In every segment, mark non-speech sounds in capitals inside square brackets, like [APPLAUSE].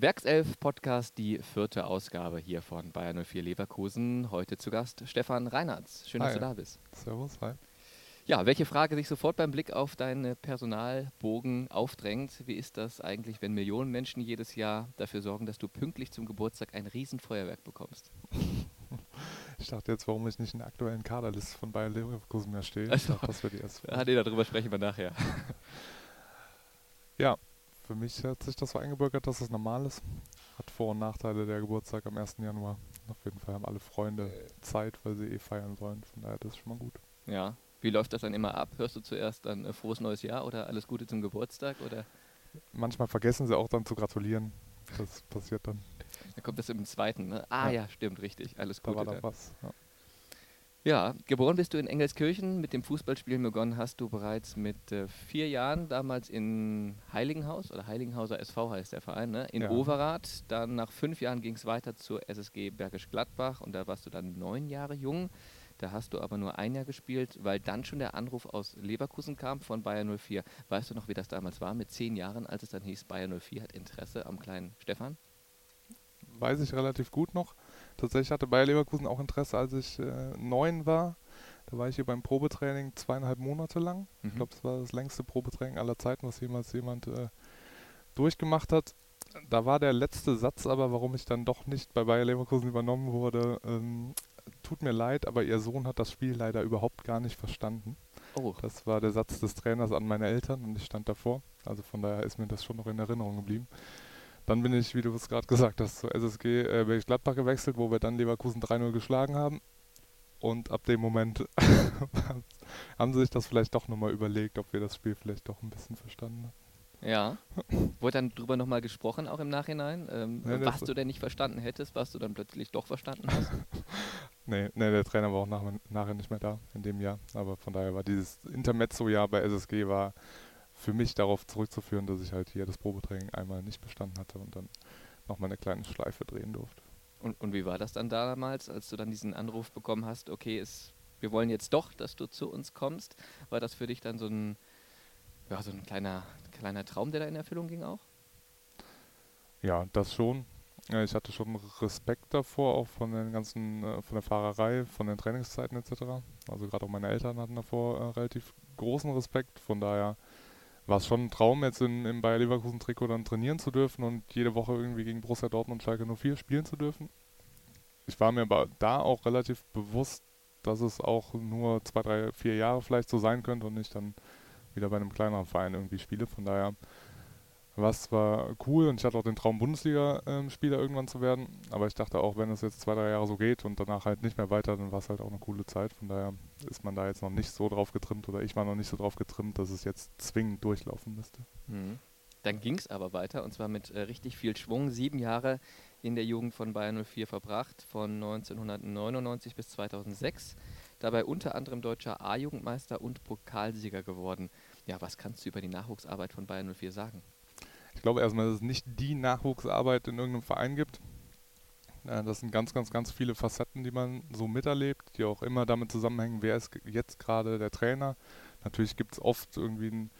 Werkself Podcast, die vierte Ausgabe hier von Bayern 04 Leverkusen. Heute zu Gast Stefan Reinhardt. Schön, dass du da bist. Servus, hi. Ja, welche Frage sich sofort beim Blick auf deinen Personalbogen aufdrängt, wie ist das eigentlich, wenn Millionen Menschen jedes Jahr dafür sorgen, dass du pünktlich zum Geburtstag ein Riesenfeuerwerk bekommst? Ich dachte jetzt, warum ich nicht in der aktuellen Kaderliste von Bayern Leverkusen mehr stehe. Also, ich dachte, das wäre die erste Frage. [LAUGHS] Ah, nee, darüber sprechen wir nachher. [LAUGHS] ja, für mich hat sich das so eingebürgert, dass es normal ist. Hat Vor- und Nachteile der Geburtstag am 1. Januar. Auf jeden Fall haben alle Freunde Zeit, weil sie eh feiern wollen. Von daher, das ist schon mal gut. Ja. Wie läuft das dann immer ab? Hörst du zuerst dann äh, frohes neues Jahr oder alles Gute zum Geburtstag? Oder? Manchmal vergessen sie auch dann zu gratulieren. Das passiert dann. Dann kommt das im zweiten, ne? Ah ja, ja stimmt, richtig. Alles Gute. Da war da was. Ja. Ja, geboren bist du in Engelskirchen. Mit dem Fußballspielen begonnen hast du bereits mit äh, vier Jahren, damals in Heiligenhaus, oder Heiligenhauser SV heißt der Verein, ne? in ja. Overath. Dann nach fünf Jahren ging es weiter zur SSG Bergisch Gladbach und da warst du dann neun Jahre jung. Da hast du aber nur ein Jahr gespielt, weil dann schon der Anruf aus Leverkusen kam von Bayern 04. Weißt du noch, wie das damals war mit zehn Jahren, als es dann hieß, Bayern 04 hat Interesse am kleinen Stefan? Weiß ich relativ gut noch. Tatsächlich hatte Bayer Leverkusen auch Interesse, als ich äh, neun war. Da war ich hier beim Probetraining zweieinhalb Monate lang. Mhm. Ich glaube, es war das längste Probetraining aller Zeiten, was jemals jemand äh, durchgemacht hat. Da war der letzte Satz aber, warum ich dann doch nicht bei Bayer Leverkusen übernommen wurde. Ähm, tut mir leid, aber ihr Sohn hat das Spiel leider überhaupt gar nicht verstanden. Oh. Das war der Satz des Trainers an meine Eltern und ich stand davor. Also von daher ist mir das schon noch in Erinnerung geblieben. Dann bin ich, wie du es gerade gesagt hast, zur SSG äh, Bergisch Gladbach gewechselt, wo wir dann Leverkusen 3-0 geschlagen haben. Und ab dem Moment [LAUGHS] haben sie sich das vielleicht doch nochmal überlegt, ob wir das Spiel vielleicht doch ein bisschen verstanden haben. Ja. Wurde dann drüber nochmal gesprochen, auch im Nachhinein? Ähm, nee, was du denn nicht verstanden hättest, was du dann plötzlich doch verstanden [LAUGHS] hast? nee, nee, der Trainer war auch nach, nachher nicht mehr da in dem Jahr. Aber von daher war dieses Intermezzo-Jahr bei SSG war für mich darauf zurückzuführen, dass ich halt hier das Probetraining einmal nicht bestanden hatte und dann nochmal eine kleine Schleife drehen durfte. Und, und wie war das dann damals, als du dann diesen Anruf bekommen hast, okay, es, wir wollen jetzt doch, dass du zu uns kommst? War das für dich dann so ein, ja, so ein kleiner, kleiner Traum, der da in Erfüllung ging auch? Ja, das schon. Ich hatte schon Respekt davor, auch von den ganzen, äh, von der Fahrerei, von den Trainingszeiten etc. Also gerade auch meine Eltern hatten davor äh, relativ großen Respekt. Von daher war es schon ein Traum, jetzt in, im Bayer Leverkusen Trikot dann trainieren zu dürfen und jede Woche irgendwie gegen Borussia Dortmund und Schalke 04 spielen zu dürfen. Ich war mir aber da auch relativ bewusst, dass es auch nur zwei, drei, vier Jahre vielleicht so sein könnte und ich dann wieder bei einem kleineren Verein irgendwie spiele. Von daher war cool und ich hatte auch den Traum, Bundesliga-Spieler irgendwann zu werden. Aber ich dachte auch, wenn es jetzt zwei, drei Jahre so geht und danach halt nicht mehr weiter, dann war es halt auch eine coole Zeit. Von daher ist man da jetzt noch nicht so drauf getrimmt oder ich war noch nicht so drauf getrimmt, dass es jetzt zwingend durchlaufen müsste. Mhm. Dann ging es aber weiter und zwar mit äh, richtig viel Schwung. Sieben Jahre in der Jugend von Bayern 04 verbracht, von 1999 bis 2006. Dabei unter anderem deutscher A-Jugendmeister und Pokalsieger geworden. Ja, was kannst du über die Nachwuchsarbeit von Bayern 04 sagen? Ich glaube erstmal, dass es nicht die Nachwuchsarbeit in irgendeinem Verein gibt. Das sind ganz, ganz, ganz viele Facetten, die man so miterlebt, die auch immer damit zusammenhängen, wer ist jetzt gerade der Trainer. Natürlich gibt es oft irgendwie ein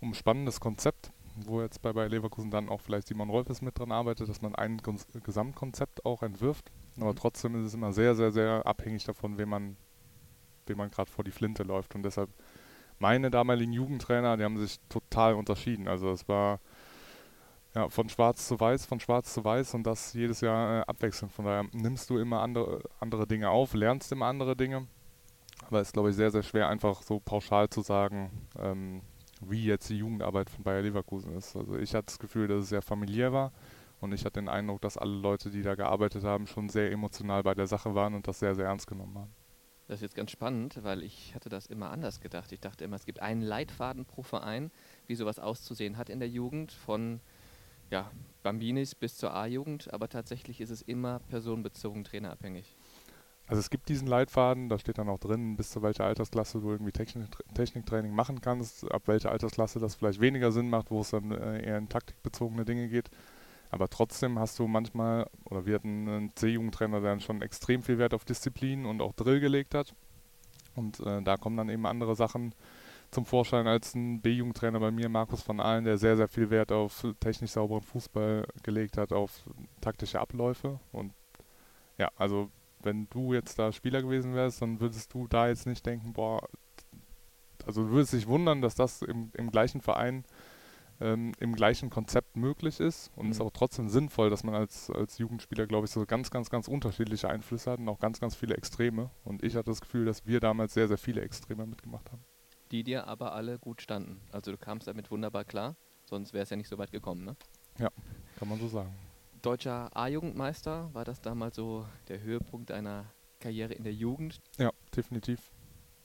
umspannendes Konzept, wo jetzt bei, bei Leverkusen dann auch vielleicht Simon Rolfes mit dran arbeitet, dass man ein Gesamtkonzept auch entwirft. Aber mhm. trotzdem ist es immer sehr, sehr, sehr abhängig davon, wem man, wem man gerade vor die Flinte läuft. Und deshalb meine damaligen Jugendtrainer, die haben sich total unterschieden. Also es war ja, von schwarz zu weiß, von schwarz zu weiß und das jedes Jahr äh, abwechselnd. Von daher nimmst du immer andere, andere Dinge auf, lernst immer andere Dinge. Aber es ist, glaube ich, sehr, sehr schwer, einfach so pauschal zu sagen, ähm, wie jetzt die Jugendarbeit von Bayer Leverkusen ist. Also ich hatte das Gefühl, dass es sehr familiär war und ich hatte den Eindruck, dass alle Leute, die da gearbeitet haben, schon sehr emotional bei der Sache waren und das sehr, sehr ernst genommen haben. Das ist jetzt ganz spannend, weil ich hatte das immer anders gedacht. Ich dachte immer, es gibt einen Leitfaden pro Verein, wie sowas auszusehen hat in der Jugend, von ja, Bambinis bis zur A-Jugend, aber tatsächlich ist es immer personenbezogen trainerabhängig. Also es gibt diesen Leitfaden, da steht dann auch drin, bis zu welcher Altersklasse du irgendwie Technik, Techniktraining machen kannst, ab welcher Altersklasse das vielleicht weniger Sinn macht, wo es dann äh, eher in taktikbezogene Dinge geht. Aber trotzdem hast du manchmal, oder wir hatten einen C-Jugendtrainer, der dann schon extrem viel Wert auf Disziplin und auch Drill gelegt hat. Und äh, da kommen dann eben andere Sachen zum Vorschein als ein B-Jugendtrainer bei mir, Markus von Ahlen, der sehr, sehr viel Wert auf technisch sauberen Fußball gelegt hat, auf taktische Abläufe. Und ja, also wenn du jetzt da Spieler gewesen wärst, dann würdest du da jetzt nicht denken, boah, also du würdest dich wundern, dass das im, im gleichen Verein, ähm, im gleichen Konzept möglich ist und mhm. ist auch trotzdem sinnvoll, dass man als, als Jugendspieler, glaube ich, so ganz, ganz, ganz unterschiedliche Einflüsse hat und auch ganz, ganz viele Extreme. Und ich hatte das Gefühl, dass wir damals sehr, sehr viele Extreme mitgemacht haben. Die dir aber alle gut standen. Also du kamst damit wunderbar klar, sonst wäre es ja nicht so weit gekommen, ne? Ja, kann man so sagen. Deutscher A-Jugendmeister, war das damals so der Höhepunkt deiner Karriere in der Jugend? Ja, definitiv.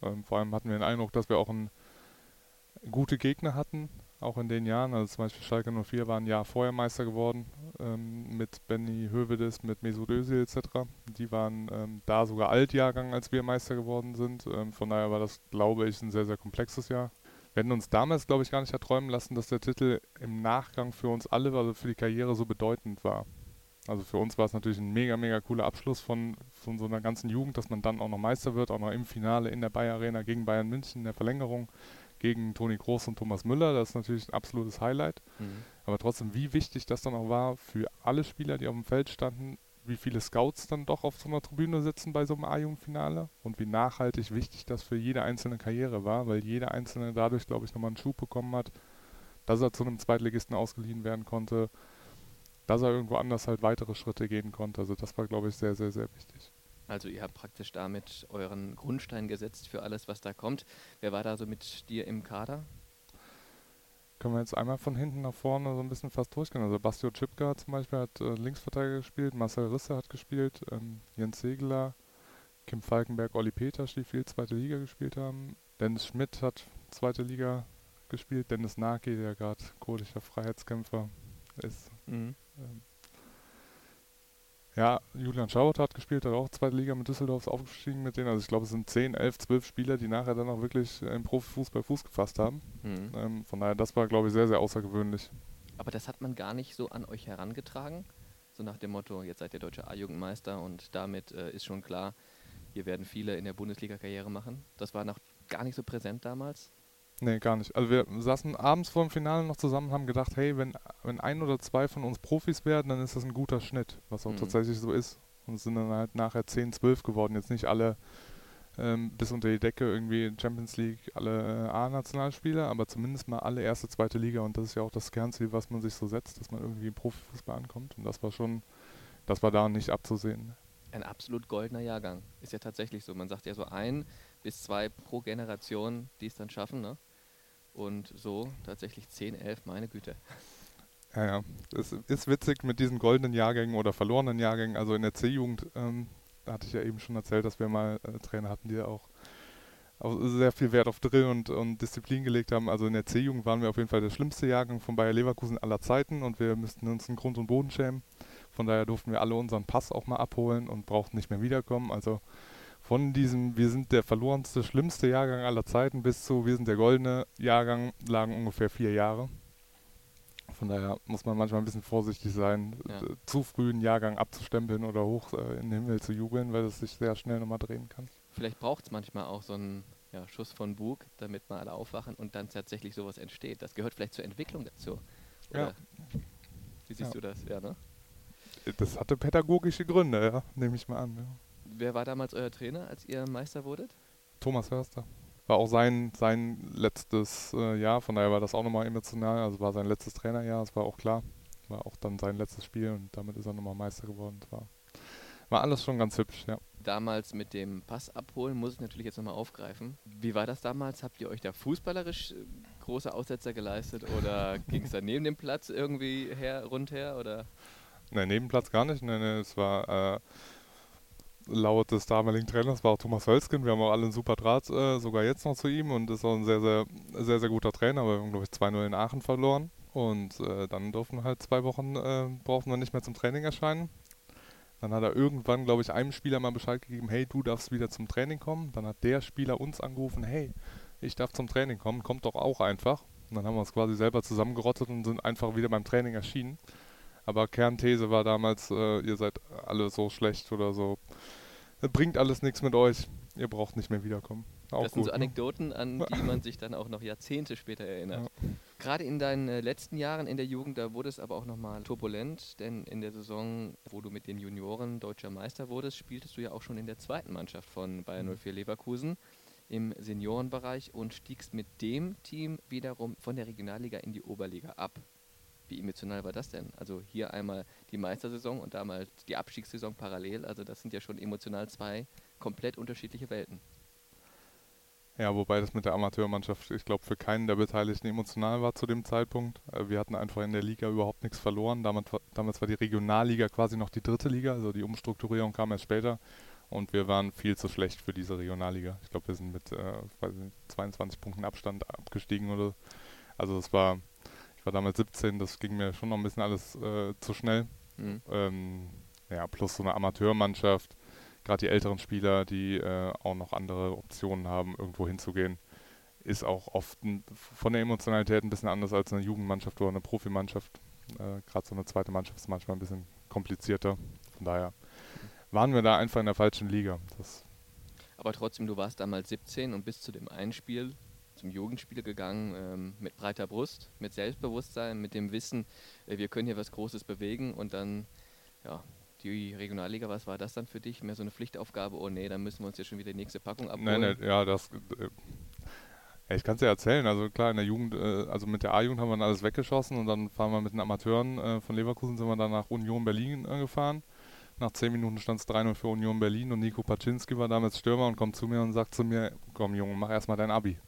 Ähm, vor allem hatten wir den Eindruck, dass wir auch ein, gute Gegner hatten, auch in den Jahren. Also zum Beispiel Schalke 04 war ein Jahr vorher Meister geworden ähm, mit Benny Hövedes, mit Mesut Özil etc. Die waren ähm, da sogar Altjahrgang, als wir Meister geworden sind. Ähm, von daher war das, glaube ich, ein sehr, sehr komplexes Jahr. Wir hätten uns damals, glaube ich, gar nicht erträumen lassen, dass der Titel im Nachgang für uns alle, also für die Karriere, so bedeutend war. Also für uns war es natürlich ein mega, mega cooler Abschluss von, von so einer ganzen Jugend, dass man dann auch noch Meister wird, auch noch im Finale in der Bayer Arena gegen Bayern München in der Verlängerung, gegen Toni Groß und Thomas Müller. Das ist natürlich ein absolutes Highlight. Mhm. Aber trotzdem, wie wichtig das dann auch war für alle Spieler, die auf dem Feld standen, wie viele Scouts dann doch auf so einer Tribüne sitzen bei so einem A-Jugendfinale und wie nachhaltig wichtig das für jede einzelne Karriere war, weil jeder Einzelne dadurch, glaube ich, nochmal einen Schub bekommen hat, dass er zu einem Zweitligisten ausgeliehen werden konnte, dass er irgendwo anders halt weitere Schritte gehen konnte. Also das war, glaube ich, sehr, sehr, sehr wichtig. Also ihr habt praktisch damit euren Grundstein gesetzt für alles, was da kommt. Wer war da so mit dir im Kader? Können wir jetzt einmal von hinten nach vorne so ein bisschen fast durchgehen. Also Bastio Chipka zum Beispiel hat äh, Linksverteidiger gespielt, Marcel Risse hat gespielt, ähm, Jens Segler, Kim Falkenberg, Olli Peters, die viel zweite Liga gespielt haben. Dennis Schmidt hat zweite Liga gespielt, Dennis Naki, der gerade kurdischer Freiheitskämpfer ist. Mhm. Ähm, ja, Julian Schauert hat gespielt, hat auch zweite Liga mit Düsseldorf aufgestiegen mit denen. Also ich glaube, es sind 10, 11, 12 Spieler, die nachher dann auch wirklich im Profifußball Fuß gefasst haben. Mhm. Ähm, von daher, das war, glaube ich, sehr, sehr außergewöhnlich. Aber das hat man gar nicht so an euch herangetragen? So nach dem Motto, jetzt seid ihr deutscher A-Jugendmeister und damit äh, ist schon klar, hier werden viele in der Bundesliga Karriere machen. Das war noch gar nicht so präsent damals? Nee, gar nicht. Also wir saßen abends vor dem Finale noch zusammen und haben gedacht, hey, wenn, wenn ein oder zwei von uns Profis werden, dann ist das ein guter Schnitt, was auch mhm. tatsächlich so ist. Und es sind dann halt nachher 10, 12 geworden. Jetzt nicht alle ähm, bis unter die Decke irgendwie Champions League, alle äh, A-Nationalspieler, aber zumindest mal alle erste, zweite Liga. Und das ist ja auch das Kernziel, was man sich so setzt, dass man irgendwie im Profifußball ankommt. Und das war schon, das war da nicht abzusehen. Ein absolut goldener Jahrgang. Ist ja tatsächlich so. Man sagt ja so ein bis zwei pro Generation, die es dann schaffen. Ne? Und so tatsächlich 10, 11, meine Güte. Ja, ja. Es ist witzig mit diesen goldenen Jahrgängen oder verlorenen Jahrgängen. Also in der C-Jugend, ähm, hatte ich ja eben schon erzählt, dass wir mal äh, Trainer hatten, die auch, auch sehr viel Wert auf Drill und, und Disziplin gelegt haben. Also in der C-Jugend waren wir auf jeden Fall der schlimmste Jahrgang von Bayer Leverkusen aller Zeiten und wir müssten uns in Grund und Boden schämen. Von daher durften wir alle unseren Pass auch mal abholen und brauchten nicht mehr wiederkommen. Also von diesem Wir sind der verlorenste, schlimmste Jahrgang aller Zeiten bis zu Wir sind der goldene Jahrgang lagen ungefähr vier Jahre. Von daher muss man manchmal ein bisschen vorsichtig sein, ja. zu früh einen Jahrgang abzustempeln oder hoch äh, in den Himmel zu jubeln, weil es sich sehr schnell nochmal drehen kann. Vielleicht braucht es manchmal auch so einen ja, Schuss von Bug, damit mal alle aufwachen und dann tatsächlich sowas entsteht. Das gehört vielleicht zur Entwicklung dazu. Oder ja. Wie siehst ja. du das? Ja, ne? Das hatte pädagogische Gründe, ja, nehme ich mal an. Ja. Wer war damals euer Trainer, als ihr Meister wurdet? Thomas Hörster. War auch sein, sein letztes äh, Jahr, von daher war das auch nochmal emotional. Also war sein letztes Trainerjahr, das war auch klar. War auch dann sein letztes Spiel und damit ist er nochmal Meister geworden. Das war, war alles schon ganz hübsch, ja. Damals mit dem Pass abholen, muss ich natürlich jetzt nochmal aufgreifen. Wie war das damals? Habt ihr euch da fußballerisch äh, große Aussetzer geleistet oder [LAUGHS] ging es da neben dem Platz irgendwie her, rundher? Oder? Nein, neben Platz gar nicht. Nein, nein, es war. Äh, laut des damaligen Trainers war auch Thomas Hölzgen. Wir haben auch alle einen super Draht, äh, sogar jetzt noch zu ihm und ist auch ein sehr, sehr, sehr, sehr guter Trainer. Aber wir haben, glaube ich, 2-0 in Aachen verloren. Und äh, dann durften halt zwei Wochen, äh, brauchten wir nicht mehr zum Training erscheinen. Dann hat er irgendwann, glaube ich, einem Spieler mal Bescheid gegeben, hey, du darfst wieder zum Training kommen. Dann hat der Spieler uns angerufen, hey, ich darf zum Training kommen, kommt doch auch einfach. Und dann haben wir uns quasi selber zusammengerottet und sind einfach wieder beim Training erschienen. Aber Kernthese war damals, äh, ihr seid alle so schlecht oder so. Das bringt alles nichts mit euch. Ihr braucht nicht mehr wiederkommen. Auch das sind gut, so ne? Anekdoten, an [LAUGHS] die man sich dann auch noch Jahrzehnte später erinnert. Ja. Gerade in deinen äh, letzten Jahren in der Jugend, da wurde es aber auch nochmal turbulent, denn in der Saison, wo du mit den Junioren deutscher Meister wurdest, spieltest du ja auch schon in der zweiten Mannschaft von Bayern Mhm. 04 Leverkusen im Seniorenbereich und stiegst mit dem Team wiederum von der Regionalliga in die Oberliga ab. Wie emotional war das denn? Also hier einmal die Meistersaison und damals die Abstiegssaison parallel. Also das sind ja schon emotional zwei komplett unterschiedliche Welten. Ja, wobei das mit der Amateurmannschaft, ich glaube, für keinen der Beteiligten emotional war zu dem Zeitpunkt. Äh, Wir hatten einfach in der Liga überhaupt nichts verloren. Damals war, damals war die Regionalliga quasi noch die dritte Liga, also die Umstrukturierung kam erst später. Und wir waren viel zu schlecht für diese Regionalliga. Ich glaube, wir sind mit äh, weiß nicht, 22 Punkten Abstand abgestiegen oder. Also es war, ich war damals 17, das ging mir schon noch ein bisschen alles äh, zu schnell. Mhm. Ähm, ja, plus so eine Amateurmannschaft, gerade die älteren Spieler, die äh, auch noch andere Optionen haben, irgendwo hinzugehen, ist auch oft ein, von der Emotionalität ein bisschen anders als eine Jugendmannschaft oder eine Profimannschaft. Äh, gerade so eine zweite Mannschaft ist manchmal ein bisschen komplizierter. Von daher waren wir da einfach in der falschen Liga. Das, Aber trotzdem, du warst damals 17 und bist zu dem Einspiel, zum Jugendspiel gegangen, ähm, mit breiter Brust, mit Selbstbewusstsein, mit dem Wissen, äh, wir können hier was Großes bewegen und dann, ja, die Regionalliga, was war das dann für dich? Mehr so eine Pflichtaufgabe? Oh nee, dann müssen wir uns ja schon wieder die nächste Packung abholen. nein, nein, ja, das. Äh, ich kann es ja erzählen. Also klar, in der Jugend, äh, also mit der A-Jugend haben wir dann alles weggeschossen und dann fahren wir mit den Amateuren äh, von Leverkusen, sind wir dann nach Union Berlin äh, gefahren. Nach zehn Minuten stand es 3-0 für Union Berlin und Nico Paczynski war damals Stürmer und kommt zu mir und sagt zu mir, komm Junge, mach erstmal dein Abi.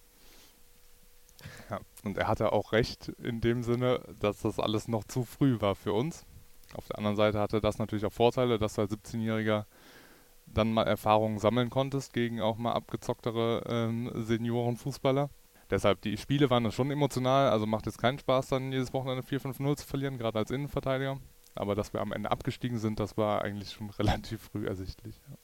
Ja, und er hatte auch recht in dem Sinne, dass das alles noch zu früh war für uns. Auf der anderen Seite hatte das natürlich auch Vorteile, dass du als 17-Jähriger dann mal Erfahrungen sammeln konntest gegen auch mal abgezocktere ähm, Seniorenfußballer. Deshalb, die Spiele waren schon emotional, also macht jetzt keinen Spaß, dann jedes Wochenende 4-5-0 zu verlieren, gerade als Innenverteidiger. Aber dass wir am Ende abgestiegen sind, das war eigentlich schon [LAUGHS] relativ früh ersichtlich. Ja.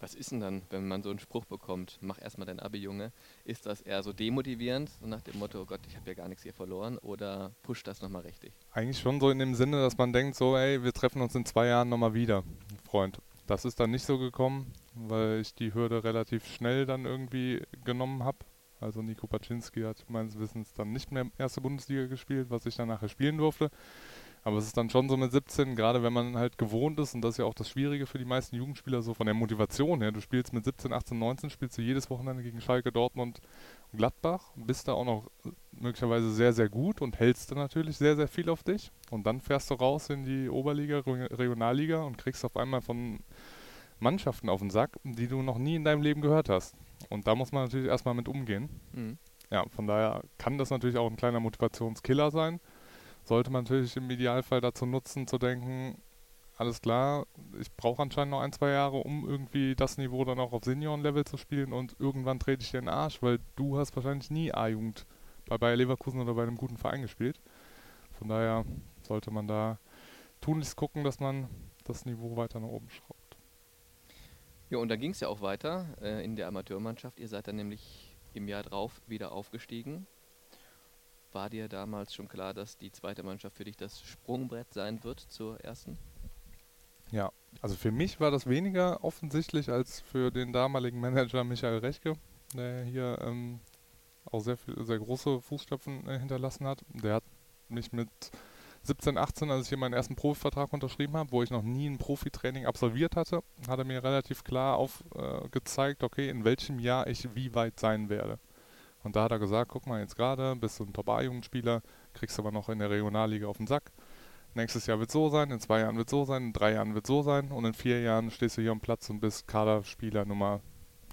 Was ist denn dann, wenn man so einen Spruch bekommt, mach erstmal dein Abi, Junge? Ist das eher so demotivierend, so nach dem Motto, oh Gott, ich habe ja gar nichts hier verloren, oder pusht das nochmal richtig? Eigentlich schon so in dem Sinne, dass man denkt, so, ey, wir treffen uns in zwei Jahren nochmal wieder, Freund. Das ist dann nicht so gekommen, weil ich die Hürde relativ schnell dann irgendwie genommen habe. Also Nico Paczynski hat meines Wissens dann nicht mehr erste Bundesliga gespielt, was ich dann nachher spielen durfte. Aber es ist dann schon so mit 17, gerade wenn man halt gewohnt ist, und das ist ja auch das Schwierige für die meisten Jugendspieler, so von der Motivation her. Du spielst mit 17, 18, 19, spielst du jedes Wochenende gegen Schalke, Dortmund und Gladbach, bist da auch noch möglicherweise sehr, sehr gut und hältst dann natürlich sehr, sehr viel auf dich. Und dann fährst du raus in die Oberliga, Re- Regionalliga und kriegst auf einmal von Mannschaften auf den Sack, die du noch nie in deinem Leben gehört hast. Und da muss man natürlich erstmal mit umgehen. Mhm. Ja, von daher kann das natürlich auch ein kleiner Motivationskiller sein. Sollte man natürlich im Idealfall dazu nutzen, zu denken, alles klar, ich brauche anscheinend noch ein, zwei Jahre, um irgendwie das Niveau dann auch auf Seniorenlevel zu spielen und irgendwann trete ich dir den Arsch, weil du hast wahrscheinlich nie A-Jugend bei Bayer Leverkusen oder bei einem guten Verein gespielt. Von daher sollte man da tunlichst gucken, dass man das Niveau weiter nach oben schraubt. Ja, und da ging es ja auch weiter äh, in der Amateurmannschaft. Ihr seid dann nämlich im Jahr drauf wieder aufgestiegen. War dir damals schon klar, dass die zweite Mannschaft für dich das Sprungbrett sein wird zur ersten? Ja, also für mich war das weniger offensichtlich als für den damaligen Manager Michael Rechke, der hier ähm, auch sehr, viel, sehr große Fußstapfen äh, hinterlassen hat. Der hat mich mit 17, 18, als ich hier meinen ersten Profivertrag unterschrieben habe, wo ich noch nie ein Profitraining absolviert hatte, hat er mir relativ klar aufgezeigt, äh, okay, in welchem Jahr ich wie weit sein werde. Und da hat er gesagt, guck mal, jetzt gerade bist du ein Top-A-Jugendspieler, kriegst aber noch in der Regionalliga auf den Sack. Nächstes Jahr wird so sein, in zwei Jahren wird so sein, in drei Jahren wird so sein und in vier Jahren stehst du hier am Platz und bist Kaderspieler Nummer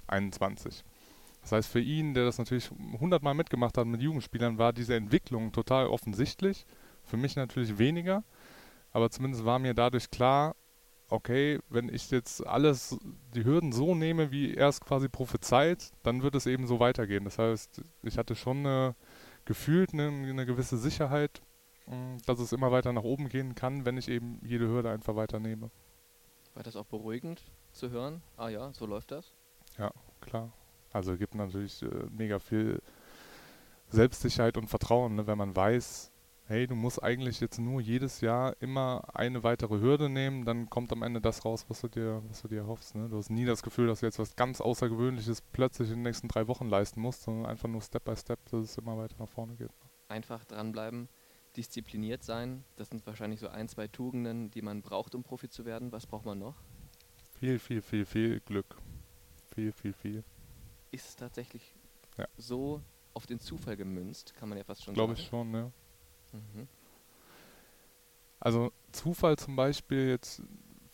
21. Das heißt, für ihn, der das natürlich hundertmal mitgemacht hat mit Jugendspielern, war diese Entwicklung total offensichtlich. Für mich natürlich weniger, aber zumindest war mir dadurch klar, okay, wenn ich jetzt alles, die Hürden so nehme, wie er es quasi prophezeit, dann wird es eben so weitergehen. Das heißt, ich hatte schon eine, gefühlt eine, eine gewisse Sicherheit, mh, dass es immer weiter nach oben gehen kann, wenn ich eben jede Hürde einfach weiter nehme. War das auch beruhigend zu hören? Ah ja, so läuft das. Klar. Also gibt natürlich äh, mega viel Selbstsicherheit und Vertrauen, ne, wenn man weiß, hey, du musst eigentlich jetzt nur jedes Jahr immer eine weitere Hürde nehmen, dann kommt am Ende das raus, was du dir, was du dir erhoffst. Ne? Du hast nie das Gefühl, dass du jetzt was ganz Außergewöhnliches plötzlich in den nächsten drei Wochen leisten musst, sondern einfach nur Step by Step, dass es immer weiter nach vorne geht. Einfach dranbleiben, diszipliniert sein, das sind wahrscheinlich so ein, zwei Tugenden, die man braucht, um Profi zu werden. Was braucht man noch? Viel, viel, viel, viel Glück. Viel, viel, viel. Ist es tatsächlich ja. so auf den Zufall gemünzt, kann man ja fast schon Glaube sagen. Glaube ich schon, ja. Mhm. Also Zufall zum Beispiel jetzt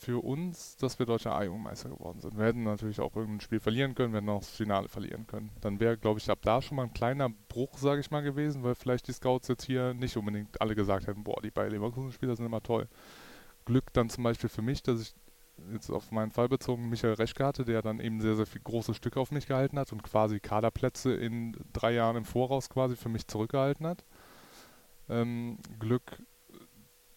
für uns, dass wir deutscher A-Jugendmeister geworden sind. Wir hätten natürlich auch irgendein Spiel verlieren können, wir hätten auch das Finale verlieren können. Dann wäre, glaube ich, ab da schon mal ein kleiner Bruch, sage ich mal, gewesen, weil vielleicht die Scouts jetzt hier nicht unbedingt alle gesagt hätten, boah, die beiden Leverkusen-Spieler sind immer toll. Glück dann zum Beispiel für mich, dass ich jetzt auf meinen Fall bezogen Michael Reschke hatte, der dann eben sehr, sehr viele große Stücke auf mich gehalten hat und quasi Kaderplätze in drei Jahren im Voraus quasi für mich zurückgehalten hat ähm, Glück,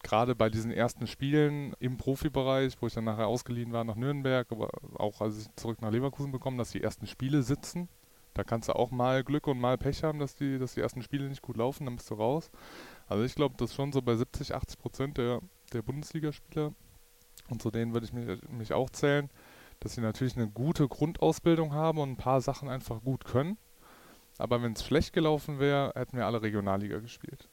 gerade bei diesen ersten Spielen im Profibereich, wo ich dann nachher ausgeliehen war nach Nürnberg, aber auch als ich zurück nach Leverkusen bekommen, dass die ersten Spiele sitzen. Da kannst du auch mal Glück und mal Pech haben, dass die, dass die ersten Spiele nicht gut laufen, dann bist du raus. Also ich glaube, das ist schon so bei 70, 80 Prozent der, der Bundesligaspieler, und zu denen würde ich mich, mich auch zählen, dass sie natürlich eine gute Grundausbildung haben und ein paar Sachen einfach gut können. Aber wenn es schlecht gelaufen wäre, hätten wir alle Regionalliga gespielt.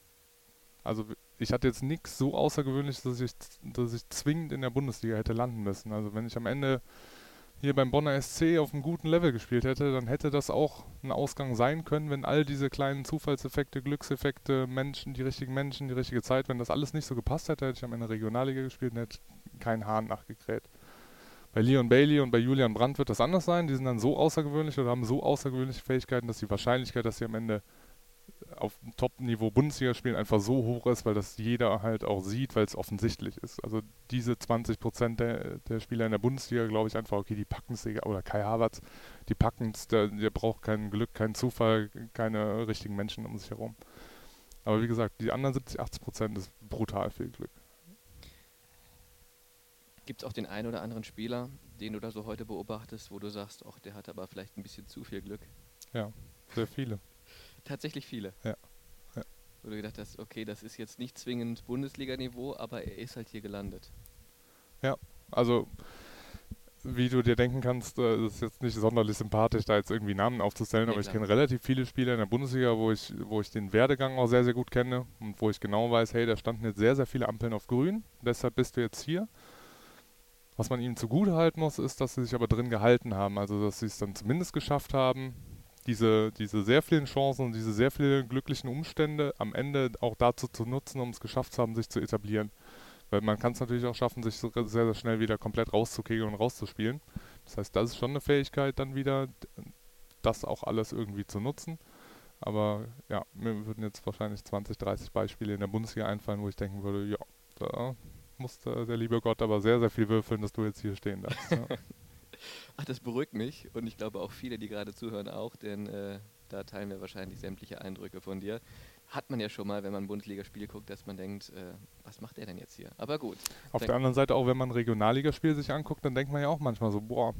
Also ich hatte jetzt nichts so Außergewöhnliches, dass ich, dass ich zwingend in der Bundesliga hätte landen müssen. Also wenn ich am Ende hier beim Bonner SC auf einem guten Level gespielt hätte, dann hätte das auch ein Ausgang sein können, wenn all diese kleinen Zufallseffekte, Glückseffekte, Menschen, die richtigen Menschen, die richtige Zeit, wenn das alles nicht so gepasst hätte, hätte ich am Ende Regionalliga gespielt und hätte keinen Hahn nachgekräht. Bei Leon Bailey und bei Julian Brandt wird das anders sein. Die sind dann so außergewöhnlich oder haben so außergewöhnliche Fähigkeiten, dass die Wahrscheinlichkeit, dass sie am Ende auf Top-Niveau Bundesliga spielen einfach so hoch ist, weil das jeder halt auch sieht, weil es offensichtlich ist. Also diese 20 Prozent der, der Spieler in der Bundesliga, glaube ich einfach, okay, die packen es, oder Kai Havertz, die packen es, der, der braucht kein Glück, keinen Zufall, keine richtigen Menschen um sich herum. Aber wie gesagt, die anderen 70, 80 Prozent ist brutal viel Glück. Gibt es auch den einen oder anderen Spieler, den du da so heute beobachtest, wo du sagst, ach, der hat aber vielleicht ein bisschen zu viel Glück? Ja, sehr viele. Tatsächlich viele. Ja. ja. Wo du gedacht hast, okay, das ist jetzt nicht zwingend Bundesliga-Niveau, aber er ist halt hier gelandet. Ja, also wie du dir denken kannst, äh, ist jetzt nicht sonderlich sympathisch, da jetzt irgendwie Namen aufzustellen, nee, aber klar. ich kenne relativ viele Spieler in der Bundesliga, wo ich, wo ich den Werdegang auch sehr, sehr gut kenne und wo ich genau weiß, hey, da standen jetzt sehr, sehr viele Ampeln auf grün, deshalb bist du jetzt hier. Was man ihnen zugute halten muss, ist, dass sie sich aber drin gehalten haben, also dass sie es dann zumindest geschafft haben, diese, diese sehr vielen Chancen und diese sehr vielen glücklichen Umstände am Ende auch dazu zu nutzen, um es geschafft zu haben, sich zu etablieren. Weil man kann es natürlich auch schaffen, sich sehr, sehr schnell wieder komplett rauszukegeln und rauszuspielen. Das heißt, das ist schon eine Fähigkeit dann wieder, das auch alles irgendwie zu nutzen. Aber ja, mir würden jetzt wahrscheinlich 20, 30 Beispiele in der Bundesliga einfallen, wo ich denken würde, ja, da musste der liebe Gott aber sehr, sehr viel würfeln, dass du jetzt hier stehen darfst. Ja. [LAUGHS] [LAUGHS] Ach, das beruhigt mich und ich glaube auch viele, die gerade zuhören, auch, denn äh, da teilen wir wahrscheinlich sämtliche Eindrücke von dir. Hat man ja schon mal, wenn man ein Bundesligaspiel guckt, dass man denkt, äh, was macht der denn jetzt hier? Aber gut. Auf der anderen Seite auch, wenn man ein Regionalligaspiel sich anguckt, dann denkt man ja auch manchmal so, boah,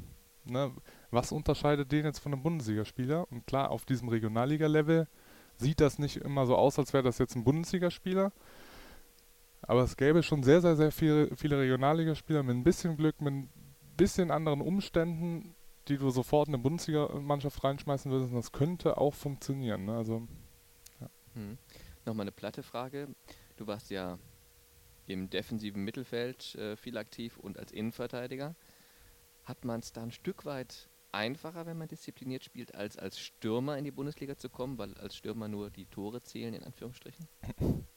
ne, was unterscheidet den jetzt von einem Bundesligaspieler? Und klar, auf diesem Regionalliga-Level sieht das nicht immer so aus, als wäre das jetzt ein Bundesligaspieler. Aber es gäbe schon sehr, sehr, sehr viele, viele Regionalligaspieler mit ein bisschen Glück, mit bisschen anderen Umständen, die du sofort in eine Bundesliga-Mannschaft reinschmeißen würdest, das könnte auch funktionieren. Ne? Also, ja. hm. Nochmal eine platte Frage. Du warst ja im defensiven Mittelfeld äh, viel aktiv und als Innenverteidiger. Hat man es da ein Stück weit einfacher, wenn man diszipliniert spielt, als als Stürmer in die Bundesliga zu kommen, weil als Stürmer nur die Tore zählen, in Anführungsstrichen?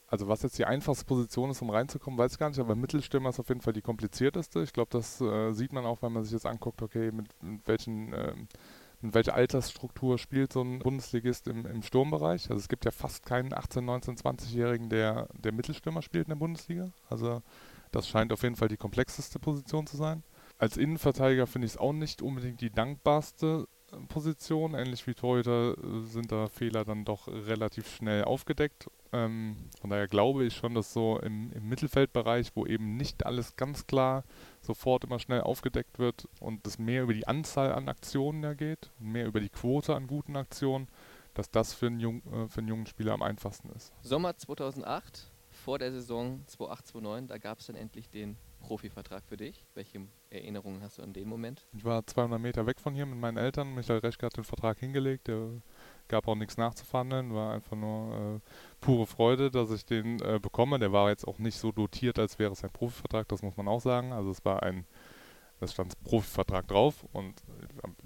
also was jetzt die einfachste Position ist, um reinzukommen, weiß ich gar nicht, aber Mittelstürmer ist auf jeden Fall die komplizierteste. Ich glaube, das äh, sieht man auch, wenn man sich jetzt anguckt, okay, mit, mit welchen äh, mit welcher Altersstruktur spielt so ein Bundesligist im, im Sturmbereich. Also es gibt ja fast keinen 18, 19, 20-Jährigen, der, der Mittelstürmer spielt in der Bundesliga. Also das scheint auf jeden Fall die komplexeste Position zu sein. Als Innenverteidiger finde ich es auch nicht unbedingt die dankbarste Position. Ähnlich wie Torhüter äh, sind da Fehler dann doch relativ schnell aufgedeckt. Ähm, von daher glaube ich schon, dass so im, im, Mittelfeldbereich, wo eben nicht alles ganz klar sofort immer schnell aufgedeckt wird und es mehr über die Anzahl an Aktionen ja geht, mehr über die Quote an guten Aktionen, dass das für einen, jung, äh, für einen jungen Spieler am einfachsten ist. Sommer 2008 vor der Saison 2008-2009, da gab es dann endlich den Profivertrag für dich. Welche Erinnerungen hast du an den Moment? Ich war 200 Meter weg von hier mit meinen Eltern. Michael Reschke hat den Vertrag hingelegt. Der gab auch nichts nachzuverhandeln. War einfach nur äh, pure Freude, dass ich den äh, bekomme. Der war jetzt auch nicht so dotiert, als wäre es ein Profivertrag. Das muss man auch sagen. Also es war ein da stand Profivertrag drauf und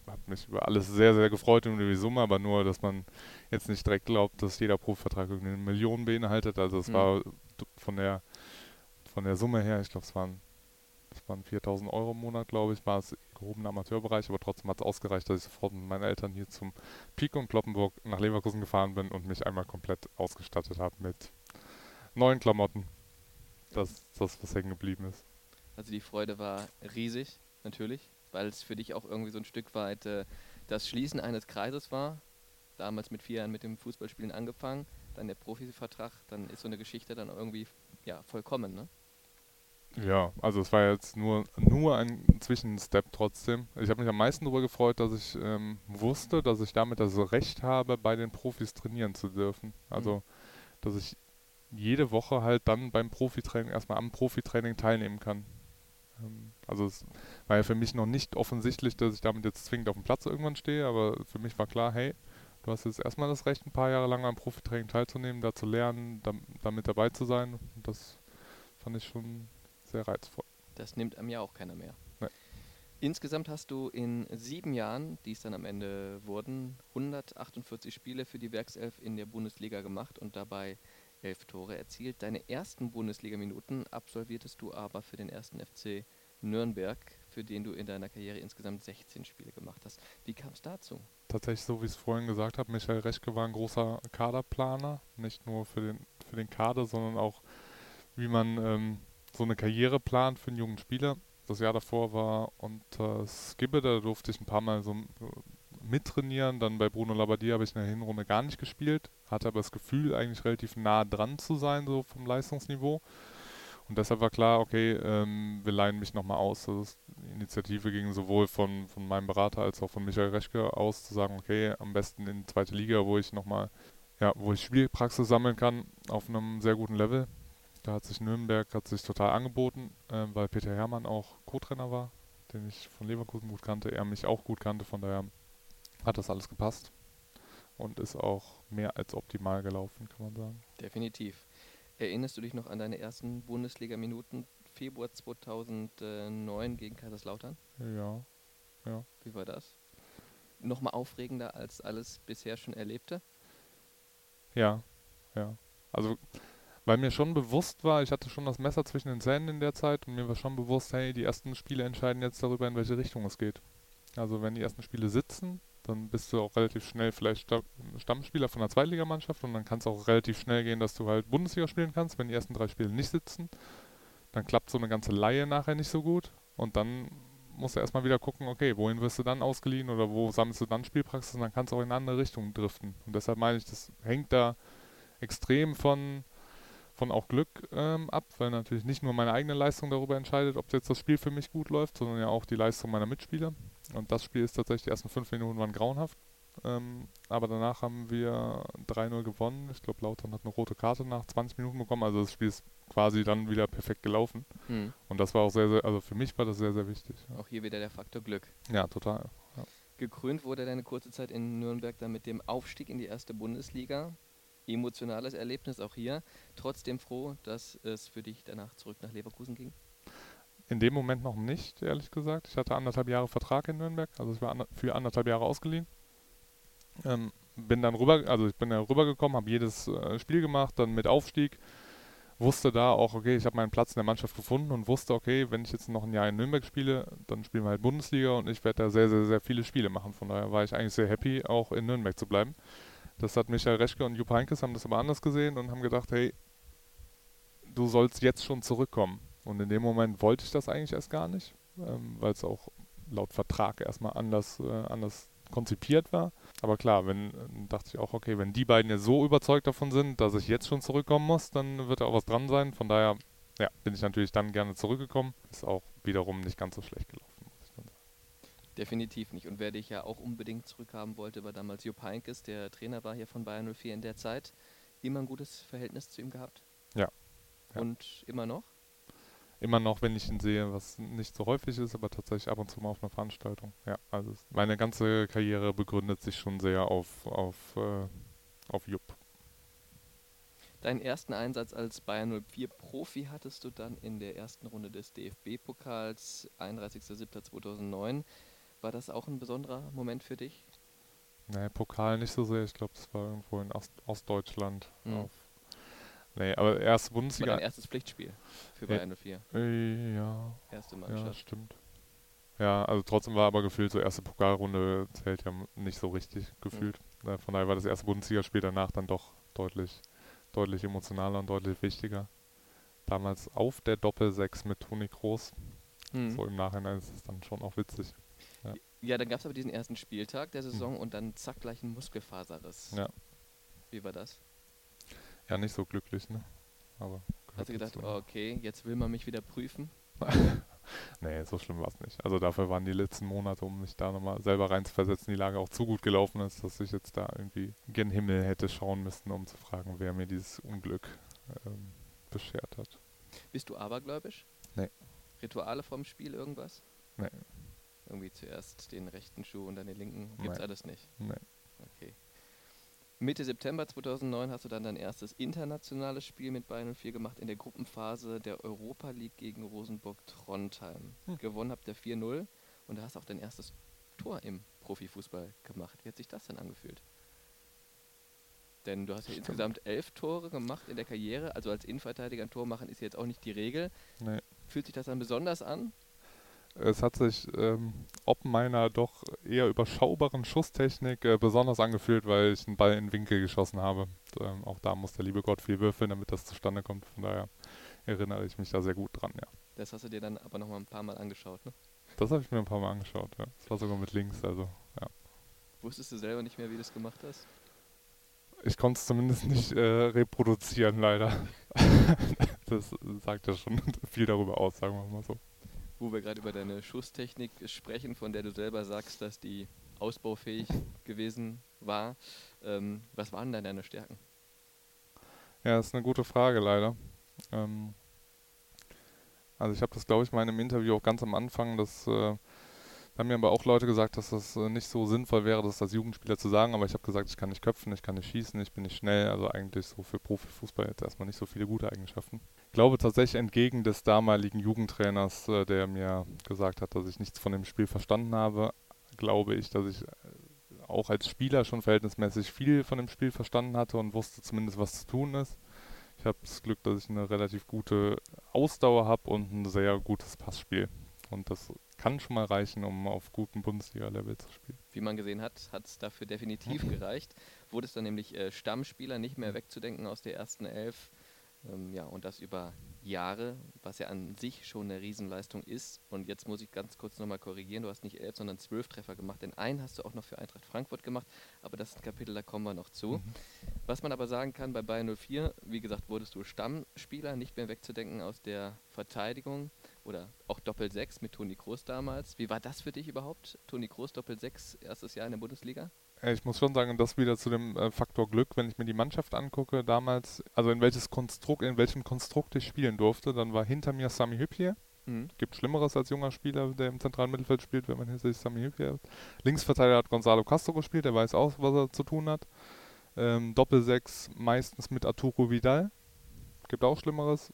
habe mich über alles sehr, sehr gefreut und über die Summe, aber nur, dass man jetzt nicht direkt glaubt, dass jeder Profivertrag eine Million beinhaltet. Also es mhm. war von der von der Summe her, ich glaube, es waren, es waren 4000 Euro im Monat, glaube ich, war es gehobener Amateurbereich, aber trotzdem hat es ausgereicht, dass ich sofort mit meinen Eltern hier zum Pico und Kloppenburg nach Leverkusen gefahren bin und mich einmal komplett ausgestattet habe mit neuen Klamotten. Das ist das, was hängen geblieben ist. Also die Freude war riesig, natürlich, weil es für dich auch irgendwie so ein Stück weit äh, das Schließen eines Kreises war. Damals mit vier Jahren mit dem Fußballspielen angefangen, dann der Profivertrag, dann ist so eine Geschichte dann irgendwie ja, vollkommen, ne? Ja, also es war jetzt nur, nur ein Zwischenstep trotzdem. Ich habe mich am meisten darüber gefreut, dass ich ähm, wusste, dass ich damit das Recht habe, bei den Profis trainieren zu dürfen. Also, mhm. dass ich jede Woche halt dann beim Profitraining, erstmal am Profitraining teilnehmen kann. Ähm, also es war ja für mich noch nicht offensichtlich, dass ich damit jetzt zwingend auf dem Platz irgendwann stehe, aber für mich war klar, hey, du hast jetzt erstmal das Recht, ein paar Jahre lang am Profitraining teilzunehmen, da zu lernen, da, damit dabei zu sein. Das fand ich schon sehr reizvoll. Das nimmt einem ja auch keiner mehr. Nee. Insgesamt hast du in sieben Jahren, die es dann am Ende wurden, 148 Spiele für die Werkself in der Bundesliga gemacht und dabei elf Tore erzielt. Deine ersten Bundesliga-Minuten absolviertest du aber für den ersten FC Nürnberg, für den du in deiner Karriere insgesamt 16 Spiele gemacht hast. Wie kam es dazu? Tatsächlich, so wie ich es vorhin gesagt habe, Michael Reschke war ein großer Kaderplaner, nicht nur für den, für den Kader, sondern auch, wie man ähm, so eine Karriere plant für einen jungen Spieler. Das Jahr davor war unter Skibbe, da durfte ich ein paar Mal so mittrainieren. Dann bei Bruno Labbadia habe ich in der Hinrunde gar nicht gespielt, hatte aber das Gefühl, eigentlich relativ nah dran zu sein, so vom Leistungsniveau. Und deshalb war klar, okay, ähm, wir leihen mich nochmal aus. Also die Initiative ging sowohl von, von meinem Berater als auch von Michael Reschke aus, zu sagen, okay, am besten in die zweite Liga, wo ich nochmal, ja, wo ich Spielpraxis sammeln kann auf einem sehr guten Level. Da hat sich Nürnberg hat sich total angeboten, äh, weil Peter Hermann auch Co-Trainer war, den ich von Leverkusen gut kannte, er mich auch gut kannte, von daher hat das alles gepasst und ist auch mehr als optimal gelaufen, kann man sagen. Definitiv. Erinnerst du dich noch an deine ersten Bundesliga-Minuten Februar 2009 gegen Kaiserslautern? Ja, ja. Wie war das? Nochmal aufregender als alles bisher schon Erlebte? Ja, ja. Also, weil mir schon bewusst war, ich hatte schon das Messer zwischen den Zähnen in der Zeit und mir war schon bewusst, hey, die ersten Spiele entscheiden jetzt darüber, in welche Richtung es geht. Also, wenn die ersten Spiele sitzen, dann bist du auch relativ schnell vielleicht Stammspieler von einer Zweitligamannschaft und dann kann es auch relativ schnell gehen, dass du halt Bundesliga spielen kannst, wenn die ersten drei Spiele nicht sitzen. Dann klappt so eine ganze Laie nachher nicht so gut und dann musst du erstmal wieder gucken, okay, wohin wirst du dann ausgeliehen oder wo sammelst du dann Spielpraxis und dann kannst du auch in eine andere Richtung driften. Und deshalb meine ich, das hängt da extrem von, von auch Glück ähm, ab, weil natürlich nicht nur meine eigene Leistung darüber entscheidet, ob jetzt das Spiel für mich gut läuft, sondern ja auch die Leistung meiner Mitspieler. Und das Spiel ist tatsächlich, die ersten fünf Minuten waren grauenhaft. Ähm, aber danach haben wir 3-0 gewonnen. Ich glaube, Lautern hat eine rote Karte nach 20 Minuten bekommen. Also das Spiel ist quasi dann wieder perfekt gelaufen. Mhm. Und das war auch sehr, sehr, also für mich war das sehr, sehr wichtig. Ja. Auch hier wieder der Faktor Glück. Ja, total. Ja. Gekrönt wurde deine kurze Zeit in Nürnberg dann mit dem Aufstieg in die erste Bundesliga. Emotionales Erlebnis auch hier. Trotzdem froh, dass es für dich danach zurück nach Leverkusen ging. In dem Moment noch nicht, ehrlich gesagt. Ich hatte anderthalb Jahre Vertrag in Nürnberg, also ich war für anderthalb Jahre ausgeliehen. Ähm, bin dann rüber, also ich bin da rübergekommen, habe jedes äh, Spiel gemacht, dann mit Aufstieg. Wusste da auch, okay, ich habe meinen Platz in der Mannschaft gefunden und wusste, okay, wenn ich jetzt noch ein Jahr in Nürnberg spiele, dann spielen wir halt Bundesliga und ich werde da sehr, sehr, sehr viele Spiele machen. Von daher war ich eigentlich sehr happy, auch in Nürnberg zu bleiben. Das hat Michael Reschke und Jupp Heynckes haben das aber anders gesehen und haben gedacht, hey, du sollst jetzt schon zurückkommen. Und in dem Moment wollte ich das eigentlich erst gar nicht, ähm, weil es auch laut Vertrag erstmal anders, äh, anders konzipiert war. Aber klar, wenn dachte ich auch, okay, wenn die beiden ja so überzeugt davon sind, dass ich jetzt schon zurückkommen muss, dann wird da auch was dran sein. Von daher ja, bin ich natürlich dann gerne zurückgekommen. Ist auch wiederum nicht ganz so schlecht gelaufen, muss ich dann sagen. Definitiv nicht. Und wer dich ja auch unbedingt zurückhaben wollte, war damals Jupp Heynckes, der Trainer war hier von Bayern 04 in der Zeit. Immer ein gutes Verhältnis zu ihm gehabt? Ja, Ja. Und immer noch? Immer noch, wenn ich ihn sehe, was nicht so häufig ist, aber tatsächlich ab und zu mal auf einer Veranstaltung. Ja, also meine ganze Karriere begründet sich schon sehr auf, auf, äh, auf Jupp. Deinen ersten Einsatz als Bayern 04 Profi hattest du dann in der ersten Runde des DFB-Pokals, 31.07.2009. War das auch ein besonderer Moment für dich? Nee, Pokal nicht so sehr. Ich glaube, das war irgendwo in Ost Ostdeutschland. Mhm. Auf nee, aber erste Bundesliga. Das war dein erstes Pflichtspiel für Bayern 04. Äh, ja. Erste Mannschaft. Ja, stimmt. Ja, also trotzdem war aber gefühlt so erste Pokalrunde zählt ja nicht so richtig gefühlt. Mhm. Von daher war das erste Bundesligaspiel danach dann doch deutlich deutlich emotionaler und deutlich wichtiger. Damals auf der Doppel-6 mit Toni Kroos. Mhm. So im Nachhinein ist es dann schon auch witzig. Ja, dann gab es aber diesen ersten Spieltag der Saison mhm. und dann zack gleich ein Muskelfaserriss. Ja. Wie war das? Ja, nicht so glücklich, ne? Aber Hast du gedacht, oh, okay, jetzt will man mich wieder prüfen? [LAUGHS] nee, so schlimm war es nicht. Also dafür waren die letzten Monate, um mich da nochmal selber reinzuversetzen, die Lage auch zu gut gelaufen ist, dass ich jetzt da irgendwie gen Himmel hätte schauen müssen, um zu fragen, wer mir dieses Unglück ähm, beschert hat. Bist du abergläubisch? Nee. Rituale vom Spiel, irgendwas? Nee. Irgendwie zuerst den rechten Schuh und dann den linken? Gibt's nee. alles nicht? Nee. Okay. Mitte September 2009 hast du dann dein erstes internationales Spiel mit Bayern 04 gemacht in der Gruppenphase der Europa League gegen Rosenburg Trondheim. Hm. Gewonnen habt ihr 4-0 und da hast auch dein erstes Tor im Profifußball gemacht. Wie hat sich das denn angefühlt? Denn du hast ja Stimmt. insgesamt elf Tore gemacht in der Karriere. Also als Innenverteidiger ein Tor machen ist jetzt auch nicht die Regel. Nee. Fühlt sich das dann besonders an? Es hat sich ähm, ob meiner doch eher überschaubaren Schusstechnik äh, besonders angefühlt, weil ich einen Ball in den Winkel geschossen habe. Ähm, auch da muss der liebe Gott viel würfeln, damit das zustande kommt. Von daher erinnere ich mich da sehr gut dran, ja. Das hast du dir dann aber noch mal ein paar Mal angeschaut, ne? Das habe ich mir ein paar Mal angeschaut, ja. Das war sogar mit links, also, ja. Wusstest du selber nicht mehr, wie du es gemacht hast? Ich konnte es zumindest nicht äh, reproduzieren, leider. [LAUGHS] das sagt ja schon [LAUGHS] viel darüber aus, sagen wir mal so wo wir gerade über deine Schusstechnik sprechen, von der du selber sagst, dass die ausbaufähig gewesen war. Ähm, was waren denn deine Stärken? Ja, das ist eine gute Frage leider. Ähm, also ich habe das, glaube ich, mal in einem Interview auch ganz am Anfang, das äh, haben mir aber auch Leute gesagt, dass das äh, nicht so sinnvoll wäre, das als Jugendspieler zu sagen, aber ich habe gesagt, ich kann nicht köpfen, ich kann nicht schießen, ich bin nicht schnell, also eigentlich so für Profifußball jetzt erstmal nicht so viele gute Eigenschaften. Ich glaube tatsächlich entgegen des damaligen Jugendtrainers, äh, der mir gesagt hat, dass ich nichts von dem Spiel verstanden habe, glaube ich, dass ich äh, auch als Spieler schon verhältnismäßig viel von dem Spiel verstanden hatte und wusste zumindest, was zu tun ist. Ich habe das Glück, dass ich eine relativ gute Ausdauer habe und ein sehr gutes Passspiel. Und das kann schon mal reichen, um auf gutem Bundesliga-Level zu spielen. Wie man gesehen hat, hat es dafür definitiv [LAUGHS] gereicht. Wurde es dann nämlich äh, Stammspieler, nicht mehr wegzudenken aus der ersten Elf. Ähm, ja, und das über Jahre, was ja an sich schon eine Riesenleistung ist. Und jetzt muss ich ganz kurz nochmal korrigieren. Du hast nicht elf, sondern zwölf Treffer gemacht. Den einen hast du auch noch für Eintracht Frankfurt gemacht. Aber das ist ein Kapitel, da kommen wir noch zu. Mhm. Was man aber sagen kann, bei Bayern 04, wie gesagt, wurdest du Stammspieler, nicht mehr wegzudenken aus der Verteidigung oder auch Doppel-6 mit Toni Kroos damals. Wie war das für dich überhaupt? Toni Kroos Doppel-6, erstes Jahr in der Bundesliga? Ich muss schon sagen, das wieder zu dem äh, Faktor Glück, wenn ich mir die Mannschaft angucke, damals, also in welches Konstrukt, in welchem Konstrukt ich spielen durfte, dann war hinter mir Sami Hüppier. Mhm. Gibt Schlimmeres als junger Spieler, der im zentralen Mittelfeld spielt, wenn man hinter sich Sami Hüppier hat. Linksverteidiger hat Gonzalo Castro gespielt, der weiß auch, was er zu tun hat. Ähm, Doppel-6 meistens mit Arturo Vidal. Gibt auch Schlimmeres.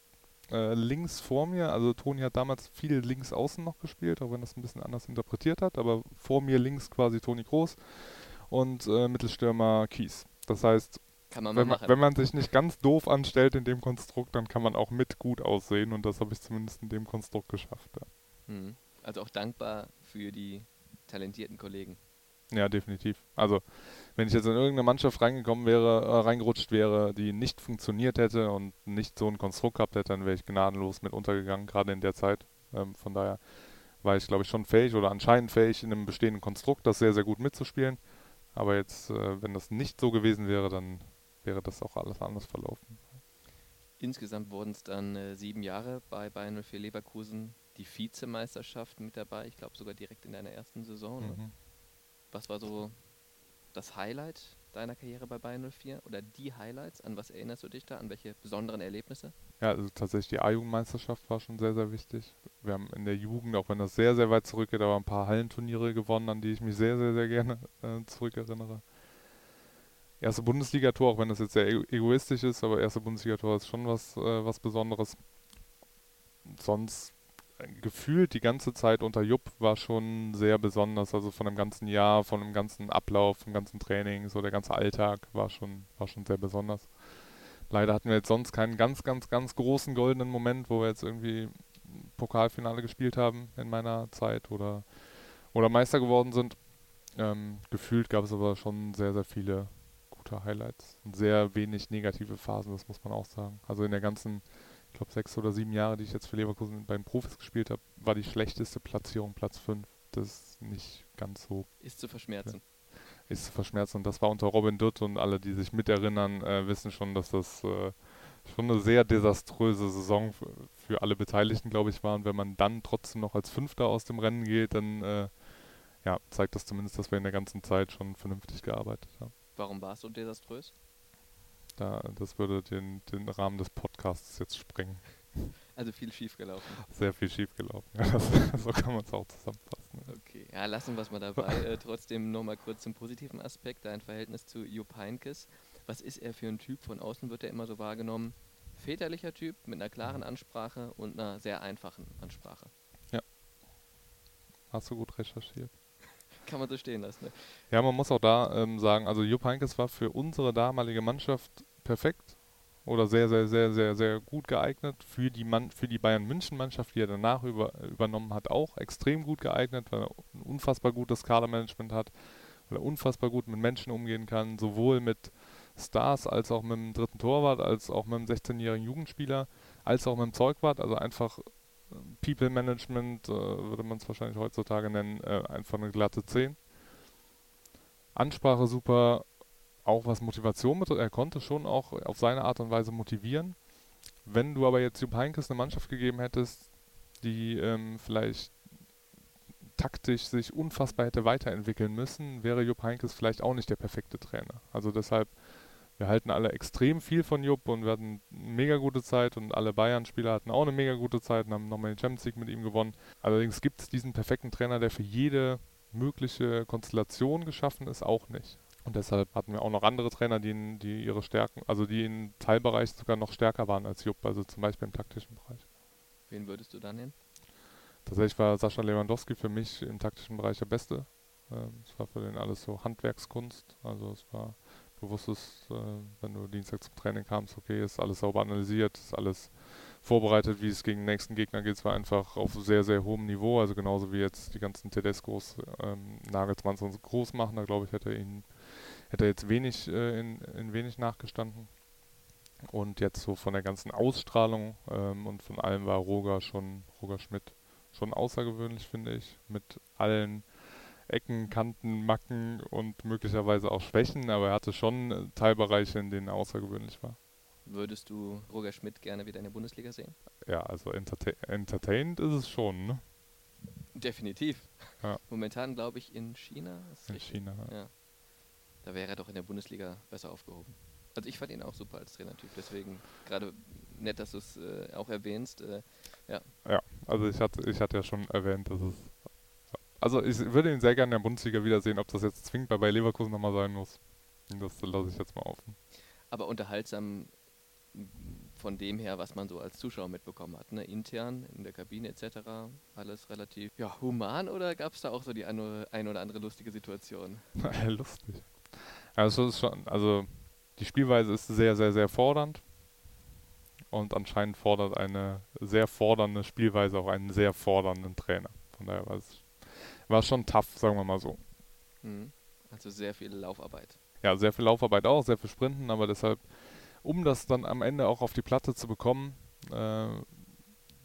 Äh, links vor mir, also Toni hat damals viel links außen noch gespielt, auch wenn das ein bisschen anders interpretiert hat, aber vor mir links quasi Toni Groß und äh, Mittelstürmer Kies. Das heißt, man wenn, man, wenn, man, sich nicht ganz doof anstellt in dem Konstrukt, dann kann man auch mit gut aussehen und das habe ich zumindest in dem Konstrukt geschafft. Ja. Mhm. Also auch dankbar für die talentierten Kollegen. Ja, definitiv. Also, wenn ich jetzt in irgendeine Mannschaft reingekommen wäre, äh, reingerutscht wäre, die nicht funktioniert hätte und nicht so ein Konstrukt gehabt hätte, dann wäre ich gnadenlos mit untergegangen, gerade in der Zeit. Ähm, von daher war ich, glaube ich, schon fähig oder anscheinend fähig, in einem bestehenden Konstrukt das sehr, sehr gut mitzuspielen. Aber jetzt, äh, wenn das nicht so gewesen wäre, dann wäre das auch alles anders verlaufen. Insgesamt wurden es dann äh, sieben Jahre bei Bayern 04 Leverkusen, die Vizemeisterschaft mit dabei, ich glaube sogar direkt in deiner ersten Saison. Ne? Was war so das Highlight deiner Karriere bei Bayern 04 oder die Highlights? An was erinnerst du dich da? An welche besonderen Erlebnisse? Ja, also tatsächlich die A-Jugendmeisterschaft war schon sehr, sehr wichtig. Wir haben in der Jugend, auch wenn das sehr, sehr weit zurückgeht, aber ein paar Hallenturniere gewonnen, an die ich mich sehr, sehr, sehr gerne äh, zurückerinnere. Erste Bundesligator, auch wenn das jetzt sehr egoistisch ist, aber erste Bundesligator ist schon was, äh, was Besonderes. Sonst gefühlt die ganze Zeit unter Jupp war schon sehr besonders. Also von dem ganzen Jahr, von dem ganzen Ablauf, vom ganzen Training, so der ganze Alltag war schon, war schon sehr besonders. Leider hatten wir jetzt sonst keinen ganz, ganz, ganz großen goldenen Moment, wo wir jetzt irgendwie Pokalfinale gespielt haben in meiner Zeit oder, oder Meister geworden sind. Ähm, gefühlt gab es aber schon sehr, sehr viele gute Highlights und sehr wenig negative Phasen, das muss man auch sagen. Also in der ganzen, glaube, sechs oder sieben Jahre, die ich jetzt für Leverkusen bei den Profis gespielt habe, war die schlechteste Platzierung Platz 5. Das ist nicht ganz so. Ist zu verschmerzen. Ist zu verschmerzen. Und das war unter Robin Dutt und alle, die sich miterinnern, äh, wissen schon, dass das äh, schon eine sehr desaströse Saison für alle Beteiligten, glaube ich, war. Und wenn man dann trotzdem noch als Fünfter aus dem Rennen geht, dann äh, ja, zeigt das zumindest, dass wir in der ganzen Zeit schon vernünftig gearbeitet haben. Warum war es so desaströs? Da, das würde den, den Rahmen des Podcasts jetzt sprengen. Also viel schiefgelaufen. Sehr viel schiefgelaufen, ja, das, [LAUGHS] so kann man es auch zusammenfassen. Okay, ja, lassen wir es mal dabei. [LAUGHS] äh, trotzdem nochmal kurz zum positiven Aspekt, dein Verhältnis zu Jupp Heinkes. Was ist er für ein Typ? Von außen wird er immer so wahrgenommen. Väterlicher Typ mit einer klaren Ansprache und einer sehr einfachen Ansprache. Ja. Hast du gut recherchiert. [LAUGHS] Kann man so stehen lassen. Ne? Ja, man muss auch da ähm, sagen, also Jupp Heinkes war für unsere damalige Mannschaft perfekt oder sehr, sehr, sehr, sehr, sehr gut geeignet. Für die, Mann, für die Bayern München Mannschaft, die er danach über, übernommen hat, auch extrem gut geeignet, weil er ein unfassbar gutes Kadermanagement hat, weil er unfassbar gut mit Menschen umgehen kann, sowohl mit Stars als auch mit dem dritten Torwart, als auch mit dem 16-jährigen Jugendspieler, als auch mit dem Zeugwart, also einfach äh, People Management, äh, würde man es wahrscheinlich heutzutage nennen, äh, einfach eine glatte 10. Ansprache super, auch was Motivation betrifft, er konnte schon auch auf seine Art und Weise motivieren. Wenn du aber jetzt Jupp Heynckes eine Mannschaft gegeben hättest, die ähm, vielleicht taktisch sich unfassbar hätte weiterentwickeln müssen, wäre Jupp Heynckes vielleicht auch nicht der perfekte Trainer. Also deshalb, wir halten alle extrem viel von Jupp und wir hatten eine mega gute Zeit und alle Bayern-Spieler hatten auch eine mega gute Zeit und haben nochmal den Champions League mit ihm gewonnen. Allerdings gibt es diesen perfekten Trainer, der für jede mögliche Konstellation geschaffen ist, auch nicht. Und deshalb hatten wir auch noch andere Trainer, die, die ihre Stärken, also die in Teilbereichen sogar noch stärker waren als Jupp, also zum Beispiel im taktischen Bereich. Wen würdest du da nennen? Tatsächlich war Sascha Lewandowski für mich im taktischen Bereich der Beste. Ähm, es war für den alles so Handwerkskunst. Also es war bewusstes, äh, wenn du Dienstag zum Training kamst, okay, ist alles sauber analysiert, ist alles vorbereitet, wie es gegen den nächsten Gegner geht. Es war einfach auf sehr, sehr hohem Niveau. Also genauso wie jetzt die ganzen Tedescos ähm, Nagelsmanns uns groß machen. Da glaube ich, hätte er ihn hätte er jetzt wenig äh, in, in wenig nachgestanden. Und jetzt so von der ganzen Ausstrahlung ähm, und von allem war Roger schon, Roger Schmidt schon außergewöhnlich, finde ich. Mit allen Ecken, Kanten, Macken und möglicherweise auch Schwächen, aber er hatte schon äh, Teilbereiche, in denen er außergewöhnlich war. Würdest du Roger Schmidt gerne wieder in der Bundesliga sehen? Ja, also entertain entertained ist es schon, ne? Definitiv. Ja. Momentan glaube ich in China. in richtig? China, ja. ja. Da wäre er doch in der Bundesliga besser aufgehoben. Also ich fand ihn auch super als Trainertyp, deswegen gerade nett, dass du es äh, auch erwähnst. Äh, ja. ja, also ich hatte, ich hatte ja schon erwähnt, dass es. Also ich würde ihn sehr gerne in der Bundesliga wiedersehen, ob das jetzt zwingend bei Leverkusen nochmal sein muss. Das lasse ich jetzt mal offen. Aber unterhaltsam von dem her, was man so als Zuschauer mitbekommen hat, ne? intern in der Kabine etc. Alles relativ ja, human oder gab es da auch so die eine, ein oder andere lustige Situation? [LAUGHS] Lustig. Also, ist schon, also die Spielweise ist sehr, sehr, sehr fordernd. Und anscheinend fordert eine sehr fordernde Spielweise auch einen sehr fordernden Trainer. Von daher war es war schon tough, sagen wir mal so. Mhm. Also sehr viel Laufarbeit. Ja, sehr viel Laufarbeit auch, sehr viel Sprinten, aber deshalb um das dann am Ende auch auf die Platte zu bekommen, äh,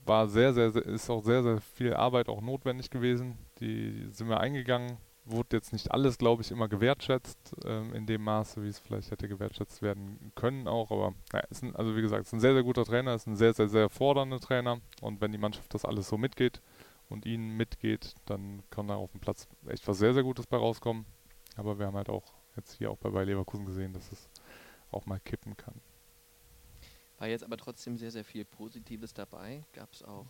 war sehr, sehr, sehr, ist auch sehr, sehr viel Arbeit auch notwendig gewesen. Die sind wir eingegangen, wurde jetzt nicht alles, glaube ich, immer gewertschätzt, ähm, in dem Maße, wie es vielleicht hätte gewertschätzt werden können auch, aber ja, ist ein, also wie gesagt, ist ein sehr, sehr guter Trainer, ist ein sehr, sehr, sehr fordernder Trainer und wenn die Mannschaft das alles so mitgeht und ihnen mitgeht, dann kann da auf dem Platz echt was sehr, sehr Gutes bei rauskommen. Aber wir haben halt auch jetzt hier auch bei Bayer Leverkusen gesehen, dass es auch mal kippen kann. War jetzt aber trotzdem sehr, sehr viel Positives dabei. Gab es auch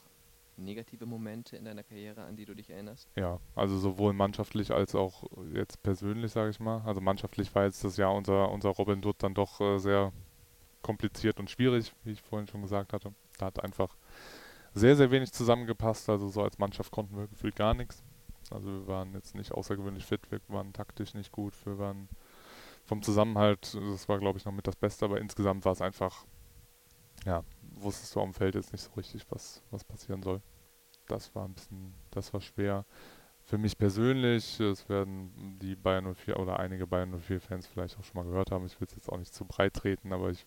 negative Momente in deiner Karriere, an die du dich erinnerst? Ja, also sowohl mannschaftlich als auch jetzt persönlich, sage ich mal. Also mannschaftlich war jetzt das Jahr unser, unser Robin Dutt dann doch äh, sehr kompliziert und schwierig, wie ich vorhin schon gesagt hatte. Da hat einfach sehr, sehr wenig zusammengepasst. Also so als Mannschaft konnten wir gefühlt gar nichts. Also wir waren jetzt nicht außergewöhnlich fit, wir waren taktisch nicht gut, wir waren vom Zusammenhalt, das war glaube ich noch mit das Beste, aber insgesamt war es einfach, ja, wusstest du am Feld jetzt nicht so richtig, was, was passieren soll. Das war ein bisschen, das war schwer. Für mich persönlich, es werden die Bayern 04 oder einige Bayern 04 Fans vielleicht auch schon mal gehört haben, ich will es jetzt auch nicht zu breit treten, aber ich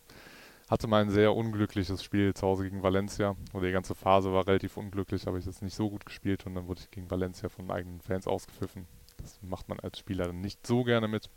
hatte mal ein sehr unglückliches Spiel zu Hause gegen Valencia. Oder die ganze Phase war relativ unglücklich, habe ich jetzt nicht so gut gespielt und dann wurde ich gegen Valencia von eigenen Fans ausgepfiffen. Das macht man als Spieler dann nicht so gerne mit.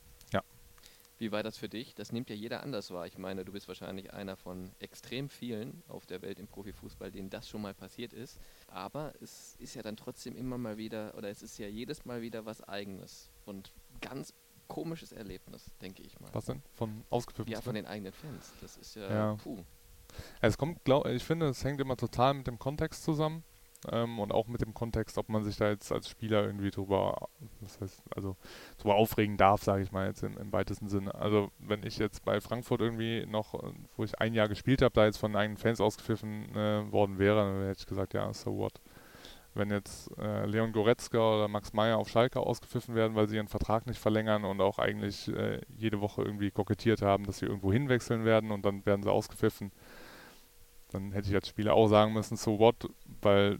Wie war das für dich? Das nimmt ja jeder anders wahr. Ich meine, du bist wahrscheinlich einer von extrem vielen auf der Welt im Profifußball, denen das schon mal passiert ist. Aber es ist ja dann trotzdem immer mal wieder, oder es ist ja jedes Mal wieder was Eigenes. Und ganz komisches Erlebnis, denke ich mal. Was denn? Von ausgepfiffen? Ja, von den eigenen Fans. Das ist ja, ja. puh. Es kommt, glaub, ich finde, es hängt immer total mit dem Kontext zusammen. Ähm, und auch mit dem Kontext, ob man sich da jetzt als Spieler irgendwie drüber, das heißt, also drüber aufregen darf, sage ich mal jetzt im, im, weitesten Sinne. Also wenn ich jetzt bei Frankfurt irgendwie noch, wo ich ein Jahr gespielt habe, da jetzt von eigenen Fans ausgepfiffen äh, worden wäre, dann hätte ich gesagt, ja, so what wenn jetzt äh, Leon Goretzka oder Max Meyer auf Schalke ausgepfiffen werden, weil sie ihren Vertrag nicht verlängern und auch eigentlich äh, jede Woche irgendwie kokettiert haben, dass sie irgendwo hinwechseln werden und dann werden sie ausgepfiffen, dann hätte ich als Spieler auch sagen müssen, so what, weil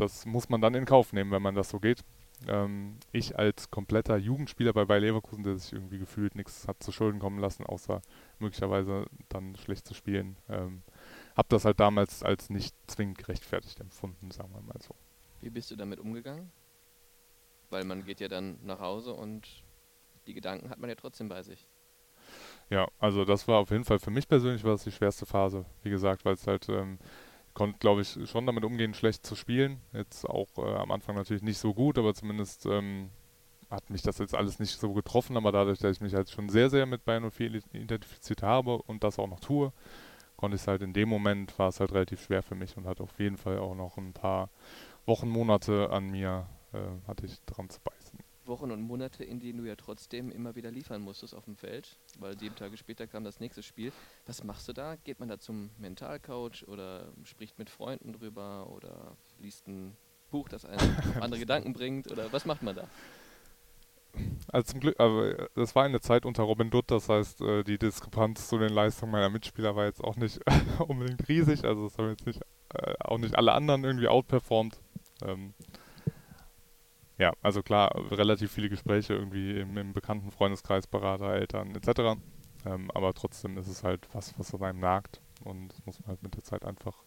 das muss man dann in Kauf nehmen, wenn man das so geht. Ähm, ich als kompletter Jugendspieler bei Bayer Leverkusen, der sich irgendwie gefühlt nichts hat zu Schulden kommen lassen, außer möglicherweise dann schlecht zu spielen, ähm, habe das halt damals als nicht zwingend gerechtfertigt empfunden, sagen wir mal so. Wie bist du damit umgegangen? Weil man geht ja dann nach Hause und die Gedanken hat man ja trotzdem bei sich. Ja, also das war auf jeden Fall für mich persönlich war das die schwerste Phase, wie gesagt, weil es halt ähm, konnte, glaube ich, schon damit umgehen, schlecht zu spielen. Jetzt auch äh, am Anfang natürlich nicht so gut, aber zumindest ähm, hat mich das jetzt alles nicht so getroffen, aber dadurch, dass ich mich halt schon sehr, sehr mit Bayern 04 identifiziert habe und das auch noch tue, konnte ich es halt in dem Moment, war es halt relativ schwer für mich und hat auf jeden Fall auch noch ein paar Wochen, Monate an mir äh, hatte ich dran zu beißen. Wochen und Monate, in denen du ja trotzdem immer wieder liefern musstest auf dem Feld, weil sieben Tage später kam das nächste Spiel. Was machst du da? Geht man da zum Mentalcoach oder spricht mit Freunden drüber oder liest ein Buch, das einen [LAUGHS] andere Gedanken bringt oder was macht man da? Also zum Glück, aber das war eine Zeit unter Robin Dutt, das heißt, äh, die Diskrepanz zu den Leistungen meiner Mitspieler war jetzt auch nicht [LAUGHS] unbedingt riesig, also das haben jetzt nicht, äh, auch nicht alle anderen irgendwie outperformed. Ähm, ja, also klar, relativ viele Gespräche irgendwie im, im bekannten Freundeskreis, Berater, Eltern etc. Ähm, aber trotzdem ist es halt was, was auf einem nagt und das muss man halt mit der Zeit einfach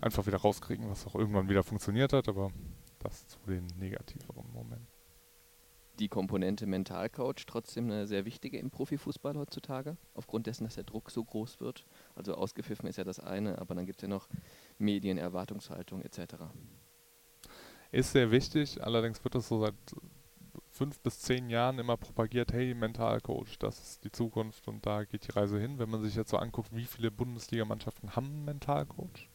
einfach wieder rauskriegen, was auch irgendwann wieder funktioniert hat, aber das zu den negativeren Momenten. Die Komponente Mentalcoach trotzdem eine sehr wichtige im Profifußball heutzutage, aufgrund dessen, dass der Druck so groß wird. Also ausgepfiffen ist ja das eine, aber dann gibt es ja noch Medien, Erwartungshaltung etc. Ist sehr wichtig, allerdings wird das so seit fünf bis zehn Jahren immer propagiert, hey, Mentalcoach, das ist die Zukunft und da geht die Reise hin. Wenn man sich jetzt so anguckt, wie viele Bundesligamannschaften haben einen Mentalcoach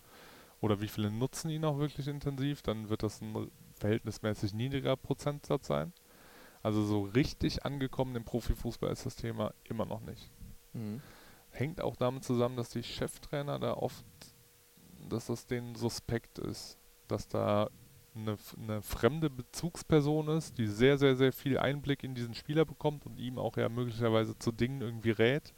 oder wie viele nutzen ihn auch wirklich intensiv, dann wird das ein verhältnismäßig niedriger Prozentsatz sein. Also so richtig angekommen im Profifußball ist das Thema immer noch nicht. Mhm. Hängt auch damit zusammen, dass die Cheftrainer da oft dass das denen suspekt ist, dass da eine, eine, fremde Bezugsperson ist, die sehr, sehr, sehr viel Einblick in diesen Spieler bekommt und ihm auch ja möglicherweise zu Dingen irgendwie rät.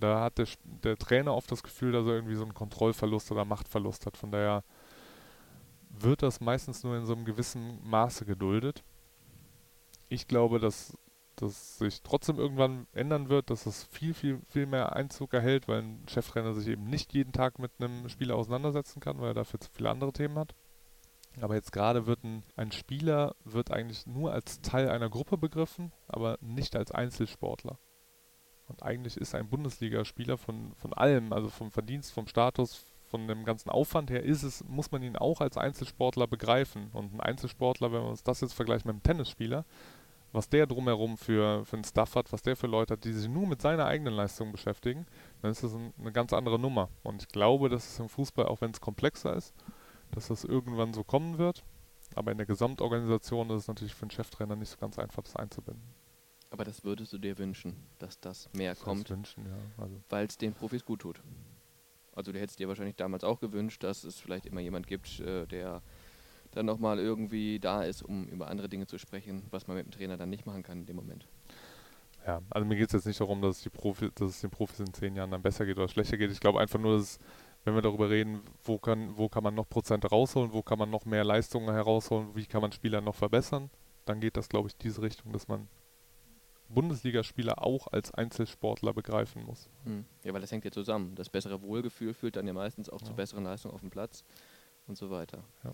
Da hat der, der Trainer oft das Gefühl, dass er irgendwie so einen Kontrollverlust oder Machtverlust hat. Von daher wird das meistens nur in so einem gewissen Maße geduldet. Ich glaube, dass das sich trotzdem irgendwann ändern wird, dass es viel, viel, viel mehr Einzug erhält, weil ein Cheftrainer sich eben nicht jeden Tag mit einem Spieler auseinandersetzen kann, weil er dafür zu viele andere Themen hat. Aber jetzt gerade wird ein, ein Spieler wird eigentlich nur als Teil einer Gruppe begriffen, aber nicht als Einzelsportler. Und eigentlich ist ein Bundesligaspieler von, von allem, also vom Verdienst, vom Status, von dem ganzen Aufwand her ist es, muss man ihn auch als Einzelsportler begreifen. Und ein Einzelsportler, wenn wir uns das jetzt vergleichen mit einem Tennisspieler, was der drumherum für, für einen Stuff hat, was der für Leute hat, die sich nur mit seiner eigenen Leistung beschäftigen, dann ist das ein, eine ganz andere Nummer. Und ich glaube, dass es im Fußball, auch wenn es komplexer ist, dass das irgendwann so kommen wird. Aber in der Gesamtorganisation ist es natürlich für einen Cheftrainer nicht so ganz einfach, das einzubinden. Aber das würdest du dir wünschen, dass das mehr das kommt, wünschen, ja. also weil es den Profis gut tut. Also du hättest dir wahrscheinlich damals auch gewünscht, dass es vielleicht immer jemand gibt, äh, der dann nochmal irgendwie da ist, um über andere Dinge zu sprechen, was man mit dem Trainer dann nicht machen kann in dem Moment. Ja, also mir geht es jetzt nicht darum, dass es, die Profi, dass es den Profis in zehn Jahren dann besser geht oder schlechter geht. Ich glaube einfach nur, dass wenn wir darüber reden, wo kann, wo kann man noch Prozente rausholen, wo kann man noch mehr Leistungen herausholen, wie kann man Spieler noch verbessern, dann geht das, glaube ich, diese Richtung, dass man Bundesligaspieler auch als Einzelsportler begreifen muss. Hm. Ja, weil das hängt ja zusammen. Das bessere Wohlgefühl führt dann ja meistens auch ja. zu besseren Leistungen auf dem Platz und so weiter. Ja.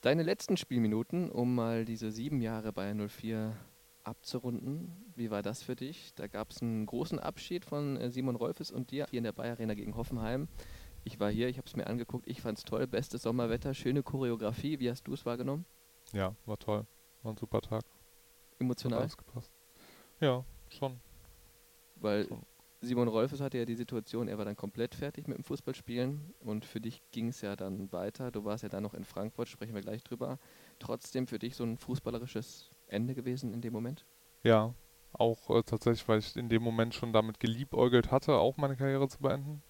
Deine letzten Spielminuten, um mal diese sieben Jahre bei 04 abzurunden, wie war das für dich? Da gab es einen großen Abschied von äh, Simon Rolfes und dir hier in der Bayer Arena gegen Hoffenheim. Ich war hier, ich habe es mir angeguckt, ich fand es toll, bestes Sommerwetter, schöne Choreografie. Wie hast du es wahrgenommen? Ja, war toll. War ein super Tag. Emotional? Hat ausgepasst. Ja, schon. Weil schon. Simon Rolfes hatte ja die Situation, er war dann komplett fertig mit dem Fußballspielen und für dich ging es ja dann weiter. Du warst ja dann noch in Frankfurt, sprechen wir gleich drüber. Trotzdem für dich so ein fußballerisches Ende gewesen in dem Moment? Ja, auch äh, tatsächlich, weil ich in dem Moment schon damit geliebäugelt hatte, auch meine Karriere zu beenden,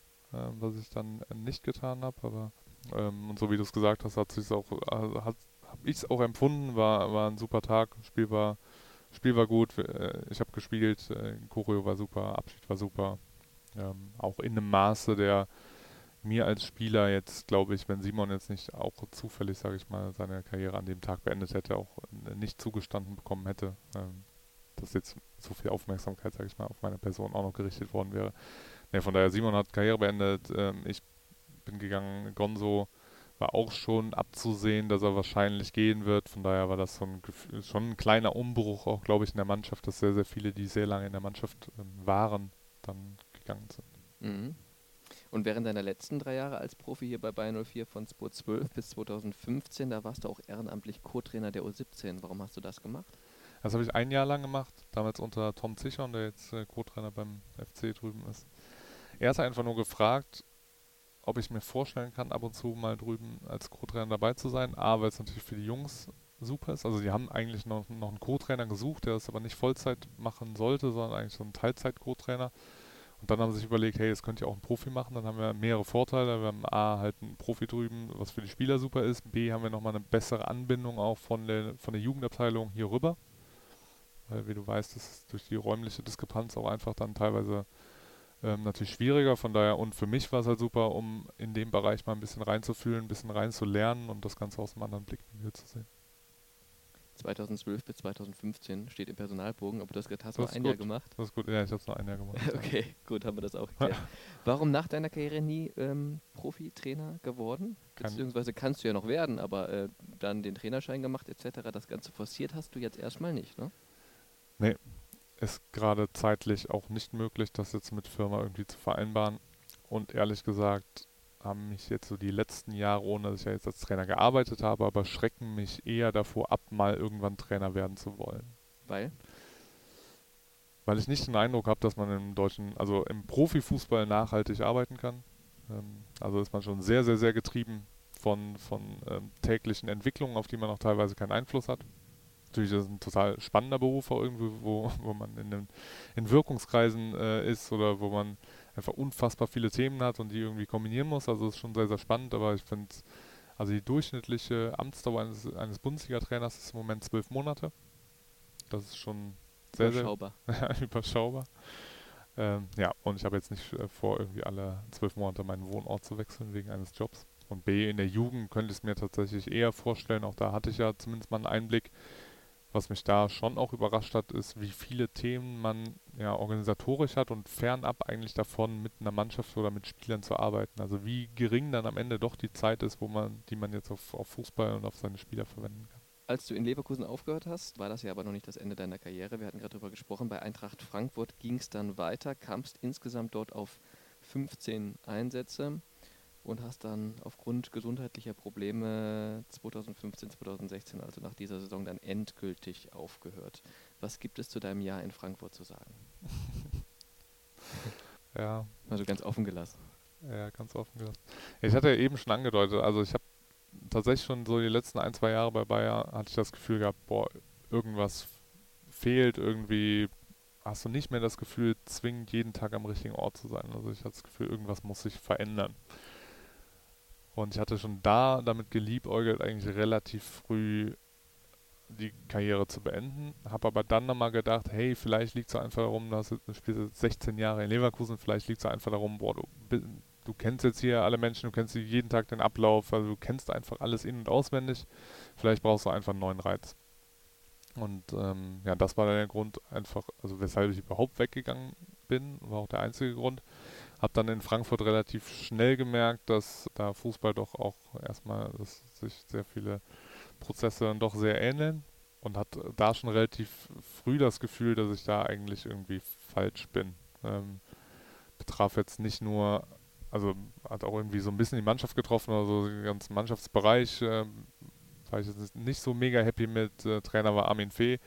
was ich dann äh, nicht getan habe. Aber ähm, und so wie du es gesagt hast, hat sich auch, äh, habe ich es auch empfunden, war, war ein super Tag, Spiel war Spiel war gut, äh, ich habe gespielt, äh, Choreo war super, Abschied war super. Ähm, auch in einem Maße, der mir als Spieler jetzt, glaube ich, wenn Simon jetzt nicht auch zufällig, sage ich mal, seine Karriere an dem Tag beendet hätte, auch nicht zugestanden bekommen hätte, ähm, dass jetzt so viel Aufmerksamkeit, sage ich mal, auf meine Person auch noch gerichtet worden wäre. Nee, von daher, Simon hat Karriere beendet, ähm, ich bin gegangen, Gonzo war auch schon abzusehen, dass er wahrscheinlich gehen wird. Von daher war das so ein schon ein kleiner Umbruch, auch glaube ich, in der Mannschaft, dass sehr, sehr viele, die sehr lange in der Mannschaft ähm, waren, dann gegangen sind. Mhm. Und während deiner letzten drei Jahre als Profi hier bei Bayern 04 von 2012 bis 2015, da warst du auch ehrenamtlich Co-Trainer der U17. Warum hast du das gemacht? Das habe ich ein Jahr lang gemacht, damals unter Tom Zichon, der jetzt äh, Co-Trainer beim FC drüben ist. Er hat einfach nur gefragt, ob ich mir vorstellen kann, ab und zu mal drüben als Co-Trainer dabei zu sein. A, weil es natürlich für die Jungs super ist. Also die haben eigentlich noch, noch einen Co-Trainer gesucht, der das aber nicht Vollzeit machen sollte, sondern eigentlich so einen Teilzeit-Co-Trainer. Und dann haben sie sich überlegt, hey, das könnt ihr auch ein Profi machen. Dann haben wir mehrere Vorteile. Wir haben A, halt einen Profi drüben, was für die Spieler super ist. B, haben wir nochmal eine bessere Anbindung auch von der, von der Jugendabteilung hier rüber. Weil, wie du weißt, ist durch die räumliche Diskrepanz auch einfach dann teilweise ähm, natürlich schwieriger. Von daher, und für mich war es halt super, um in dem Bereich mal ein bisschen reinzufühlen, ein bisschen reinzulernen und das Ganze aus einem anderen Blickwinkel zu sehen. 2012 bis 2015 steht im Personalbogen, aber du hast gerade hast du ein gut. Jahr gemacht. Das ist gut, ja, ich habe es noch ein Jahr gemacht. [LAUGHS] okay, gut, haben wir das auch geklärt. [LAUGHS] Warum nach deiner Karriere nie ähm, Profi-Trainer geworden? Beziehungsweise kannst du ja noch werden, aber äh, dann den Trainerschein gemacht etc., das Ganze forciert hast du jetzt erstmal nicht, ne? Nee, ist gerade zeitlich auch nicht möglich, das jetzt mit Firma irgendwie zu vereinbaren. Und ehrlich gesagt haben mich jetzt so die letzten Jahre, ohne dass ich ja jetzt als Trainer gearbeitet habe, aber schrecken mich eher davor ab, mal irgendwann Trainer werden zu wollen. Weil? Weil ich nicht den Eindruck habe, dass man im deutschen, also im Profifußball nachhaltig arbeiten kann. Ähm, also ist man schon sehr, sehr, sehr getrieben von, von ähm, täglichen Entwicklungen, auf die man auch teilweise keinen Einfluss hat natürlich das ein total spannender Beruf auch irgendwie, wo, wo man in, den, in Wirkungskreisen äh, ist oder wo man einfach unfassbar viele Themen hat und die irgendwie kombinieren muss. Also ist schon sehr, sehr spannend, aber ich finde, also die durchschnittliche Amtsdauer eines, eines Bundesliga-Trainers ist im Moment zwölf Monate. Das ist schon sehr, überschaubar. [LAUGHS] sehr überschaubar. Ähm, ja, und ich habe jetzt nicht äh, vor, irgendwie alle zwölf Monate meinen Wohnort zu wechseln wegen eines Jobs. Und B, in der Jugend könnte ich es mir tatsächlich eher vorstellen, auch da hatte ich ja zumindest mal einen Einblick, was mich da schon auch überrascht hat, ist, wie viele Themen man ja organisatorisch hat und fernab eigentlich davon, mit einer Mannschaft oder mit Spielern zu arbeiten. Also wie gering dann am Ende doch die Zeit ist, wo man, die man jetzt auf, auf Fußball und auf seine Spieler verwenden kann. Als du in Leverkusen aufgehört hast, war das ja aber noch nicht das Ende deiner Karriere. Wir hatten gerade darüber gesprochen. Bei Eintracht Frankfurt ging es dann weiter, kamst insgesamt dort auf 15 Einsätze. Und hast dann aufgrund gesundheitlicher Probleme 2015, 2016, also nach dieser Saison, dann endgültig aufgehört. Was gibt es zu deinem Jahr in Frankfurt zu sagen? [LAUGHS] ja. Also ganz offen gelassen. Ja, ganz offen gelassen. Ich hatte ja eben schon angedeutet, also ich habe tatsächlich schon so die letzten ein, zwei Jahre bei Bayer hatte ich das Gefühl gehabt, boah, irgendwas fehlt, irgendwie hast du nicht mehr das Gefühl, zwingend jeden Tag am richtigen Ort zu sein. Also ich hatte das Gefühl, irgendwas muss sich verändern. Und ich hatte schon da damit geliebäugelt, eigentlich relativ früh die Karriere zu beenden. Habe aber dann nochmal gedacht, hey, vielleicht liegt es einfach darum, dass du spielst jetzt 16 Jahre in Leverkusen, vielleicht liegt es einfach darum, boah, du, du kennst jetzt hier alle Menschen, du kennst jeden Tag den Ablauf, also du kennst einfach alles in- und auswendig. Vielleicht brauchst du einfach einen neuen Reiz. Und ähm, ja, das war der Grund einfach, also weshalb ich überhaupt weggegangen bin, war auch der einzige Grund. Hab dann in Frankfurt relativ schnell gemerkt, dass da Fußball doch auch erstmal, dass sich sehr viele Prozesse dann doch sehr ähneln und hat da schon relativ früh das Gefühl, dass ich da eigentlich irgendwie falsch bin. Ähm, betraf jetzt nicht nur, also hat auch irgendwie so ein bisschen die Mannschaft getroffen, also den ganzen Mannschaftsbereich, äh, war ich jetzt nicht so mega happy mit. Äh, Trainer war Armin Fee,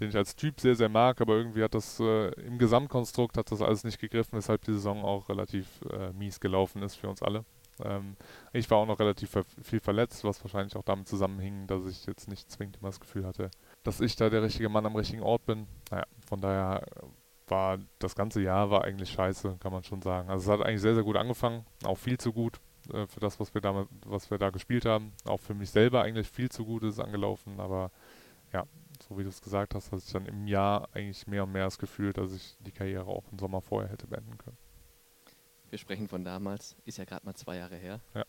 den ich als Typ sehr, sehr mag, aber irgendwie hat das äh, im Gesamtkonstrukt hat das alles nicht gegriffen, weshalb die Saison auch relativ äh, mies gelaufen ist für uns alle. Ähm, ich war auch noch relativ ver viel verletzt, was wahrscheinlich auch damit zusammenhing, dass ich jetzt nicht zwingend immer das Gefühl hatte, dass ich da der richtige Mann am richtigen Ort bin. Naja, von daher war das ganze Jahr war eigentlich scheiße, kann man schon sagen. Also es hat eigentlich sehr, sehr gut angefangen, auch viel zu gut äh, für das, was wir, damit, was wir da gespielt haben. Auch für mich selber eigentlich viel zu gut ist angelaufen, aber ja, so wie du es gesagt hast, hatte ich dann im Jahr eigentlich mehr und mehr das Gefühl, dass ich die Karriere auch im Sommer vorher hätte beenden können. Wir sprechen von damals, ist ja gerade mal zwei Jahre her. Ja.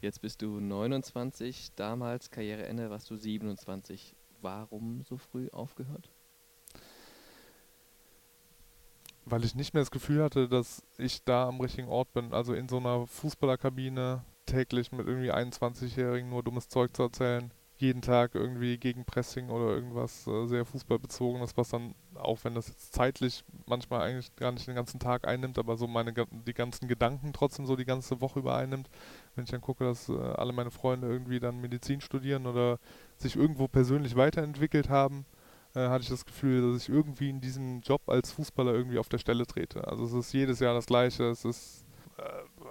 Jetzt bist du 29, damals Karriereende warst du 27. Warum so früh aufgehört? Weil ich nicht mehr das Gefühl hatte, dass ich da am richtigen Ort bin. Also in so einer Fußballerkabine täglich mit irgendwie 21-Jährigen nur dummes Zeug zu erzählen jeden Tag irgendwie gegen Pressing oder irgendwas äh, sehr fußballbezogenes, was dann, auch wenn das jetzt zeitlich manchmal eigentlich gar nicht den ganzen Tag einnimmt, aber so meine die ganzen Gedanken trotzdem so die ganze Woche über einnimmt. Wenn ich dann gucke, dass äh, alle meine Freunde irgendwie dann Medizin studieren oder sich irgendwo persönlich weiterentwickelt haben, äh, hatte ich das Gefühl, dass ich irgendwie in diesem Job als Fußballer irgendwie auf der Stelle trete. Also es ist jedes Jahr das Gleiche, es ist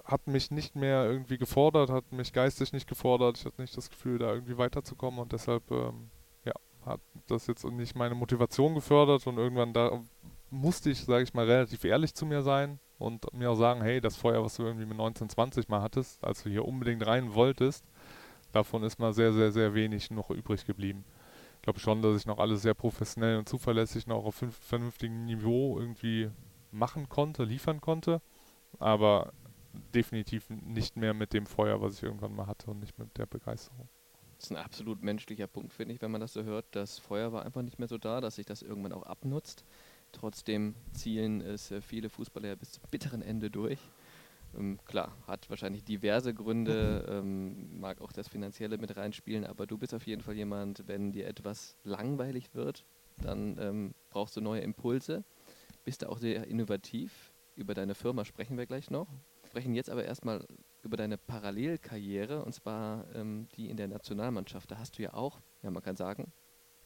hat mich nicht mehr irgendwie gefordert, hat mich geistig nicht gefordert. Ich hatte nicht das Gefühl, da irgendwie weiterzukommen und deshalb ähm, ja, hat das jetzt nicht meine Motivation gefördert und irgendwann da musste ich, sage ich mal, relativ ehrlich zu mir sein und mir auch sagen, hey, das Feuer, was du irgendwie mit 19, 20 mal hattest, als du hier unbedingt rein wolltest, davon ist mal sehr, sehr, sehr wenig noch übrig geblieben. Ich glaube schon, dass ich noch alles sehr professionell und zuverlässig noch auf vernünftigem Niveau irgendwie machen konnte, liefern konnte aber definitiv nicht mehr mit dem Feuer, was ich irgendwann mal hatte und nicht mit der Begeisterung. Das ist ein absolut menschlicher Punkt, finde ich, wenn man das so hört. Das Feuer war einfach nicht mehr so da, dass sich das irgendwann auch abnutzt. Trotzdem zielen es viele Fußballer ja bis zum bitteren Ende durch. Ähm, klar, hat wahrscheinlich diverse Gründe, [LAUGHS] ähm, mag auch das Finanzielle mit reinspielen, aber du bist auf jeden Fall jemand, wenn dir etwas langweilig wird, dann ähm, brauchst du neue Impulse. Bist du auch sehr innovativ, über deine Firma sprechen wir gleich noch. Sprechen jetzt aber erstmal über deine Parallelkarriere und zwar ähm, die in der Nationalmannschaft. Da hast du ja auch, ja man kann sagen,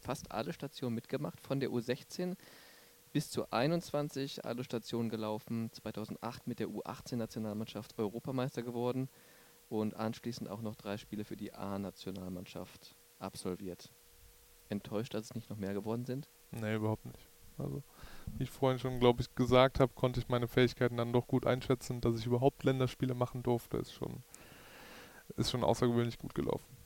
fast alle Stationen mitgemacht, von der U16 bis zur 21 alle Stationen gelaufen, 2008 mit der U18-Nationalmannschaft Europameister geworden und anschließend auch noch drei Spiele für die A-Nationalmannschaft absolviert. Enttäuscht, dass es nicht noch mehr geworden sind? Nee, überhaupt nicht. Also wie ich vorhin schon, glaube ich, gesagt habe, konnte ich meine Fähigkeiten dann doch gut einschätzen, dass ich überhaupt Länderspiele machen durfte, ist schon, ist schon außergewöhnlich gut gelaufen.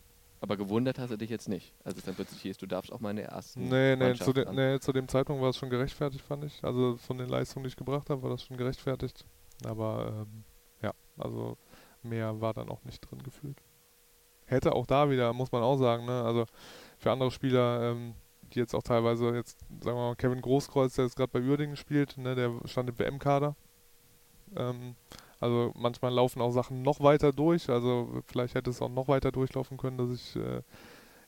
Aber gewundert hast du dich jetzt nicht, als es dann plötzlich hieß, du darfst auch meine ersten. Nee, nee, zu, de, nee, zu dem Zeitpunkt war es schon gerechtfertigt, fand ich. Also von den Leistungen, die ich gebracht habe, war das schon gerechtfertigt. Aber ähm, ja, also mehr war dann auch nicht drin gefühlt. Hätte auch da wieder, muss man auch sagen, ne? Also für andere Spieler ähm, die jetzt auch teilweise jetzt, sagen wir mal, Kevin Großkreuz, der jetzt gerade bei Uerdingen spielt, ne, der stand im WM-Kader. Ähm, also manchmal laufen auch Sachen noch weiter durch, also vielleicht hätte es auch noch weiter durchlaufen können, dass ich äh,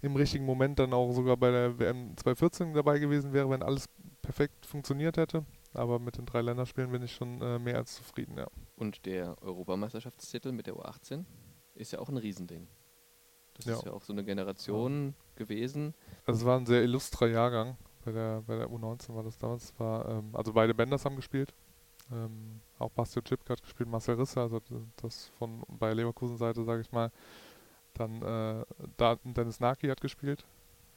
im richtigen Moment dann auch sogar bei der WM 2014 dabei gewesen wäre, wenn alles perfekt funktioniert hätte. aber mit den drei Länderspielen bin ich schon äh, mehr als zufrieden, ja. Und der Europameisterschaftstitel mit der U18 ist ja auch ein Riesending. Das ja. ist ja auch so eine Generation ja. gewesen. Also es war ein sehr illustrer Jahrgang. Bei der, bei der U19 war das damals. War, ähm, also beide Benders haben gespielt. Ähm, auch Bastio Chipka hat gespielt, Marcel Risse, also das von bei Leverkusen Seite, sage ich mal. Dann äh, Dennis Naki hat gespielt,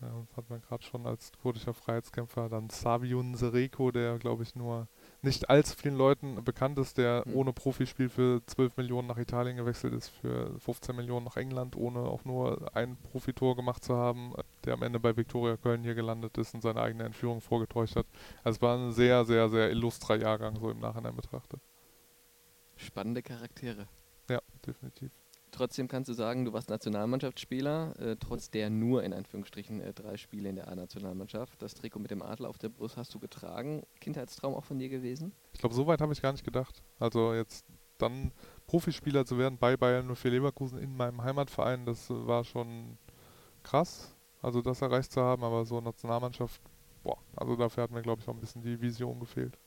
ja, hat man gerade schon als kurdischer Freiheitskämpfer. Dann Saviun Sereko, der glaube ich nur nicht allzu vielen Leuten bekannt ist, der mhm. ohne Profispiel für 12 Millionen nach Italien gewechselt ist, für 15 Millionen nach England, ohne auch nur ein Profitor gemacht zu haben, der am Ende bei Viktoria Köln hier gelandet ist und seine eigene Entführung vorgetäuscht hat. Also es war ein sehr, sehr, sehr illustrer Jahrgang, so im Nachhinein betrachtet. Spannende Charaktere. Ja, definitiv. Trotzdem kannst du sagen, du warst Nationalmannschaftsspieler, äh, trotz der nur in Anführungsstrichen äh, drei Spiele in der A-Nationalmannschaft. Das Trikot mit dem Adler auf der Brust hast du getragen. Kindheitstraum auch von dir gewesen? Ich glaube, so weit habe ich gar nicht gedacht. Also jetzt dann Profispieler zu werden bei Bayern und für Leverkusen in meinem Heimatverein, das war schon krass, also das erreicht zu haben, aber so Nationalmannschaft, boah, also dafür hat mir glaube ich auch ein bisschen die Vision gefehlt.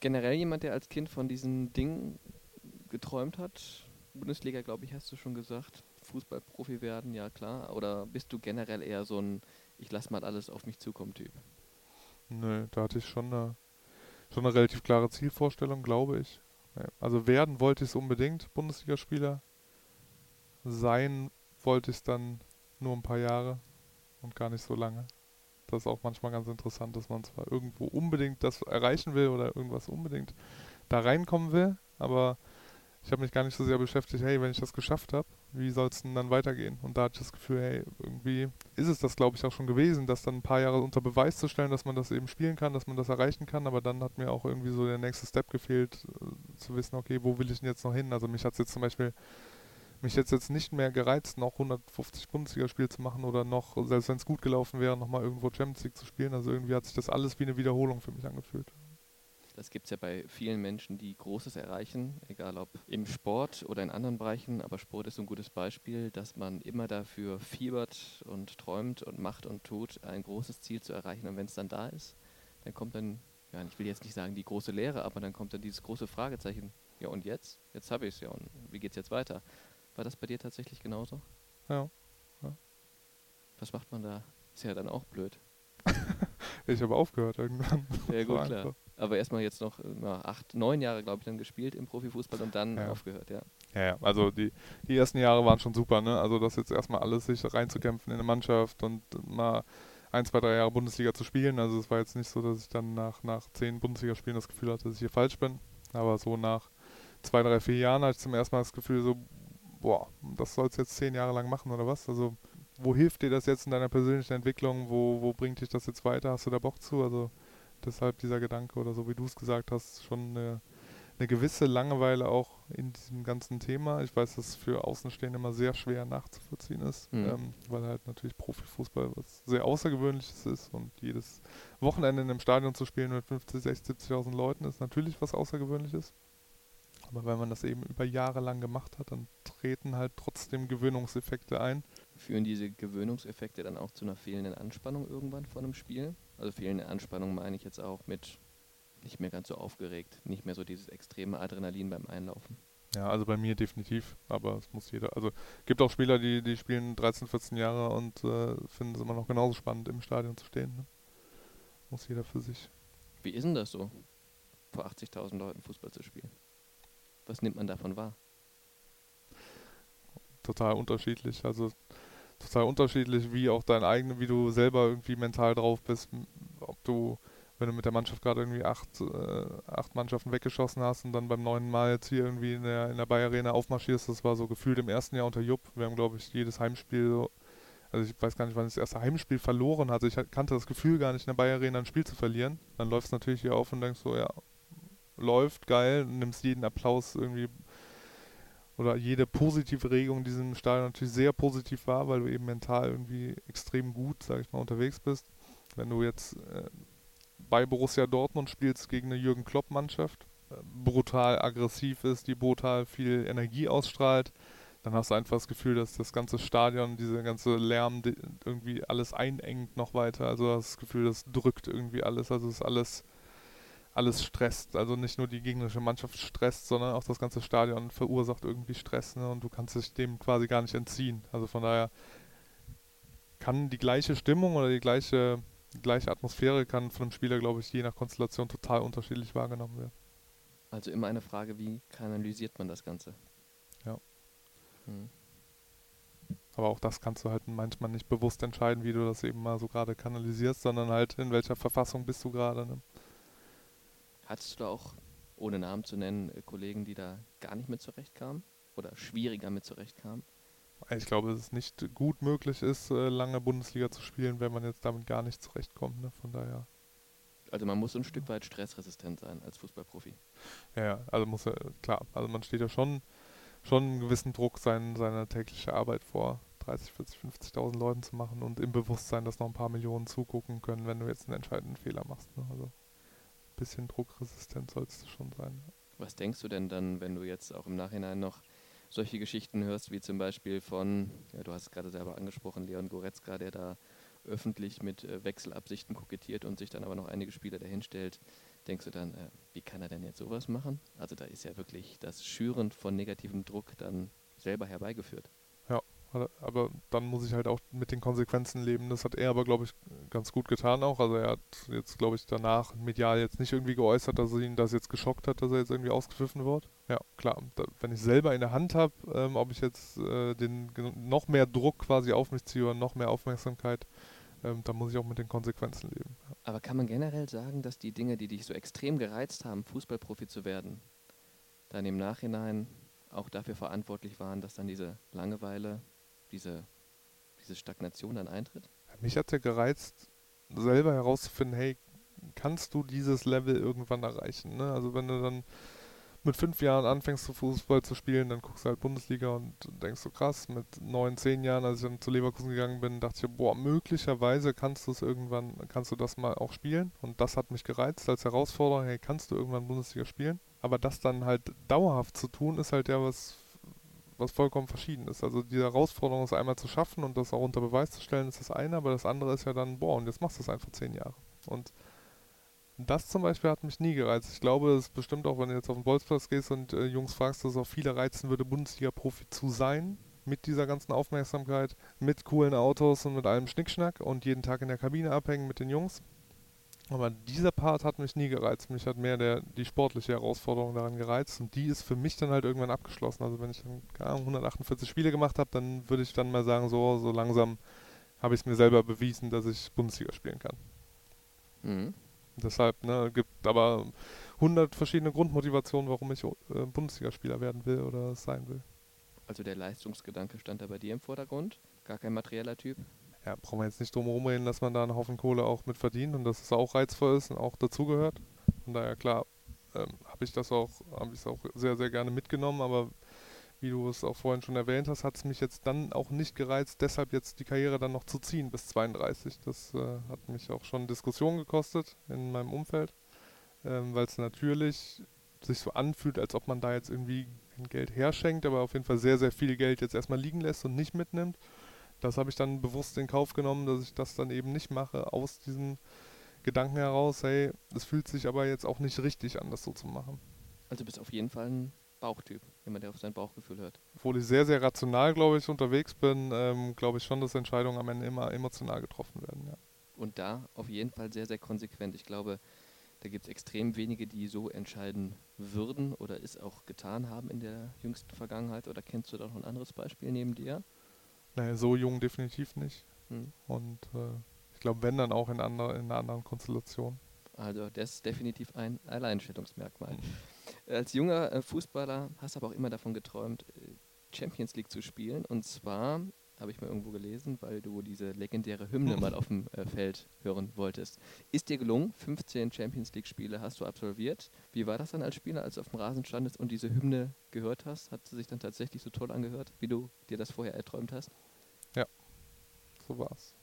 Generell jemand, der als Kind von diesen Dingen geträumt hat, Bundesliga, glaube ich, hast du schon gesagt. Fußballprofi werden, ja klar. Oder bist du generell eher so ein, ich lass mal alles auf mich zukommen Typ? Nö, da hatte ich schon eine, schon eine relativ klare Zielvorstellung, glaube ich. Also werden wollte ich es unbedingt, Bundesligaspieler. Sein wollte ich es dann nur ein paar Jahre und gar nicht so lange. Das ist auch manchmal ganz interessant, dass man zwar irgendwo unbedingt das erreichen will oder irgendwas unbedingt da reinkommen will, aber ich habe mich gar nicht so sehr beschäftigt, hey, wenn ich das geschafft habe, wie soll es denn dann weitergehen? Und da hatte ich das Gefühl, hey, irgendwie ist es das, glaube ich, auch schon gewesen, das dann ein paar Jahre unter Beweis zu stellen, dass man das eben spielen kann, dass man das erreichen kann, aber dann hat mir auch irgendwie so der nächste Step gefehlt, äh, zu wissen, okay, wo will ich denn jetzt noch hin? Also mich hat es jetzt zum Beispiel mich jetzt jetzt nicht mehr gereizt, noch 150 Bundesligaspiele zu machen oder noch, selbst wenn es gut gelaufen wäre, nochmal irgendwo Champions League zu spielen. Also irgendwie hat sich das alles wie eine Wiederholung für mich angefühlt. Das gibt es ja bei vielen Menschen, die Großes erreichen, egal ob im Sport oder in anderen Bereichen. Aber Sport ist ein gutes Beispiel, dass man immer dafür fiebert und träumt und macht und tut, ein großes Ziel zu erreichen. Und wenn es dann da ist, dann kommt dann, ja, ich will jetzt nicht sagen die große Lehre, aber dann kommt dann dieses große Fragezeichen. Ja, und jetzt? Jetzt habe ich es ja. Und wie geht es jetzt weiter? War das bei dir tatsächlich genauso? Ja. ja. Was macht man da? Ist ja dann auch blöd. [LAUGHS] ich habe aufgehört irgendwann. Ja, gut, klar. Aber erstmal jetzt noch ja, acht, neun Jahre, glaube ich, dann gespielt im Profifußball und dann ja. aufgehört, ja. Ja, also die, die ersten Jahre waren schon super, ne? Also das jetzt erstmal alles sich reinzukämpfen in eine Mannschaft und mal ein, zwei, drei Jahre Bundesliga zu spielen. Also es war jetzt nicht so, dass ich dann nach, nach zehn Bundesligaspielen das Gefühl hatte, dass ich hier falsch bin. Aber so nach zwei, drei, vier Jahren hatte ich zum ersten Mal das Gefühl so, boah, das sollst du jetzt zehn Jahre lang machen oder was? Also wo hilft dir das jetzt in deiner persönlichen Entwicklung? Wo, wo bringt dich das jetzt weiter? Hast du da Bock zu? Also deshalb dieser Gedanke oder so wie du es gesagt hast, schon eine, eine, gewisse Langeweile auch in diesem ganzen Thema. Ich weiß, dass es für Außenstehende immer sehr schwer nachzuvollziehen ist, mhm. ähm, weil halt natürlich Profifußball was sehr Außergewöhnliches ist und jedes Wochenende in einem Stadion zu spielen mit 50, 60, 70.000 Leuten ist natürlich was Außergewöhnliches. Aber wenn man das eben über Jahre lang gemacht hat, dann treten halt trotzdem Gewöhnungseffekte ein. Führen diese Gewöhnungseffekte dann auch zu einer fehlenden Anspannung irgendwann vor einem Spiel? Also fehlende Anspannung meine ich jetzt auch mit nicht mehr ganz so aufgeregt, nicht mehr so dieses extreme Adrenalin beim Einlaufen. Ja, also bei mir definitiv, aber es muss jeder. Also gibt auch Spieler, die, die spielen 13, 14 Jahre und äh, finden es immer noch genauso spannend, im Stadion zu stehen. Ne? Muss jeder für sich. Wie ist denn das so, vor 80.000 Leuten Fußball zu spielen? Was nimmt man davon wahr? Total unterschiedlich. Also total unterschiedlich, wie auch dein eigenes, wie du selber irgendwie mental drauf bist. Ob du, wenn du mit der Mannschaft gerade irgendwie acht, äh, acht Mannschaften weggeschossen hast und dann beim neunten Mal jetzt hier irgendwie in der, in der Bayer Arena aufmarschierst, das war so gefühlt im ersten Jahr unter Jupp. Wir haben, glaube ich, jedes Heimspiel so also ich weiß gar nicht, wann ich das erste Heimspiel verloren hatte. Ich kannte das Gefühl gar nicht, in der Bayer Arena ein Spiel zu verlieren. Dann läufst du natürlich hier auf und denkst so, ja, läuft, geil, nimmst jeden Applaus irgendwie oder jede positive Regung in diesem Stadion natürlich sehr positiv wahr, weil du eben mental irgendwie extrem gut, sag ich mal, unterwegs bist. Wenn du jetzt äh, bei Borussia Dortmund spielst gegen eine Jürgen Klopp-Mannschaft, äh, brutal aggressiv ist, die brutal viel Energie ausstrahlt, dann hast du einfach das Gefühl, dass das ganze Stadion, diese ganze Lärm irgendwie alles einengt noch weiter. Also hast das Gefühl, das drückt irgendwie alles. Also ist alles alles stresst. Also nicht nur die gegnerische Mannschaft stresst, sondern auch das ganze Stadion verursacht irgendwie Stress. Ne? Und du kannst dich dem quasi gar nicht entziehen. Also von daher kann die gleiche Stimmung oder die gleiche, die gleiche Atmosphäre kann von einem Spieler, glaube ich, je nach Konstellation total unterschiedlich wahrgenommen werden. Also immer eine Frage, wie kanalisiert man das Ganze? Ja. Hm. Aber auch das kannst du halt manchmal nicht bewusst entscheiden, wie du das eben mal so gerade kanalisierst, sondern halt in welcher Verfassung bist du gerade. Ne? Hattest du da auch, ohne Namen zu nennen, äh, Kollegen, die da gar nicht mit zurechtkamen? Oder schwieriger mit zurechtkamen? Ich glaube, dass es nicht gut möglich ist, äh, lange Bundesliga zu spielen, wenn man jetzt damit gar nicht zurechtkommt. Ne? Von daher. Also man muss ein Stück weit stressresistent sein als Fußballprofi. Ja, ja, also muss ja, klar, also man steht ja schon, schon einen gewissen Druck, sein, seine tägliche Arbeit vor 30, 40, 50.000 Leuten zu machen und im Bewusstsein, dass noch ein paar Millionen zugucken können, wenn du jetzt einen entscheidenden Fehler machst. Ne? Also bisschen druckresistent sollst du schon sein. Was denkst du denn dann, wenn du jetzt auch im Nachhinein noch solche Geschichten hörst, wie zum Beispiel von, ja, du hast es gerade selber angesprochen, Leon Goretzka, der da öffentlich mit äh, Wechselabsichten kokettiert und sich dann aber noch einige Spieler dahinstellt, denkst du dann, äh, wie kann er denn jetzt sowas machen? Also da ist ja wirklich das Schüren von negativem Druck dann selber herbeigeführt. Aber dann muss ich halt auch mit den Konsequenzen leben. Das hat er aber, glaube ich, ganz gut getan auch. Also er hat jetzt, glaube ich, danach medial jetzt nicht irgendwie geäußert, dass ihn das jetzt geschockt hat, dass er jetzt irgendwie ausgepfiffen wird. Ja, klar. Da, wenn ich selber in der Hand habe, ähm, ob ich jetzt äh, den noch mehr Druck quasi auf mich ziehe oder noch mehr Aufmerksamkeit, ähm, dann muss ich auch mit den Konsequenzen leben. Ja. Aber kann man generell sagen, dass die Dinge, die dich so extrem gereizt haben, Fußballprofi zu werden, dann im Nachhinein auch dafür verantwortlich waren, dass dann diese Langeweile diese, diese Stagnation dann eintritt? Mich hat ja gereizt, selber herauszufinden, hey, kannst du dieses Level irgendwann erreichen? Ne? Also wenn du dann mit fünf Jahren anfängst zu Fußball zu spielen, dann guckst du halt Bundesliga und denkst so krass, mit neun, zehn Jahren, als ich dann zu Leverkusen gegangen bin, dachte ich, boah, möglicherweise kannst du es irgendwann, kannst du das mal auch spielen. Und das hat mich gereizt als Herausforderung, hey, kannst du irgendwann Bundesliga spielen? Aber das dann halt dauerhaft zu tun, ist halt ja was was vollkommen verschieden ist. Also die Herausforderung ist einmal zu schaffen und das auch unter Beweis zu stellen, ist das eine, aber das andere ist ja dann, boah, und jetzt machst du es einfach zehn Jahre. Und das zum Beispiel hat mich nie gereizt. Ich glaube, es ist bestimmt auch, wenn du jetzt auf den Bolzplatz gehst und äh, Jungs fragst, dass es auch viele reizen würde, Bundesliga-Profi zu sein, mit dieser ganzen Aufmerksamkeit, mit coolen Autos und mit allem Schnickschnack und jeden Tag in der Kabine abhängen mit den Jungs. Aber dieser Part hat mich nie gereizt. Mich hat mehr der, die sportliche Herausforderung daran gereizt und die ist für mich dann halt irgendwann abgeschlossen. Also wenn ich dann 148 Spiele gemacht habe, dann würde ich dann mal sagen, so, so langsam habe ich es mir selber bewiesen, dass ich Bundesliga spielen kann. Mhm. Deshalb, ne, gibt aber 100 verschiedene Grundmotivationen, warum ich äh, Bundesligaspieler werden will oder sein will. Also der Leistungsgedanke stand da bei dir im Vordergrund? Gar kein materieller Typ? Ja, brauchen wir jetzt nicht drum herum reden, dass man da einen Haufen Kohle auch mit verdient und dass es auch reizvoll ist und auch dazugehört. Von daher, klar, ähm, habe ich das auch, habe ich es auch sehr, sehr gerne mitgenommen, aber wie du es auch vorhin schon erwähnt hast, hat es mich jetzt dann auch nicht gereizt, deshalb jetzt die Karriere dann noch zu ziehen bis 32. Das äh, hat mich auch schon Diskussionen gekostet in meinem Umfeld, ähm, weil es natürlich sich so anfühlt, als ob man da jetzt irgendwie Geld herschenkt, aber auf jeden Fall sehr, sehr viel Geld jetzt erstmal liegen lässt und nicht mitnimmt das habe ich dann bewusst in Kauf genommen, dass ich das dann eben nicht mache, aus diesem Gedanken heraus, hey, es fühlt sich aber jetzt auch nicht richtig an, das so zu machen. Also du bist auf jeden Fall ein Bauchtyp, jemand, der auf sein Bauchgefühl hört. Obwohl ich sehr, sehr rational, glaube ich, unterwegs bin, ähm, glaube ich schon, dass Entscheidungen am Ende immer emotional getroffen werden, ja. Und da auf jeden Fall sehr, sehr konsequent. Ich glaube, da gibt es extrem wenige, die so entscheiden würden oder es auch getan haben in der jüngsten Vergangenheit. Oder kennst du da noch ein anderes Beispiel neben dir? Naja, so jung definitiv nicht. Hm. Und äh, ich glaube, wenn dann auch in, andre, in einer anderen Konstellation. Also das ist definitiv ein Alleinstellungsmerkmal. Mhm. Als junger äh, Fußballer hast du aber auch immer davon geträumt, äh, Champions League zu spielen. Und zwar habe ich mal irgendwo gelesen, weil du diese legendäre Hymne mal auf dem äh, Feld hören wolltest. Ist dir gelungen? 15 Champions League-Spiele hast du absolviert. Wie war das dann als Spieler, als du auf dem Rasen standest und diese Hymne gehört hast? Hat sie sich dann tatsächlich so toll angehört, wie du dir das vorher erträumt hast? Ja, so war's.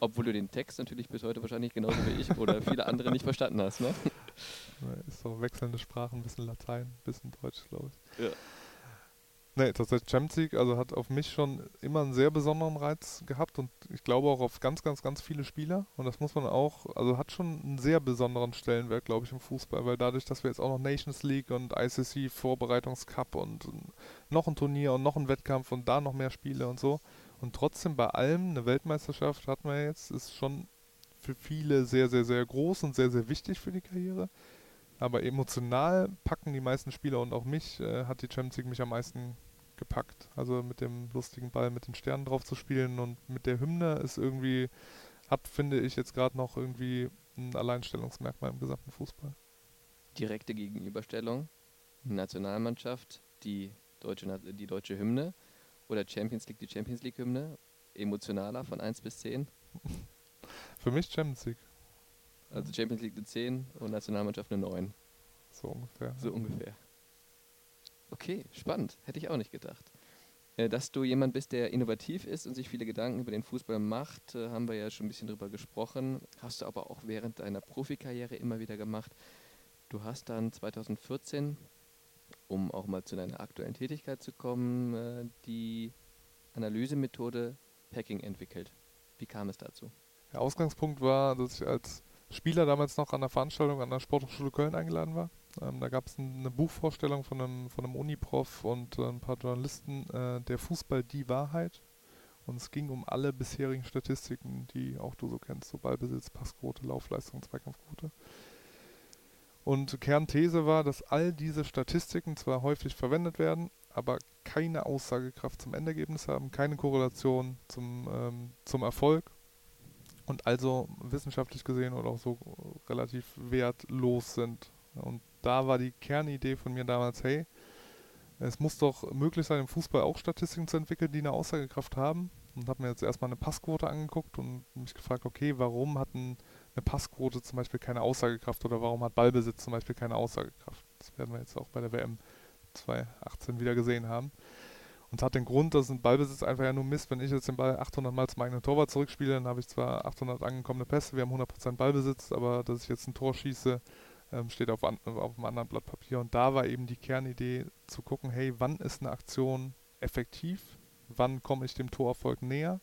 Obwohl du den Text natürlich bis heute wahrscheinlich genauso wie ich oder viele andere nicht verstanden hast, ne? [LAUGHS] Ist so wechselnde Sprachen, ein bisschen Latein, ein bisschen Deutsch, glaube ich. Ja. Nee, tatsächlich Champions League, also hat auf mich schon immer einen sehr besonderen Reiz gehabt und ich glaube auch auf ganz, ganz, ganz viele Spieler. Und das muss man auch, also hat schon einen sehr besonderen Stellenwert, glaube ich, im Fußball, weil dadurch, dass wir jetzt auch noch Nations League und ICC Vorbereitungscup und noch ein Turnier und noch ein Wettkampf und da noch mehr Spiele und so. Und trotzdem bei allem eine Weltmeisterschaft hatten wir jetzt, ist schon für viele sehr, sehr, sehr groß und sehr, sehr wichtig für die Karriere. Aber emotional packen die meisten Spieler und auch mich äh, hat die Champions League mich am meisten gepackt. Also mit dem lustigen Ball mit den Sternen drauf zu spielen und mit der Hymne ist irgendwie, hat, finde ich, jetzt gerade noch irgendwie ein Alleinstellungsmerkmal im gesamten Fußball. Direkte Gegenüberstellung. Nationalmannschaft, die deutsche, die deutsche Hymne oder Champions League, die Champions League Hymne. Emotionaler von 1 bis 10? [LAUGHS] Für mich Champions League. Also Champions League eine 10 und Nationalmannschaft eine 9. So ungefähr. So ungefähr. Okay, spannend. Hätte ich auch nicht gedacht. Äh, dass du jemand bist, der innovativ ist und sich viele Gedanken über den Fußball macht, äh, haben wir ja schon ein bisschen drüber gesprochen. Hast du aber auch während deiner Profikarriere immer wieder gemacht. Du hast dann 2014, um auch mal zu deiner aktuellen Tätigkeit zu kommen, äh, die Analysemethode Packing entwickelt. Wie kam es dazu? Der Ausgangspunkt war, dass ich als Spieler damals noch an der Veranstaltung an der Sporthochschule Köln eingeladen war. Ähm, da gab es eine Buchvorstellung von einem, von einem Uniprof und äh, ein paar Journalisten, äh, der Fußball die Wahrheit. Und es ging um alle bisherigen Statistiken, die auch du so kennst, so Ballbesitz, Passquote, Laufleistung, Zweikampfquote. Und Kernthese war, dass all diese Statistiken zwar häufig verwendet werden, aber keine Aussagekraft zum Endergebnis haben, keine Korrelation zum, ähm, zum Erfolg und also wissenschaftlich gesehen oder auch so relativ wertlos sind. Und da war die Kernidee von mir damals, hey, es muss doch möglich sein, im Fußball auch Statistiken zu entwickeln, die eine Aussagekraft haben. Und habe mir jetzt erstmal eine Passquote angeguckt und mich gefragt, okay, warum hat ein, eine Passquote zum Beispiel keine Aussagekraft oder warum hat Ballbesitz zum Beispiel keine Aussagekraft? Das werden wir jetzt auch bei der WM 2018 wieder gesehen haben. Und hat den Grund, dass ein Ballbesitz einfach ja nur misst, wenn ich jetzt den Ball 800 Mal zum eigenen Torwart zurückspiele, dann habe ich zwar 800 angekommene Pässe, wir haben 100% Ballbesitz, aber dass ich jetzt ein Tor schieße, ähm, steht auf, an, auf einem anderen Blatt Papier. Und da war eben die Kernidee zu gucken, hey, wann ist eine Aktion effektiv? Wann komme ich dem Torerfolg näher?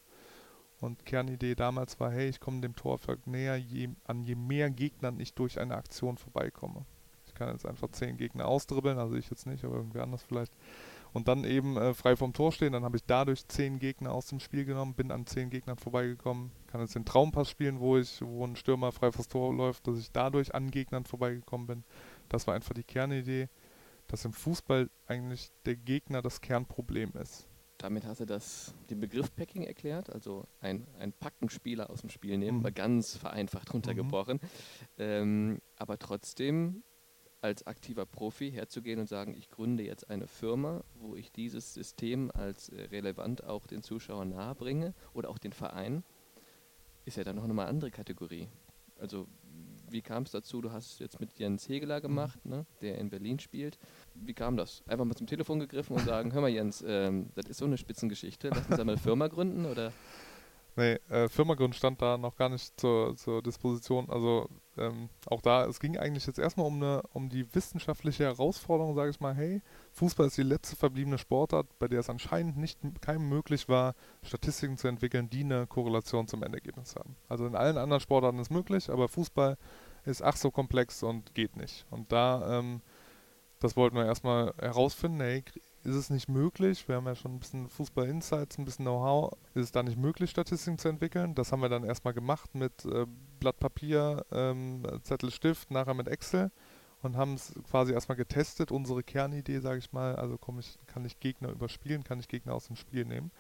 Und Kernidee damals war, hey, ich komme dem Torerfolg näher, je, an je mehr Gegnern ich durch eine Aktion vorbeikomme. Ich kann jetzt einfach zehn Gegner ausdribbeln, also ich jetzt nicht, aber irgendwer anders vielleicht und dann eben äh, frei vom Tor stehen. Dann habe ich dadurch zehn Gegner aus dem Spiel genommen, bin an zehn Gegnern vorbeigekommen, kann jetzt den Traumpass spielen, wo ich, wo ein Stürmer frei vors Tor läuft, dass ich dadurch an Gegnern vorbeigekommen bin. Das war einfach die Kernidee, dass im Fußball eigentlich der Gegner das Kernproblem ist. Damit hast du das, den Begriff Packing erklärt, also ein, ein Packenspieler aus dem Spiel nehmen, mhm. mal ganz vereinfacht runtergebrochen. Mhm. Ähm, aber trotzdem als aktiver Profi herzugehen und sagen, ich gründe jetzt eine Firma, wo ich dieses System als äh, relevant auch den Zuschauern nahebringe oder auch den Verein, ist ja dann noch eine andere Kategorie. Also wie kam es dazu? Du hast es jetzt mit Jens Hegeler gemacht, ne, der in Berlin spielt. Wie kam das? Einfach mal zum Telefon gegriffen und sagen, hör mal Jens, ähm, das ist so eine Spitzengeschichte, lass uns einmal eine Firma gründen oder? Nee, äh, Firmagrund stand da noch gar nicht zur, zur Disposition. Also ähm, auch da, es ging eigentlich jetzt erstmal um, eine, um die wissenschaftliche Herausforderung, sage ich mal, hey, Fußball ist die letzte verbliebene Sportart, bei der es anscheinend nicht keinem möglich war, Statistiken zu entwickeln, die eine Korrelation zum Endergebnis haben. Also in allen anderen Sportarten ist möglich, aber Fußball ist ach so komplex und geht nicht. Und da, ähm, das wollten wir erstmal herausfinden, hey, ist es nicht möglich, wir haben ja schon ein bisschen Fußball-Insights, ein bisschen Know-how, ist es da nicht möglich, Statistiken zu entwickeln? Das haben wir dann erstmal gemacht mit äh, Blatt Papier, ähm, Zettel, Stift, nachher mit Excel und haben es quasi erstmal getestet, unsere Kernidee, sage ich mal, also ich, kann ich Gegner überspielen, kann ich Gegner aus dem Spiel nehmen.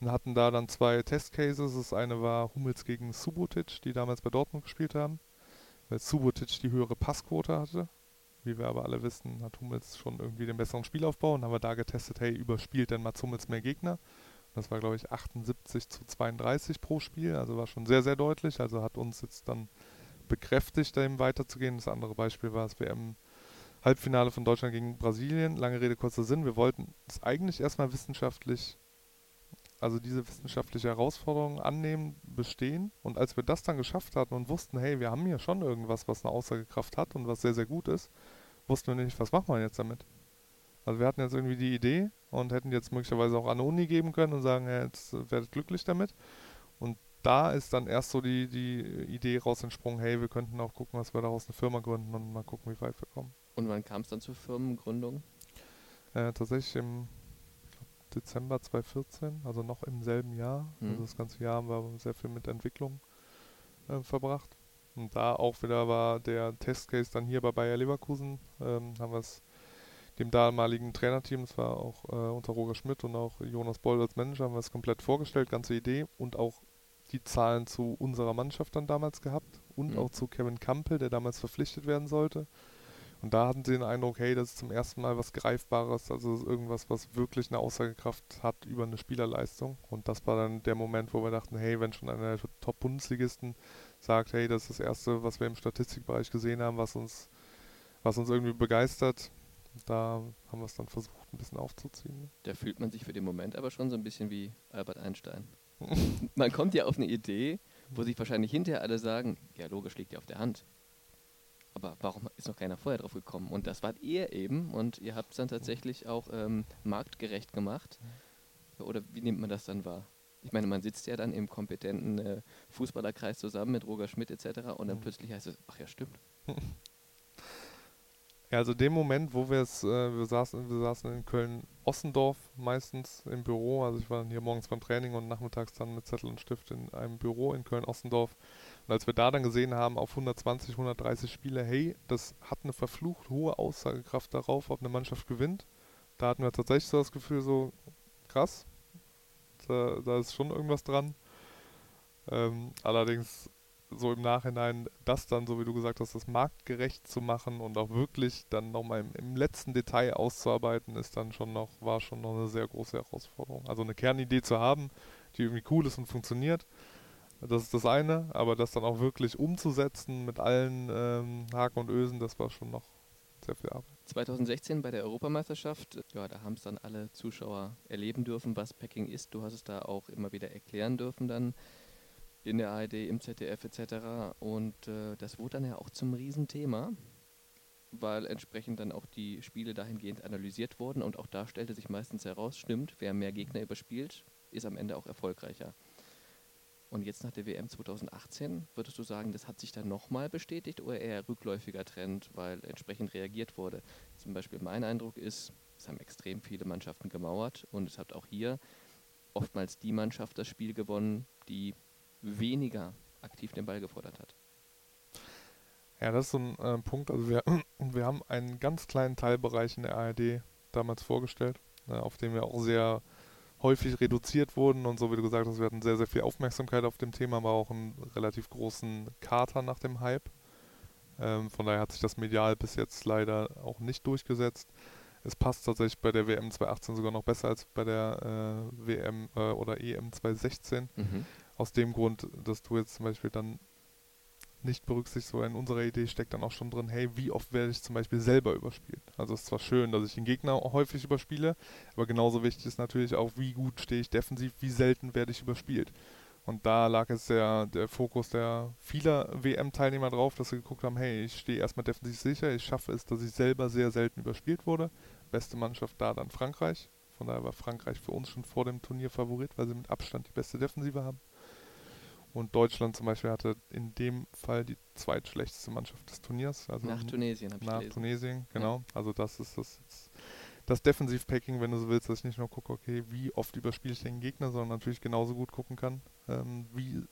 Und hatten da dann zwei Testcases. Das eine war Hummels gegen Subotic, die damals bei Dortmund gespielt haben, weil Subotic die höhere Passquote hatte wie wir aber alle wissen, hat Hummels schon irgendwie den besseren Spielaufbau und haben wir da getestet, hey, überspielt denn Mats Hummels mehr Gegner? Das war, glaube ich, 78 zu 32 pro Spiel, also war schon sehr, sehr deutlich. Also hat uns jetzt dann bekräftigt, eben weiterzugehen. Das andere Beispiel war das WM Halbfinale von Deutschland gegen Brasilien. Lange Rede, kurzer Sinn. Wir wollten es eigentlich erstmal wissenschaftlich, also diese wissenschaftliche Herausforderung annehmen, bestehen. Und als wir das dann geschafft hatten und wussten, hey, wir haben hier schon irgendwas, was eine Aussagekraft hat und was sehr, sehr gut ist, wussten wir nicht, was machen wir jetzt damit. Also wir hatten jetzt irgendwie die Idee, und hätten jetzt möglicherweise auch an Uni geben können und sagen, ja, jetzt werdet glücklich damit. Und da ist dann erst so die, die Idee raus entsprungen, hey, wir könnten auch gucken, was wir daraus eine Firma gründen und mal gucken, wie weit wir kommen. Und wann kam es dann zur Firmengründung? Äh, tatsächlich im Dezember 2014, also noch im selben Jahr. Mhm. Also das ganze Jahr haben wir sehr viel mit Entwicklung äh, verbracht. Und da auch wieder war der Testcase dann hier bei Bayer Leverkusen, ähm, haben wir es dem damaligen Trainerteam, das war auch äh, unter Roger Schmidt und auch Jonas Boll als Manager, haben wir es komplett vorgestellt, ganze Idee und auch die Zahlen zu unserer Mannschaft dann damals gehabt und mhm. auch zu Kevin Campbell, der damals verpflichtet werden sollte. Und da hatten sie den Eindruck, hey, das ist zum ersten Mal was Greifbares, also irgendwas, was wirklich eine Aussagekraft hat über eine Spielerleistung. Und das war dann der Moment, wo wir dachten, hey, wenn schon einer der Top-Bundesligisten sagt, hey, das ist das Erste, was wir im Statistikbereich gesehen haben, was uns, was uns irgendwie begeistert, da haben wir es dann versucht, ein bisschen aufzuziehen. Ne? Da fühlt man sich für den Moment aber schon so ein bisschen wie Albert Einstein. [LAUGHS] man kommt ja auf eine Idee, wo sich wahrscheinlich hinterher alle sagen, ja logisch liegt ja auf der Hand. Aber warum ist noch keiner vorher drauf gekommen? Und das wart ihr eben und ihr habt es dann tatsächlich auch ähm, marktgerecht gemacht. Oder wie nimmt man das dann wahr? Ich meine, man sitzt ja dann im kompetenten äh, Fußballerkreis zusammen mit Roger Schmidt etc. und dann mhm. plötzlich heißt es, ach ja, stimmt. [LAUGHS] Ja, also dem Moment, wo wir es, äh, wir saßen, wir saßen in Köln-Ossendorf meistens im Büro, also ich war dann hier morgens beim Training und nachmittags dann mit Zettel und Stift in einem Büro in Köln-Ossendorf. Und als wir da dann gesehen haben, auf 120, 130 Spiele, hey, das hat eine verflucht hohe Aussagekraft darauf, ob eine Mannschaft gewinnt. Da hatten wir tatsächlich so das Gefühl, so krass, da, da ist schon irgendwas dran. Ähm, allerdings so im Nachhinein das dann, so wie du gesagt hast, das marktgerecht zu machen und auch wirklich dann nochmal im, im letzten Detail auszuarbeiten, ist dann schon noch, war schon noch eine sehr große Herausforderung. Also eine Kernidee zu haben, die irgendwie cool ist und funktioniert, das ist das eine, aber das dann auch wirklich umzusetzen mit allen ähm, Haken und Ösen, das war schon noch sehr viel Arbeit. 2016 bei der Europameisterschaft, ja, da haben es dann alle Zuschauer erleben dürfen, was Packing ist. Du hast es da auch immer wieder erklären dürfen dann in der ARD, im ZDF etc. Und äh, das wurde dann ja auch zum Riesenthema, weil entsprechend dann auch die Spiele dahingehend analysiert wurden und auch da stellte sich meistens heraus, stimmt, wer mehr Gegner überspielt, ist am Ende auch erfolgreicher. Und jetzt nach der WM 2018, würdest du sagen, das hat sich dann nochmal bestätigt oder eher rückläufiger Trend, weil entsprechend reagiert wurde? Zum Beispiel mein Eindruck ist, es haben extrem viele Mannschaften gemauert und es hat auch hier oftmals die Mannschaft das Spiel gewonnen, die weniger aktiv den Ball gefordert hat. Ja, das ist so ein äh, Punkt. Also wir, [CLEARS THROAT] wir haben einen ganz kleinen Teilbereich in der ARD damals vorgestellt, äh, auf dem wir auch sehr häufig reduziert wurden und so wie du gesagt hast, wir hatten sehr, sehr viel Aufmerksamkeit auf dem Thema, aber auch einen relativ großen Kater nach dem Hype. Ähm, von daher hat sich das medial bis jetzt leider auch nicht durchgesetzt. Es passt tatsächlich bei der WM 2018 sogar noch besser als bei der äh, WM äh, oder EM 2016. Mhm. Aus dem Grund, dass du jetzt zum Beispiel dann nicht berücksichtigst, so in unserer Idee steckt dann auch schon drin, hey, wie oft werde ich zum Beispiel selber überspielt? Also es ist zwar schön, dass ich den Gegner häufig überspiele, aber genauso wichtig ist natürlich auch, wie gut stehe ich defensiv, wie selten werde ich überspielt. Und da lag jetzt der, der Fokus der vieler WM-Teilnehmer drauf, dass sie geguckt haben, hey, ich stehe erstmal defensiv sicher, ich schaffe es, dass ich selber sehr selten überspielt wurde. Beste Mannschaft da dann Frankreich. Von daher war Frankreich für uns schon vor dem Turnier Favorit, weil sie mit Abstand die beste Defensive haben. Und Deutschland zum Beispiel hatte in dem Fall die zweitschlechteste Mannschaft des Turniers. Also nach Tunesien, habe ich Nach Tunesien, genau. Ja. Also das ist das, das Defensiv-Packing, wenn du so willst, dass ich nicht nur gucke, okay, wie oft überspiele ich den Gegner, sondern natürlich genauso gut gucken kann, ähm, wie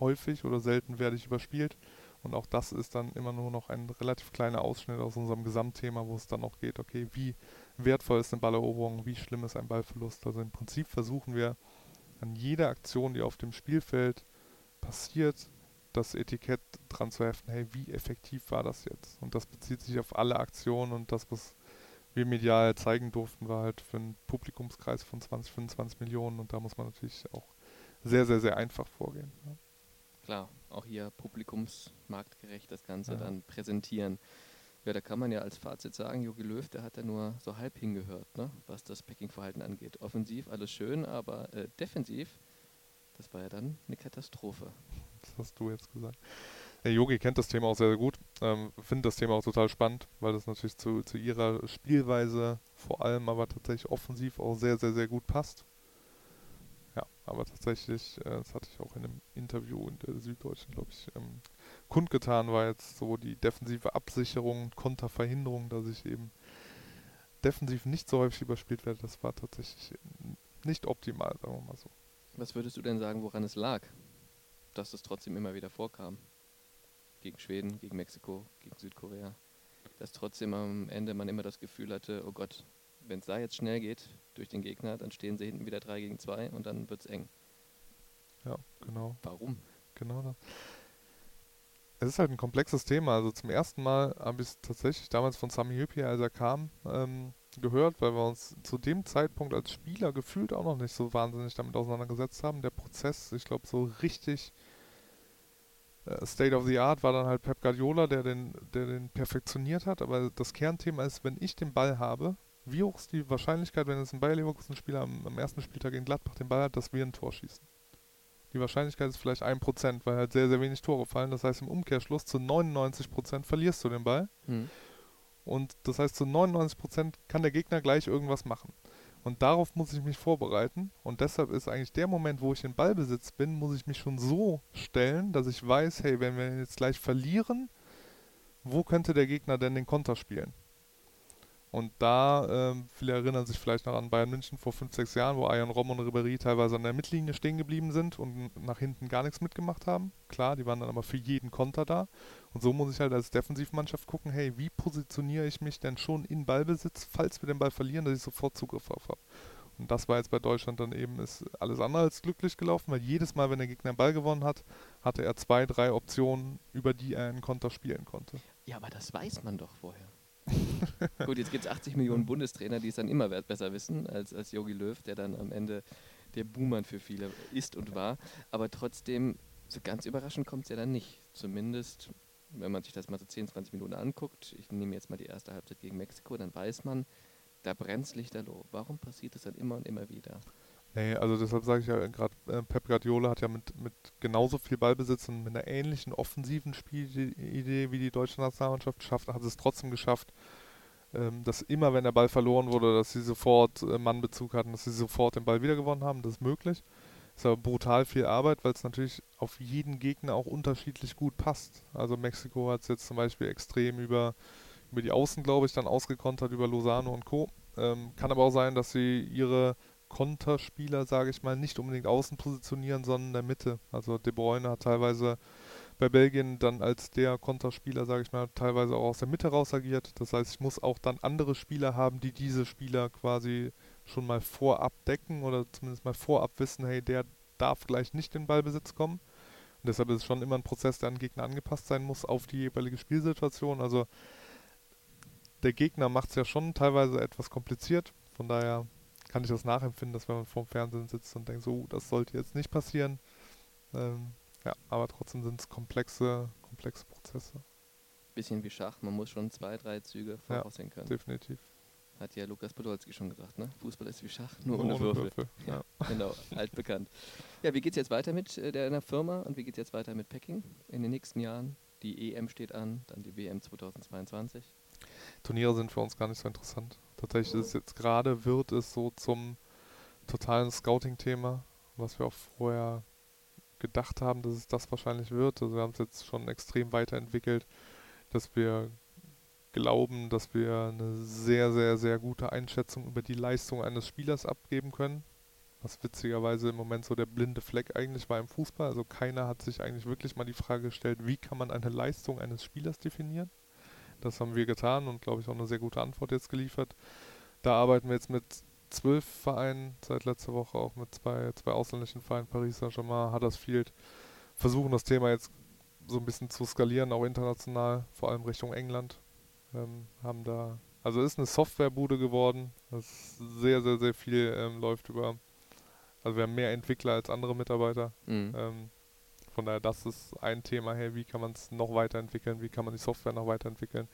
häufig oder selten werde ich überspielt. Und auch das ist dann immer nur noch ein relativ kleiner Ausschnitt aus unserem Gesamtthema, wo es dann auch geht, okay, wie wertvoll ist eine Balleroberung, wie schlimm ist ein Ballverlust. Also im Prinzip versuchen wir an jeder Aktion, die auf dem Spielfeld passiert, das Etikett dran zu heften, hey, wie effektiv war das jetzt? Und das bezieht sich auf alle Aktionen und das, was wir medial zeigen durften, war halt für einen Publikumskreis von 20, 25 Millionen und da muss man natürlich auch sehr, sehr, sehr einfach vorgehen. Ja. Klar, auch hier publikumsmarktgerecht das Ganze ja. dann präsentieren. Ja, da kann man ja als Fazit sagen, Jogi Löw, der hat ja nur so halb hingehört, ne, was das Packing-Verhalten angeht. Offensiv alles schön, aber äh, defensiv das war ja dann eine Katastrophe. Das hast du jetzt gesagt. Der Yogi kennt das Thema auch sehr, sehr gut. Ähm, Finde das Thema auch total spannend, weil das natürlich zu, zu ihrer Spielweise vor allem aber tatsächlich offensiv auch sehr, sehr, sehr gut passt. Ja, aber tatsächlich, äh, das hatte ich auch in einem Interview in der Süddeutschen, glaube ich, ähm, kundgetan, war jetzt so die defensive Absicherung, Konterverhinderung, dass ich eben defensiv nicht so häufig überspielt werde. Das war tatsächlich nicht optimal, sagen wir mal so. Was würdest du denn sagen, woran es lag, dass es trotzdem immer wieder vorkam? Gegen Schweden, gegen Mexiko, gegen Südkorea. Dass trotzdem am Ende man immer das Gefühl hatte, oh Gott, wenn es da jetzt schnell geht durch den Gegner, dann stehen sie hinten wieder 3 gegen 2 und dann wird es eng. Ja, genau. Warum? Genau das. Es ist halt ein komplexes Thema. Also zum ersten Mal habe ich es tatsächlich damals von Sami Hüppi, als er kam, ähm, gehört, weil wir uns zu dem Zeitpunkt als Spieler gefühlt auch noch nicht so wahnsinnig damit auseinandergesetzt haben. Der Prozess, ich glaube, so richtig äh, State of the Art war dann halt Pep Guardiola, der den, der den perfektioniert hat. Aber das Kernthema ist, wenn ich den Ball habe, wie hoch ist die Wahrscheinlichkeit, wenn jetzt ein Bayer Leverkusen-Spieler am, am, ersten Spieltag in Gladbach den Ball hat, dass wir ein Tor schießen? Die Wahrscheinlichkeit ist vielleicht 1%, weil halt sehr, sehr wenig Tore fallen. Das heißt, im Umkehrschluss zu 99% verlierst du den Ball. Mhm. Und das heißt, zu 99% kann der Gegner gleich irgendwas machen. Und darauf muss ich mich vorbereiten. Und deshalb ist eigentlich der Moment, wo ich in Ballbesitz bin, muss ich mich schon so stellen, dass ich weiß, hey, wenn wir jetzt gleich verlieren, wo könnte der Gegner denn den Konter spielen? Und da, ähm, viele erinnern sich vielleicht noch an Bayern München vor 5, 6 Jahren, wo Ayan Rom und Ribéry teilweise an der Mittellinie stehen geblieben sind und nach hinten gar nichts mitgemacht haben. Klar, die waren dann aber für jeden Konter da. Und so muss ich halt als Defensivmannschaft gucken, hey, wie positioniere ich mich denn schon in Ballbesitz, falls wir den Ball verlieren, dass ich sofort Zugriff drauf habe. Und das war jetzt bei Deutschland dann eben ist alles andere als glücklich gelaufen, weil jedes Mal, wenn der Gegner den Ball gewonnen hat, hatte er zwei, drei Optionen, über die er einen Konter spielen konnte. Ja, aber das weiß man doch vorher. [LAUGHS] Gut, jetzt gibt es 80 Millionen Bundestrainer, die es dann immer besser wissen als, als Jogi Löw, der dann am Ende der Buhmann für viele ist und war. Aber trotzdem, so ganz überraschend kommt es ja dann nicht. Zumindest, wenn man sich das mal so 10, 20 Minuten anguckt. Ich nehme jetzt mal die erste Halbzeit gegen Mexiko, dann weiß man, da brennt es lichterloh. Warum passiert das dann immer und immer wieder? Nee, also deshalb sage ich ja gerade, äh, Pep Guardiola hat ja mit, mit genauso viel Ballbesitz und mit einer ähnlichen offensiven Spielidee wie die deutsche Nationalmannschaft schafft, hat es trotzdem geschafft, ähm, dass immer, wenn der Ball verloren wurde, dass sie sofort äh, Mannbezug hatten, dass sie sofort den Ball wiedergewonnen haben. Das ist möglich. Ist aber brutal viel Arbeit, weil es natürlich auf jeden Gegner auch unterschiedlich gut passt. Also Mexiko hat es jetzt zum Beispiel extrem über, über die Außen, glaube ich, dann ausgekontert, über Lozano und Co. Ähm, kann aber auch sein, dass sie ihre Konterspieler, sage ich mal, nicht unbedingt außen positionieren, sondern in der Mitte. Also De Bruyne hat teilweise bei Belgien dann als der Konterspieler, sage ich mal, teilweise auch aus der Mitte raus agiert. Das heißt, ich muss auch dann andere Spieler haben, die diese Spieler quasi schon mal vorab decken oder zumindest mal vorab wissen, hey, der darf gleich nicht in Ballbesitz kommen. Und deshalb ist es schon immer ein Prozess, der an Gegner angepasst sein muss auf die jeweilige Spielsituation. Also der Gegner macht es ja schon teilweise etwas kompliziert. Von daher kann ich das nachempfinden, dass wenn man vorm Fernsehen sitzt und denkt, so, uh, das sollte jetzt nicht passieren. Ähm, ja, aber trotzdem sind es komplexe, komplexe Prozesse. Bisschen wie Schach, man muss schon zwei, drei Züge voraussehen können. definitiv. Hat ja Lukas Podolski schon gesagt, ne? Fußball ist wie Schach, nur, nur ohne, ohne, Würfel. Würfel. Ja, ja. [LAUGHS] genau, altbekannt. Ja, wie geht es jetzt weiter mit äh, der, der Firma und wie geht es jetzt weiter mit Packing in den nächsten Jahren? Die EM steht an, dann die WM 2022. Turniere sind für uns gar nicht so interessant. Tatsächlich ist jetzt gerade, wird es so zum totalen Scouting-Thema, was wir auch vorher gedacht haben, dass es das wahrscheinlich wird. Also wir haben es jetzt schon extrem weiterentwickelt, dass wir glauben, dass wir eine sehr, sehr, sehr gute Einschätzung über die Leistung eines Spielers abgeben können. Was witzigerweise im Moment so der blinde Fleck eigentlich war im Fußball. Also keiner hat sich eigentlich wirklich mal die Frage gestellt, wie kann man eine Leistung eines Spielers definieren. Das haben wir getan und glaube ich auch eine sehr gute Antwort jetzt geliefert. Da arbeiten wir jetzt mit zwölf Vereinen, seit letzter Woche auch mit zwei, zwei ausländischen Vereinen, Paris Saint-Germain, Huddersfield, versuchen das Thema jetzt so ein bisschen zu skalieren, auch international, vor allem Richtung England. Ähm, haben da, also ist eine Softwarebude geworden, das sehr, sehr, sehr viel ähm, läuft über, also wir haben mehr Entwickler als andere Mitarbeiter. Mhm. Ähm, von daher, das ist ein Thema, hey, wie kann man es noch weiterentwickeln, wie kann man die Software noch weiterentwickeln.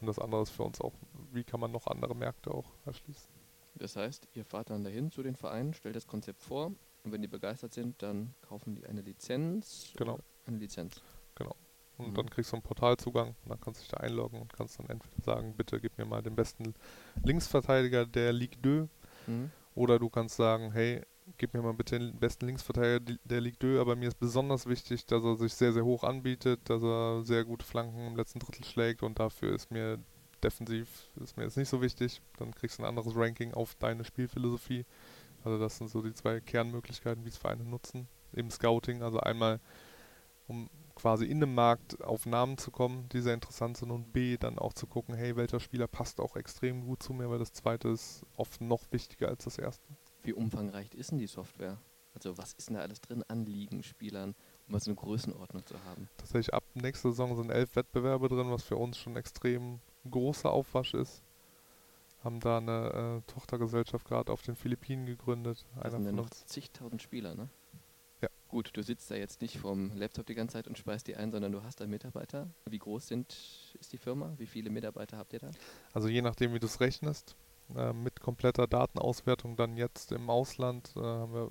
Und das andere ist für uns auch, wie kann man noch andere Märkte auch erschließen. Das heißt, ihr fahrt dann dahin zu den Vereinen, stellt das Konzept vor und wenn die begeistert sind, dann kaufen die eine Lizenz. Genau. Eine Lizenz. Genau. und mhm. dann kriegst du einen Portalzugang und dann kannst du dich da einloggen und kannst dann entweder sagen, bitte gib mir mal den besten Linksverteidiger der Ligue 2 mhm. oder du kannst sagen, hey, gib mir mal bitte den besten Linksverteidiger der Ligue 2, aber mir ist besonders wichtig, dass er sich sehr, sehr hoch anbietet, dass er sehr gute Flanken im letzten Drittel schlägt und dafür ist mir defensiv, ist mir jetzt nicht so wichtig. Dann kriegst du ein anderes Ranking auf deine Spielphilosophie. Also das sind so die zwei Kernmöglichkeiten, wie es Vereine nutzen. Im Scouting, also einmal um quasi in dem Markt auf Namen zu kommen, die sehr interessant sind und B, dann auch zu gucken, hey, welcher Spieler passt auch extrem gut zu mir, weil das zweite ist oft noch wichtiger als das erste. Wie umfangreich ist denn die Software? Also was ist denn da alles drin an Ligenspielern, um mal so eine Größenordnung zu haben? Tatsächlich ab nächster Saison sind elf Wettbewerbe drin, was für uns schon extrem großer Aufwasch ist. Haben da eine äh, Tochtergesellschaft gerade auf den Philippinen gegründet. Da sind ja noch zigtausend Spieler, ne? Ja. Gut, du sitzt da jetzt nicht vorm Laptop die ganze Zeit und speist die ein, sondern du hast da Mitarbeiter. Wie groß sind, ist die Firma? Wie viele Mitarbeiter habt ihr da? Also je nachdem, wie du es rechnest, äh, mit kompletter Datenauswertung dann jetzt im Ausland äh, haben wir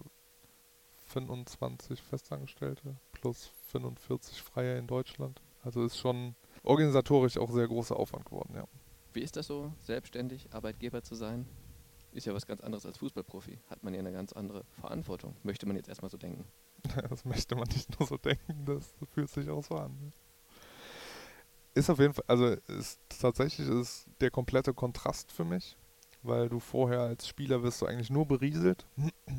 25 Festangestellte plus 45 Freie in Deutschland. Also ist schon organisatorisch auch sehr großer Aufwand geworden, ja. Wie ist das so, selbstständig Arbeitgeber zu sein? ist ja was ganz anderes als Fußballprofi. Hat man ja eine ganz andere Verantwortung. Möchte man jetzt erstmal so denken. [LAUGHS] das möchte man nicht nur so denken, das fühlt sich auch so an. Ist auf jeden Fall, also ist, tatsächlich ist der komplette Kontrast für mich, weil du vorher als Spieler wirst du eigentlich nur berieselt.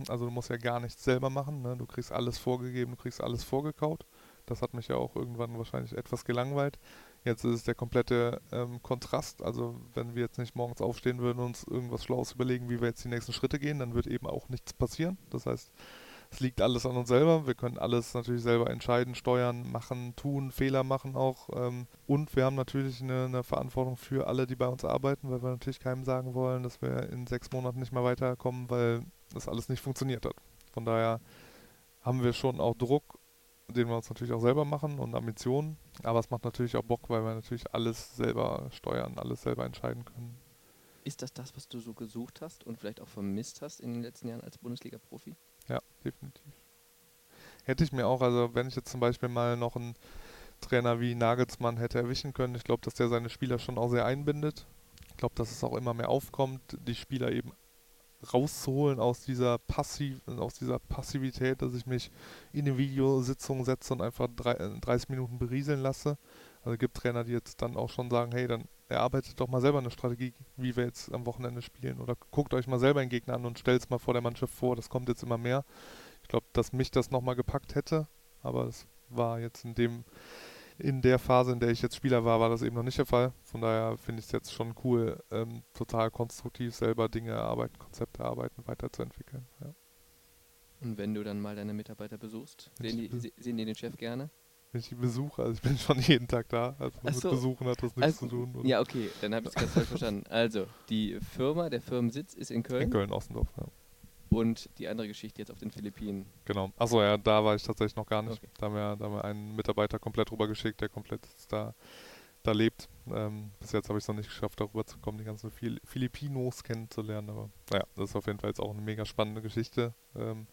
Also du musst ja gar nichts selber machen. Ne? Du kriegst alles vorgegeben, du kriegst alles vorgekaut. Das hat mich ja auch irgendwann wahrscheinlich etwas gelangweilt. Jetzt ist es der komplette ähm, Kontrast. Also wenn wir jetzt nicht morgens aufstehen würden und uns irgendwas Schlaues überlegen, wie wir jetzt die nächsten Schritte gehen, dann wird eben auch nichts passieren. Das heißt, es liegt alles an uns selber. Wir können alles natürlich selber entscheiden, steuern, machen, tun, Fehler machen auch. Ähm, und wir haben natürlich eine, eine, Verantwortung für alle, die bei uns arbeiten, weil wir natürlich keinem sagen wollen, dass wir in sechs Monaten nicht mehr weiterkommen, weil das alles nicht funktioniert hat. Von daher haben wir schon auch Druck den wir uns natürlich auch selber machen und Ambitionen. Aber es macht natürlich auch Bock, weil wir natürlich alles selber steuern, alles selber entscheiden können. Ist das das, was du so gesucht hast und vielleicht auch vermisst hast in den letzten Jahren als Bundesliga-Profi? Definitiv. Hätte ich mir auch, also wenn ich jetzt zum Beispiel mal noch einen Trainer wie Nagelsmann hätte erwischen können, ich glaube, dass der seine Spieler schon auch sehr einbindet. Ich glaube, dass es auch immer mehr aufkommt, die Spieler eben rauszuholen aus dieser Passiv aus dieser Passivität, dass ich mich in eine Videositzung setze und einfach drei, 30 äh, Minuten berieseln lasse. Also es gibt Trainer, die jetzt dann auch schon sagen, hey, dann erarbeitet doch mal selber eine Strategie, wie wir jetzt am Wochenende spielen. Oder guckt euch mal selber einen Gegner an und stellt es mal vor der Mannschaft vor. Das kommt jetzt immer mehr. Ich glaube, dass mich das nochmal gepackt hätte, aber es war jetzt in dem in der Phase, in der ich jetzt Spieler war, war das eben noch nicht der Fall. Von daher finde ich es jetzt schon cool, ähm, total konstruktiv selber Dinge erarbeiten, Konzepte erarbeiten, weiterzuentwickeln. Ja. Und wenn du dann mal deine Mitarbeiter besuchst, sehen die, sehen die den Chef gerne? Wenn ich die besuche, also ich bin schon jeden Tag da, also mit so. Besuchen hat das nichts also, zu tun. Oder? Ja, okay, dann habe ich es ganz falsch verstanden. Also, die Firma, der Firmensitz ist in Köln? In Köln-Ossendorf, ja und die andere Geschichte jetzt auf den Philippinen. Genau. Achso, ja, da war ich tatsächlich noch gar nicht. Okay. Da, haben wir, da haben wir einen Mitarbeiter komplett rübergeschickt, der komplett da, da lebt. Ähm, bis jetzt habe ich es noch nicht geschafft, darüber zu kommen, die ganzen Phil Filipinos kennenzulernen. Aber naja, das ist auf jeden Fall jetzt auch eine mega spannende Geschichte. Ähm,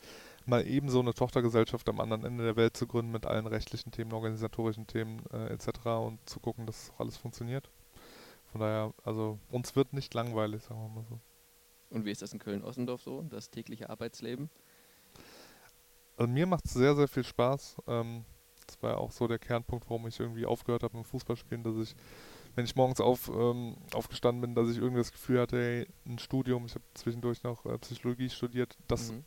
mal eben so eine Tochtergesellschaft am anderen Ende der Welt zu gründen mit allen rechtlichen Themen, organisatorischen Themen äh, etc. und zu gucken, dass auch alles funktioniert. Von daher, also uns wird nicht langweilig, sagen wir mal so. Und wie ist das in Köln-Ossendorf so, das tägliche Arbeitsleben? Also mir macht es sehr, sehr viel Spaß. Ähm, das war ja auch so der Kernpunkt, warum ich irgendwie aufgehört habe mit Fußballspielen, dass ich, wenn ich morgens auf, ähm, aufgestanden bin, dass ich irgendwie das Gefühl hatte, hey, ein Studium, ich habe zwischendurch noch äh, Psychologie studiert, das mhm.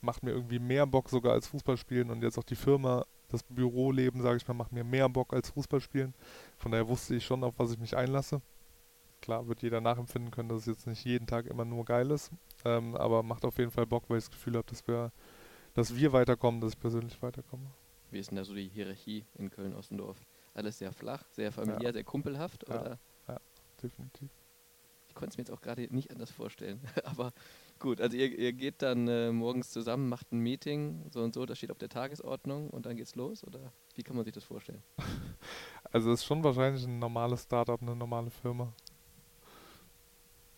Macht mir irgendwie mehr Bock sogar als Fußballspielen und jetzt auch die Firma, das Büroleben, sage ich mal, macht mir mehr Bock als Fußballspielen. Von daher wusste ich schon, auf was ich mich einlasse. Klar wird jeder nachempfinden können, dass es jetzt nicht jeden Tag immer nur geil ist, ähm, aber macht auf jeden Fall Bock, weil ich das Gefühl habe, dass wir, dass wir weiterkommen, dass ich persönlich weiterkomme. Wie ist denn da so die Hierarchie in Köln-Ossendorf? Alles sehr flach, sehr familiär, ja. sehr kumpelhaft? Ja. Oder? ja, definitiv. Ich konnte es mir jetzt auch gerade nicht anders vorstellen. [LAUGHS] aber gut, also ihr, ihr geht dann äh, morgens zusammen, macht ein Meeting, so und so, das steht auf der Tagesordnung und dann geht's los? Oder wie kann man sich das vorstellen? [LAUGHS] also es ist schon wahrscheinlich ein normales Startup, eine normale Firma.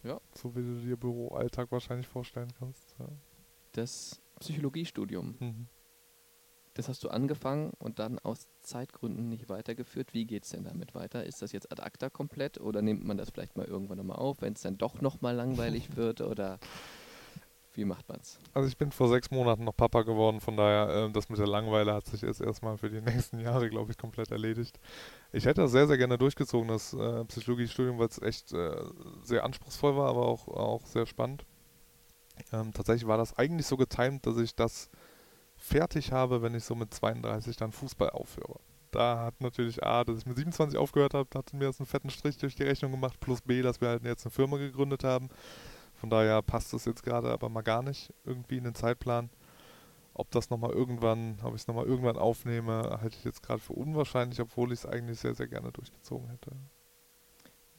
Ja. So wie du dir Büroalltag wahrscheinlich vorstellen kannst. Ja. Das Psychologiestudium. Mhm. Das hast du angefangen und dann aus Zeitgründen nicht weitergeführt. Wie geht es denn damit weiter? Ist das jetzt ad acta komplett oder nimmt man das vielleicht mal irgendwann nochmal auf, wenn es dann doch nochmal langweilig [LAUGHS] wird? Oder wie macht man's? Also ich bin vor sechs Monaten noch Papa geworden, von daher, äh, das mit der Langeweile hat sich jetzt erstmal für die nächsten Jahre, glaube ich, komplett erledigt. Ich hätte das sehr, sehr gerne durchgezogen, das äh, Psychologiestudium, weil es echt äh, sehr anspruchsvoll war, aber auch, auch sehr spannend. Ähm, tatsächlich war das eigentlich so getimt, dass ich das fertig habe, wenn ich so mit 32 dann Fußball aufhöre. Da hat natürlich A, dass ich mit 27 aufgehört habe, hat mir das einen fetten Strich durch die Rechnung gemacht, plus B, dass wir halt jetzt eine Firma gegründet haben. Von daher passt das jetzt gerade aber mal gar nicht irgendwie in den Zeitplan. Ob das nochmal irgendwann, ob ich es nochmal irgendwann aufnehme, halte ich jetzt gerade für unwahrscheinlich, obwohl ich es eigentlich sehr, sehr gerne durchgezogen hätte.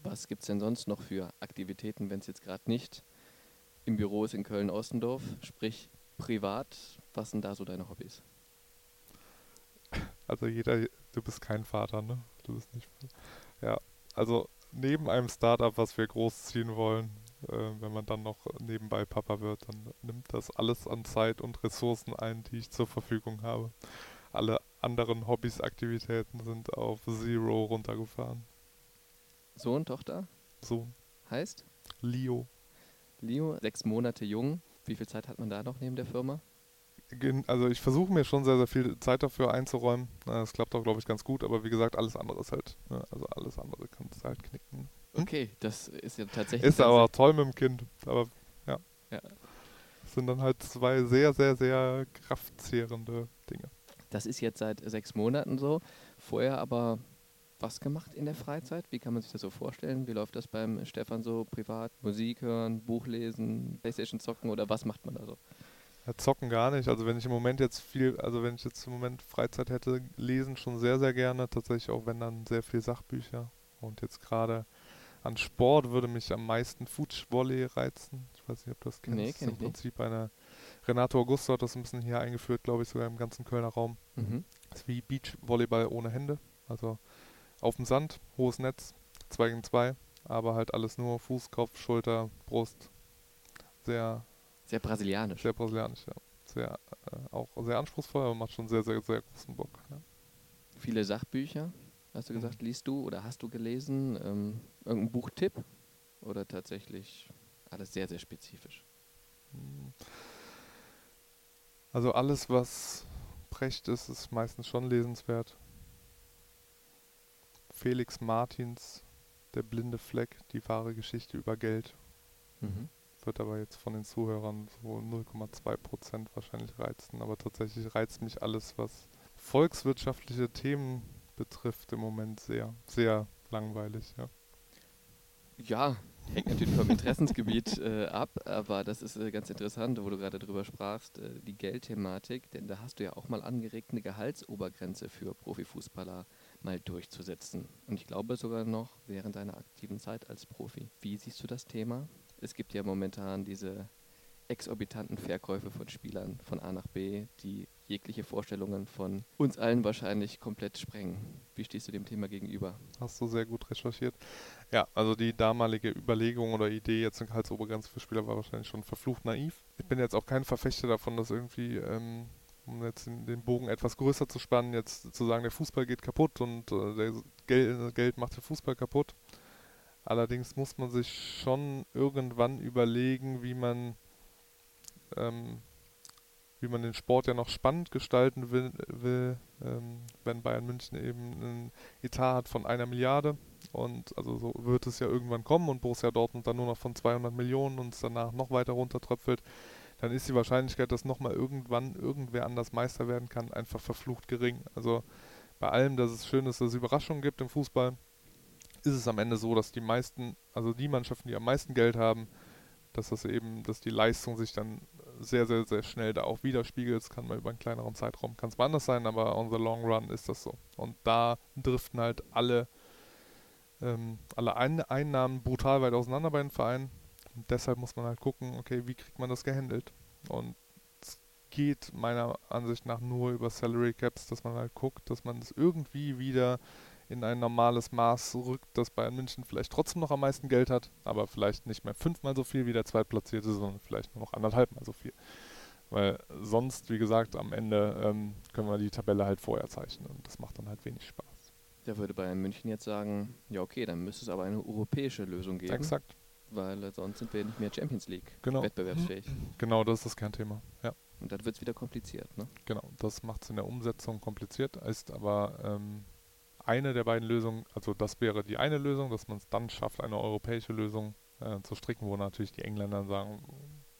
Was gibt es denn sonst noch für Aktivitäten, wenn es jetzt gerade nicht im Büro ist in Köln-Ostendorf, sprich privat? Was sind da so deine Hobbys? Also jeder, du bist kein Vater, ne? Du bist nicht. Ja, also neben einem Startup, was wir großziehen wollen, äh, wenn man dann noch nebenbei Papa wird, dann nimmt das alles an Zeit und Ressourcen ein, die ich zur Verfügung habe. Alle anderen Hobbys, Aktivitäten sind auf Zero runtergefahren. Sohn, Tochter? Sohn. Heißt? Leo. Leo, sechs Monate jung. Wie viel Zeit hat man da noch neben der Firma? Also ich versuche mir schon sehr, sehr viel Zeit dafür einzuräumen. Das klappt auch, glaube ich, ganz gut. Aber wie gesagt, alles andere ist halt, ne, also alles andere kannst du halt knicken. Hm? Okay, das ist ja tatsächlich. Ist aber toll mit dem Kind. Aber ja. ja. Das sind dann halt zwei sehr, sehr, sehr kraftzehrende Dinge. Das ist jetzt seit sechs Monaten so. Vorher aber was gemacht in der Freizeit? Wie kann man sich das so vorstellen? Wie läuft das beim Stefan so privat? Musik hören, Buch lesen, Playstation zocken oder was macht man da so? Ja, zocken gar nicht. Also wenn ich im Moment jetzt viel, also wenn ich jetzt im Moment Freizeit hätte, lesen schon sehr, sehr gerne. Tatsächlich auch wenn dann sehr viel Sachbücher. Und jetzt gerade an Sport würde mich am meisten Footvolley reizen. Ich weiß nicht, ob du das kennst. Nee, kenn im Prinzip nicht. eine Renato Augusto hat das ein bisschen hier eingeführt, glaube ich, sogar im ganzen Kölner Raum. Mhm. Das ist wie Beachvolleyball ohne Hände. Also auf dem Sand, hohes Netz, 2 gegen 2, aber halt alles nur Fuß, Kopf, Schulter, Brust. Sehr. Sehr brasilianisch. Sehr brasilianisch, ja. Sehr, äh, auch sehr anspruchsvoll, aber macht schon sehr, sehr, sehr großen Bock. Ja. Viele Sachbücher? Hast du gesagt, liest du oder hast du gelesen? Ähm, irgendein Buchtipp? Oder tatsächlich alles sehr, sehr spezifisch? Also alles, was Brecht ist, ist meistens schon lesenswert. Felix Martins, Der blinde Fleck, die wahre Geschichte über Geld. Mhm. Wird aber jetzt von den Zuhörern so 0,2% wahrscheinlich reizen. Aber tatsächlich reizt mich alles, was volkswirtschaftliche Themen betrifft im Moment sehr, sehr langweilig, ja. Ja, hängt natürlich vom Interessensgebiet [LAUGHS] äh, ab, aber das ist äh, ganz interessant, wo du gerade drüber sprachst, äh, die Geldthematik, denn da hast du ja auch mal angeregt, eine Gehaltsobergrenze für Profifußballer mal durchzusetzen. Und ich glaube sogar noch während deiner aktiven Zeit als Profi. Wie siehst du das Thema? Es gibt ja momentan diese exorbitanten Verkäufe von Spielern von A nach B, die jegliche Vorstellungen von uns allen wahrscheinlich komplett sprengen. Wie stehst du dem Thema gegenüber? Hast du sehr gut recherchiert. Ja, also die damalige Überlegung oder Idee, jetzt eine Gehaltsobergrenze für Spieler war wahrscheinlich schon verflucht naiv. Ich bin jetzt auch kein Verfechter davon, dass irgendwie, ähm, um jetzt den Bogen etwas größer zu spannen, jetzt zu sagen, der Fußball geht kaputt und äh, Geld, Geld macht den Fußball kaputt. Allerdings muss man sich schon irgendwann überlegen, wie man ähm, wie man den Sport ja noch spannend gestalten will, will ähm, wenn Bayern München eben einen Etat hat von einer Milliarde. Und also so wird es ja irgendwann kommen und Borussia Dortmund dann nur noch von 200 Millionen und es danach noch weiter runtertröpfelt, dann ist die Wahrscheinlichkeit, dass nochmal irgendwann irgendwer anders Meister werden kann, einfach verflucht gering. Also bei allem, dass es schön ist, dass es Überraschungen gibt im Fußball, ist es am Ende so, dass die meisten, also die Mannschaften, die am meisten Geld haben, dass das eben, dass die Leistung sich dann sehr, sehr, sehr schnell da auch widerspiegelt. Es kann mal über einen kleineren Zeitraum, kann es mal anders sein, aber on the long run ist das so. Und da driften halt alle, ähm, alle Ein Einnahmen brutal weit auseinander bei den Vereinen. Und deshalb muss man halt gucken, okay, wie kriegt man das gehandelt? Und es geht meiner Ansicht nach nur über Salary Caps, dass man halt guckt, dass man es irgendwie wieder in ein normales Maß rückt, dass Bayern München vielleicht trotzdem noch am meisten Geld hat, aber vielleicht nicht mehr fünfmal so viel wie der Zweitplatzierte, sondern vielleicht nur noch anderthalbmal so viel. Weil sonst, wie gesagt, am Ende ähm, können wir die Tabelle halt vorher zeichnen und das macht dann halt wenig Spaß. Da würde Bayern München jetzt sagen, ja okay, dann müsste es aber eine europäische Lösung geben. Exakt. Weil äh, sonst sind wir nicht mehr Champions League genau. wettbewerbsfähig. [LAUGHS] Genau, das ist das Kernthema, ja. Und dann wird es wieder kompliziert, ne? Genau, das macht es in der Umsetzung kompliziert, ist aber ähm, eine der beiden Lösungen, also das wäre die eine Lösung, dass man es dann schafft, eine europäische Lösung äh, zu stricken, wo natürlich die Engländer sagen,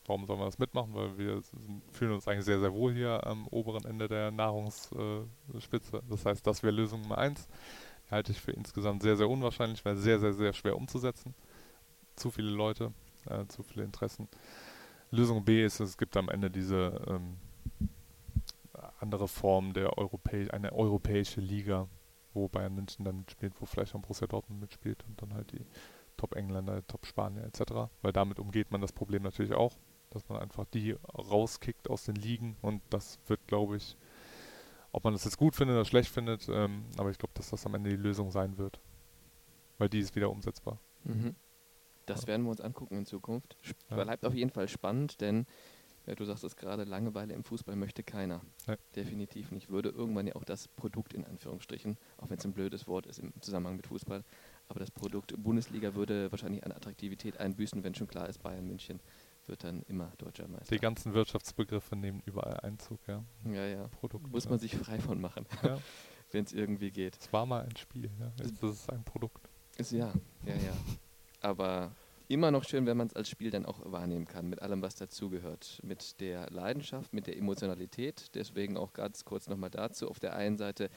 warum sollen wir das mitmachen, weil wir fühlen uns eigentlich sehr, sehr wohl hier am oberen Ende der Nahrungsspitze. Das heißt, das wäre Lösung Nummer eins. Die halte ich für insgesamt sehr, sehr unwahrscheinlich, weil sehr, sehr, sehr schwer umzusetzen. Zu viele Leute, äh, zu viele Interessen. Lösung B ist, es gibt am Ende diese ähm, andere Form der Europä eine europäische Liga, wo Bayern München dann mitspielt, wo vielleicht auch Borussia Dortmund mitspielt und dann halt die Top-Engländer, Top-Spanier etc. Weil damit umgeht man das Problem natürlich auch, dass man einfach die rauskickt aus den Ligen und das wird, glaube ich, ob man das jetzt gut findet oder schlecht findet, ähm, aber ich glaube, dass das am Ende die Lösung sein wird. Weil die ist wieder umsetzbar. Mhm. Das werden wir uns angucken in Zukunft. Ja. Bleibt auf jeden Fall spannend, denn ja, du sagst es gerade, Langeweile im Fußball möchte keiner. Ja. Definitiv nicht. Würde irgendwann ja auch das Produkt in Anführungsstrichen, auch wenn es ein blödes Wort ist im Zusammenhang mit Fußball, aber das Produkt Bundesliga würde wahrscheinlich an Attraktivität einbüßen, wenn schon klar ist, Bayern München wird dann immer deutscher Meister. Die ganzen Wirtschaftsbegriffe nehmen überall Einzug, ja. Ja, ja. Produkt, Muss man sich frei von machen, ja. [LAUGHS] wenn es irgendwie geht. Es war mal ein Spiel, ja. Jetzt ist es ein Produkt. Ist ja, ja, ja. Aber immer noch schön, wenn man es als Spiel dann auch wahrnehmen kann, mit allem, was dazugehört. Mit der Leidenschaft, mit der Emotionalität. Deswegen auch ganz kurz nochmal dazu. Auf der einen Seite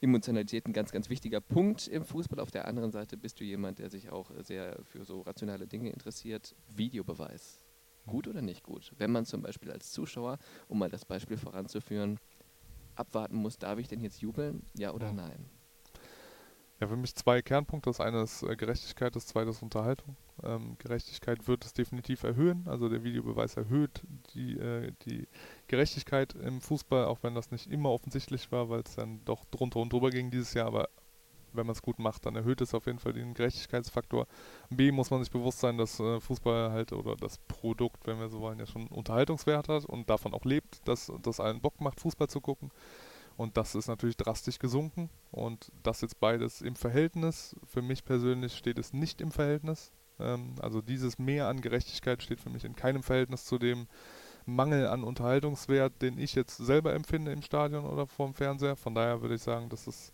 Emotionalität ein ganz, ganz wichtiger Punkt im Fußball. Auf der anderen Seite bist du jemand, der sich auch sehr für so rationale Dinge interessiert. Videobeweis. Gut oder nicht gut? Wenn man zum Beispiel als Zuschauer, um mal das Beispiel voranzuführen, abwarten muss, darf ich denn jetzt jubeln? Ja oder nein? Ja, für mich zwei Kernpunkte. Das eine ist äh, Gerechtigkeit, das zweite ist Unterhaltung. Ähm, Gerechtigkeit wird es definitiv erhöhen. Also der Videobeweis erhöht die, äh, die Gerechtigkeit im Fußball, auch wenn das nicht immer offensichtlich war, weil es dann doch drunter und drüber ging dieses Jahr. Aber wenn man es gut macht, dann erhöht es auf jeden Fall den Gerechtigkeitsfaktor. B muss man sich bewusst sein, dass äh, Fußball halt oder das Produkt, wenn wir so wollen, ja schon Unterhaltungswert hat und davon auch lebt, dass das allen Bock macht, Fußball zu gucken. Und das ist natürlich drastisch gesunken. Und das jetzt beides im Verhältnis. Für mich persönlich steht es nicht im Verhältnis. Ähm, also dieses Mehr an Gerechtigkeit steht für mich in keinem Verhältnis zu dem Mangel an Unterhaltungswert, den ich jetzt selber empfinde im Stadion oder vorm Fernseher. Von daher würde ich sagen, dass es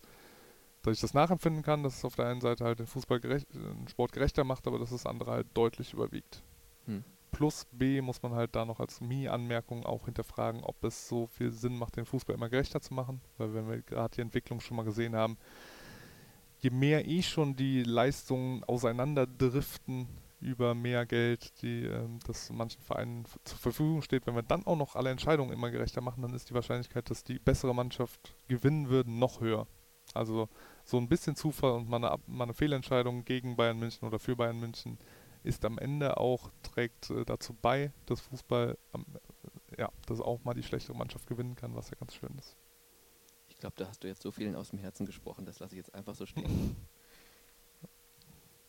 dass ich das nachempfinden kann, dass es auf der einen Seite halt den Fußball gerecht, den Sport gerechter macht, aber dass das andere halt deutlich überwiegt. Hm. Plus B muss man halt da noch als Mi-Anmerkung auch hinterfragen, ob es so viel Sinn macht, den Fußball immer gerechter zu machen. Weil wenn wir gerade die Entwicklung schon mal gesehen haben, je mehr eh schon die Leistungen auseinanderdriften über mehr Geld, die ähm, das manchen Vereinen zur Verfügung steht, wenn wir dann auch noch alle Entscheidungen immer gerechter machen, dann ist die Wahrscheinlichkeit, dass die bessere Mannschaft gewinnen würde, noch höher. Also so ein bisschen Zufall und mal eine, mal eine Fehlentscheidung gegen Bayern München oder für Bayern München ist am Ende auch, trägt äh, dazu bei, dass Fußball, ähm, ja, dass auch mal die schlechtere Mannschaft gewinnen kann, was ja ganz schön ist. Ich glaube, da hast du jetzt so vielen aus dem Herzen gesprochen, das lasse ich jetzt einfach so stehen. [LAUGHS]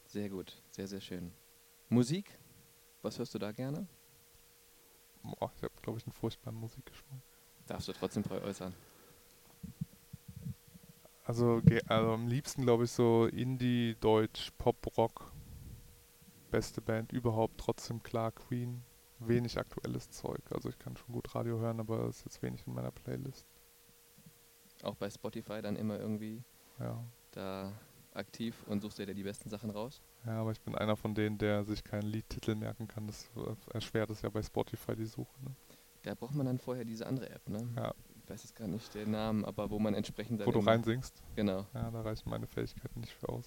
Sehr gut, sehr, sehr schön. Musik, was hörst du da gerne? Boah, ich habe, glaube ich, einen furchtbaren Musikgeschmack. Darfst du trotzdem frei äußern. Also, also am liebsten, glaube ich, so Indie, Deutsch, Pop, Rock beste Band überhaupt, trotzdem klar Queen. Wenig aktuelles Zeug. Also ich kann schon gut Radio hören, aber es ist jetzt wenig in meiner Playlist. Auch bei Spotify dann immer irgendwie ja. da aktiv und suchst dir da die besten Sachen raus? Ja, aber ich bin einer von denen, der sich keinen Liedtitel merken kann. Das erschwert es ja bei Spotify die Suche. Ne? Da braucht man dann vorher diese andere App, ne? Ja. Ich weiß jetzt gar nicht den Namen, aber wo man entsprechend Wo du reinsingst? Genau. Ja, da reichen meine Fähigkeiten nicht für aus.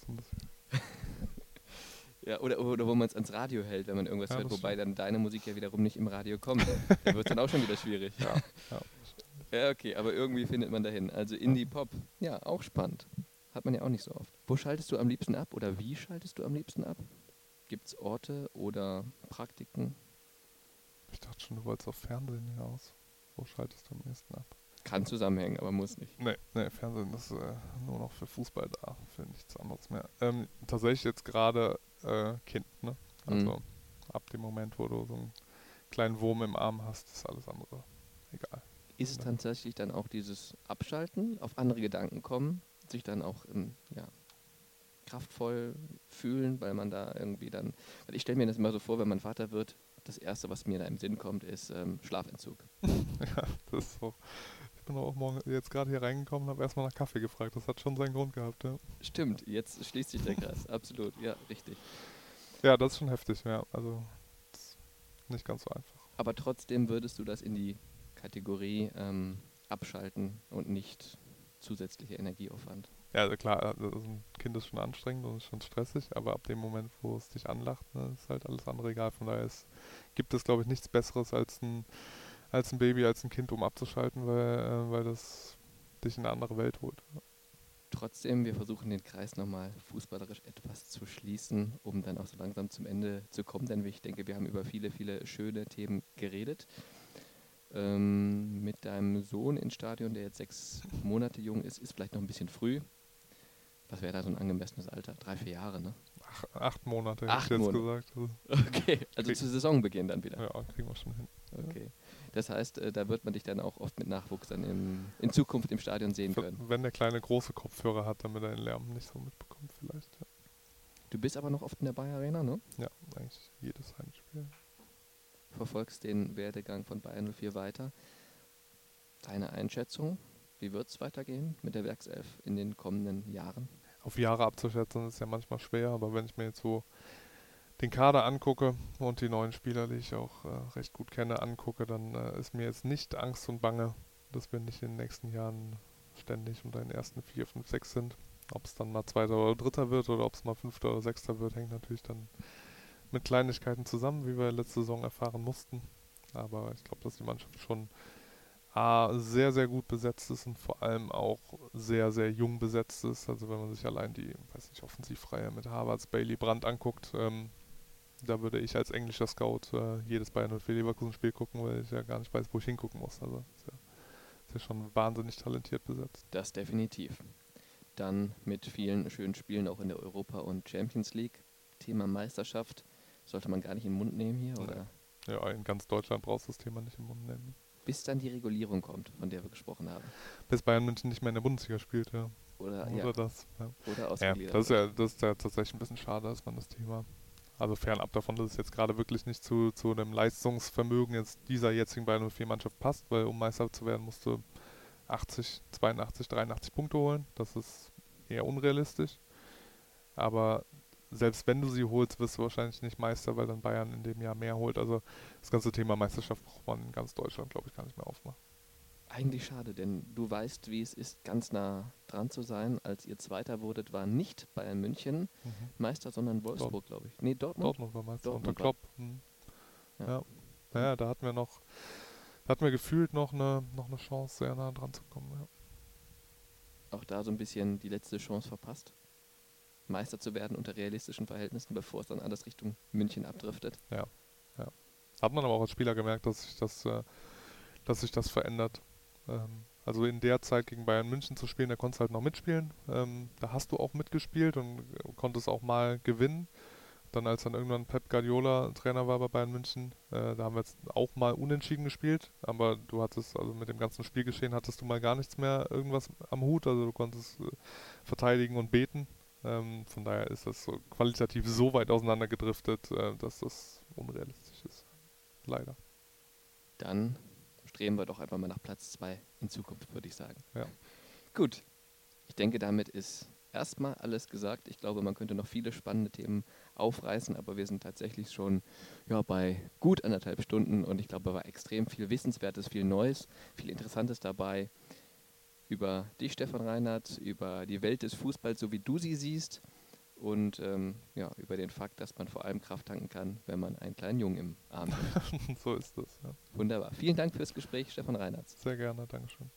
Ja, oder, oder wo man es ans Radio hält, wenn man irgendwas ja, hört, wobei dann deine Musik ja wiederum nicht im Radio kommt. [LAUGHS] da wird es dann auch schon wieder schwierig. Ja, ja, ja, okay, aber irgendwie findet man dahin. Also Indie-Pop, ja, auch spannend. Hat man ja auch nicht so oft. Wo schaltest du am liebsten ab oder wie schaltest du am liebsten ab? Gibt es Orte oder Praktiken? Ich dachte schon, du wolltest auf Fernsehen hinaus. Wo schaltest du am liebsten ab? Kann zusammenhängen, aber muss nicht. Nee, nee Fernsehen ist äh, nur noch für Fußball da, für nichts anderes mehr. Ähm, tatsächlich jetzt gerade äh, Kind, ne? Mhm. Also mhm. ab dem Moment, wo du so einen kleinen Wurm im Arm hast, ist alles andere egal. Ist es tatsächlich dann auch dieses Abschalten, auf andere Gedanken kommen, sich dann auch ähm, ja, kraftvoll fühlen, weil man da irgendwie dann, weil ich stelle mir das immer so vor, wenn man Vater wird, das Erste, was mir da im Sinn kommt, ist ähm, Schlafentzug. [LAUGHS] ja, das ist so. Ich bin auch morgen jetzt gerade hier reingekommen und habe erstmal nach Kaffee gefragt. Das hat schon seinen Grund gehabt, ja. Stimmt, jetzt schließt sich der Kreis. Absolut, ja, richtig. Ja, das ist schon heftig, ja. Also nicht ganz so einfach. Aber trotzdem würdest du das in die Kategorie ähm, abschalten und nicht zusätzlicher Energieaufwand. Ja, also klar, also ein Kind ist schon anstrengend und ist schon stressig, aber ab dem Moment, wo es dich anlacht, ne, ist halt alles andere egal. Von daher ist, gibt es, glaube ich, nichts Besseres als ein, als ein Baby, als ein Kind, um abzuschalten, weil, äh, weil das dich in eine andere Welt holt. Trotzdem, wir versuchen den Kreis nochmal fußballerisch etwas zu schließen, um dann auch so langsam zum Ende zu kommen, denn ich denke, wir haben über viele, viele schöne Themen geredet ähm, mit deinem Sohn ins Stadion, der jetzt sechs Monate jung ist, ist vielleicht noch ein bisschen früh. Was wäre da so ein angemessenes Alter? Drei, vier Jahre, ne? Ach, acht Monate, acht hätte ich jetzt Monate. gesagt. Also [LAUGHS] okay, also zu Saisonbeginn dann wieder. Ja, kriegen wir schon hin. Okay. Das heißt, äh, da wird man dich dann auch oft mit Nachwuchs dann im, in Zukunft im Stadion sehen können. Wenn der kleine große Kopfhörer hat, damit er den Lärm nicht so mitbekommt vielleicht. Ja. Du bist aber noch oft in der Bayer Arena, ne? Ja, eigentlich jedes Heimspiel verfolgst den Werdegang von Bayern 04 weiter. Deine Einschätzung, wie wird es weitergehen mit der Werkself in den kommenden Jahren? Auf Jahre abzuschätzen ist ja manchmal schwer, aber wenn ich mir jetzt so den Kader angucke und die neuen Spieler, die ich auch äh, recht gut kenne, angucke, dann äh, ist mir jetzt nicht Angst und Bange, dass wir nicht in den nächsten Jahren ständig unter den ersten vier, fünf, sechs sind. Ob es dann mal zweiter oder dritter wird oder ob es mal fünfter oder sechster wird, hängt natürlich dann mit Kleinigkeiten zusammen, wie wir letzte Saison erfahren mussten. Aber ich glaube, dass die Mannschaft schon A, sehr, sehr gut besetzt ist und vor allem auch sehr, sehr jung besetzt ist. Also wenn man sich allein die, weiß nicht, Offensivreihe mit Harvards, Bailey, Brandt anguckt, ähm, da würde ich als englischer Scout äh, jedes Bayern und Leverkusen Spiel gucken, weil ich ja gar nicht weiß, wo ich hingucken muss. Also ist ja, ist ja schon wahnsinnig talentiert besetzt. Das definitiv. Dann mit vielen schönen Spielen auch in der Europa- und Champions League. Thema Meisterschaft sollte man gar nicht in den Mund nehmen hier, oder? Ja, in ganz Deutschland brauchst du das Thema nicht im Mund nehmen. Bis dann die Regulierung kommt, von der wir gesprochen haben. Bis Bayern München nicht mehr in der Bundesliga spielt, ja. Oder, oder ja. das. Ja. Oder ja, das ist ja, das ist ja tatsächlich ein bisschen schade, dass man das Thema. Also fernab davon, dass es jetzt gerade wirklich nicht zu, zu einem Leistungsvermögen jetzt dieser jetzigen Bayern 04 Mannschaft passt, weil um Meister zu werden, musst du 80, 82, 83 Punkte holen. Das ist eher unrealistisch. Aber selbst wenn du sie holst, wirst du wahrscheinlich nicht Meister, weil dann Bayern in dem Jahr mehr holt. Also das ganze Thema Meisterschaft braucht man in ganz Deutschland, glaube ich, gar nicht mehr aufmachen. Eigentlich schade, denn du weißt, wie es ist, ganz nah dran zu sein. Als ihr Zweiter wurdet, war nicht Bayern München mhm. Meister, sondern Wolfsburg, glaube ich. Nee, Dortmund. Dortmund war Meister Dortmund unter Klopp. Mhm. Ja. ja. Naja, da hatten wir noch, da hatten wir gefühlt noch eine, noch eine Chance, sehr nah dran zu kommen. Ja. Auch da so ein bisschen die letzte Chance verpasst. Meister zu werden unter realistischen Verhältnissen, bevor es dann alles Richtung München abdriftet. Ja, ja. Hat man aber auch als Spieler gemerkt, dass sich das, äh, dass sich das verändert. Ähm, also in der Zeit gegen Bayern München zu spielen, da konntest du halt noch mitspielen. Ähm, da hast du auch mitgespielt und konntest auch mal gewinnen. Dann als dann irgendwann Pep Guardiola Trainer war bei Bayern München, äh, da haben wir jetzt auch mal unentschieden gespielt, aber du hattest, also mit dem ganzen Spielgeschehen hattest du mal gar nichts mehr irgendwas am Hut, also du konntest äh, verteidigen und beten ähm, von daher ist das so qualitativ so weit auseinandergedriftet, äh, dass das unrealistisch ist. Leider. Dann streben wir doch einfach mal nach Platz 2 in Zukunft, würde ich sagen. Ja. Gut. Ich denke, damit ist erstmal alles gesagt. Ich glaube, man könnte noch viele spannende Themen aufreißen, aber wir sind tatsächlich schon ja, bei gut anderthalb Stunden und ich glaube, da war extrem viel Wissenswertes, viel Neues, viel Interessantes dabei über dich, Stefan Reinhardt, über die Welt des Fußballs, so wie du sie siehst und ähm, ja, über den Fakt, dass man vor allem Kraft tanken kann, wenn man einen kleinen Jungen im Arm hat. [LAUGHS] so ist das. Ja. Wunderbar. Vielen Dank fürs Gespräch, Stefan Reinhardt. Sehr gerne, Dankeschön.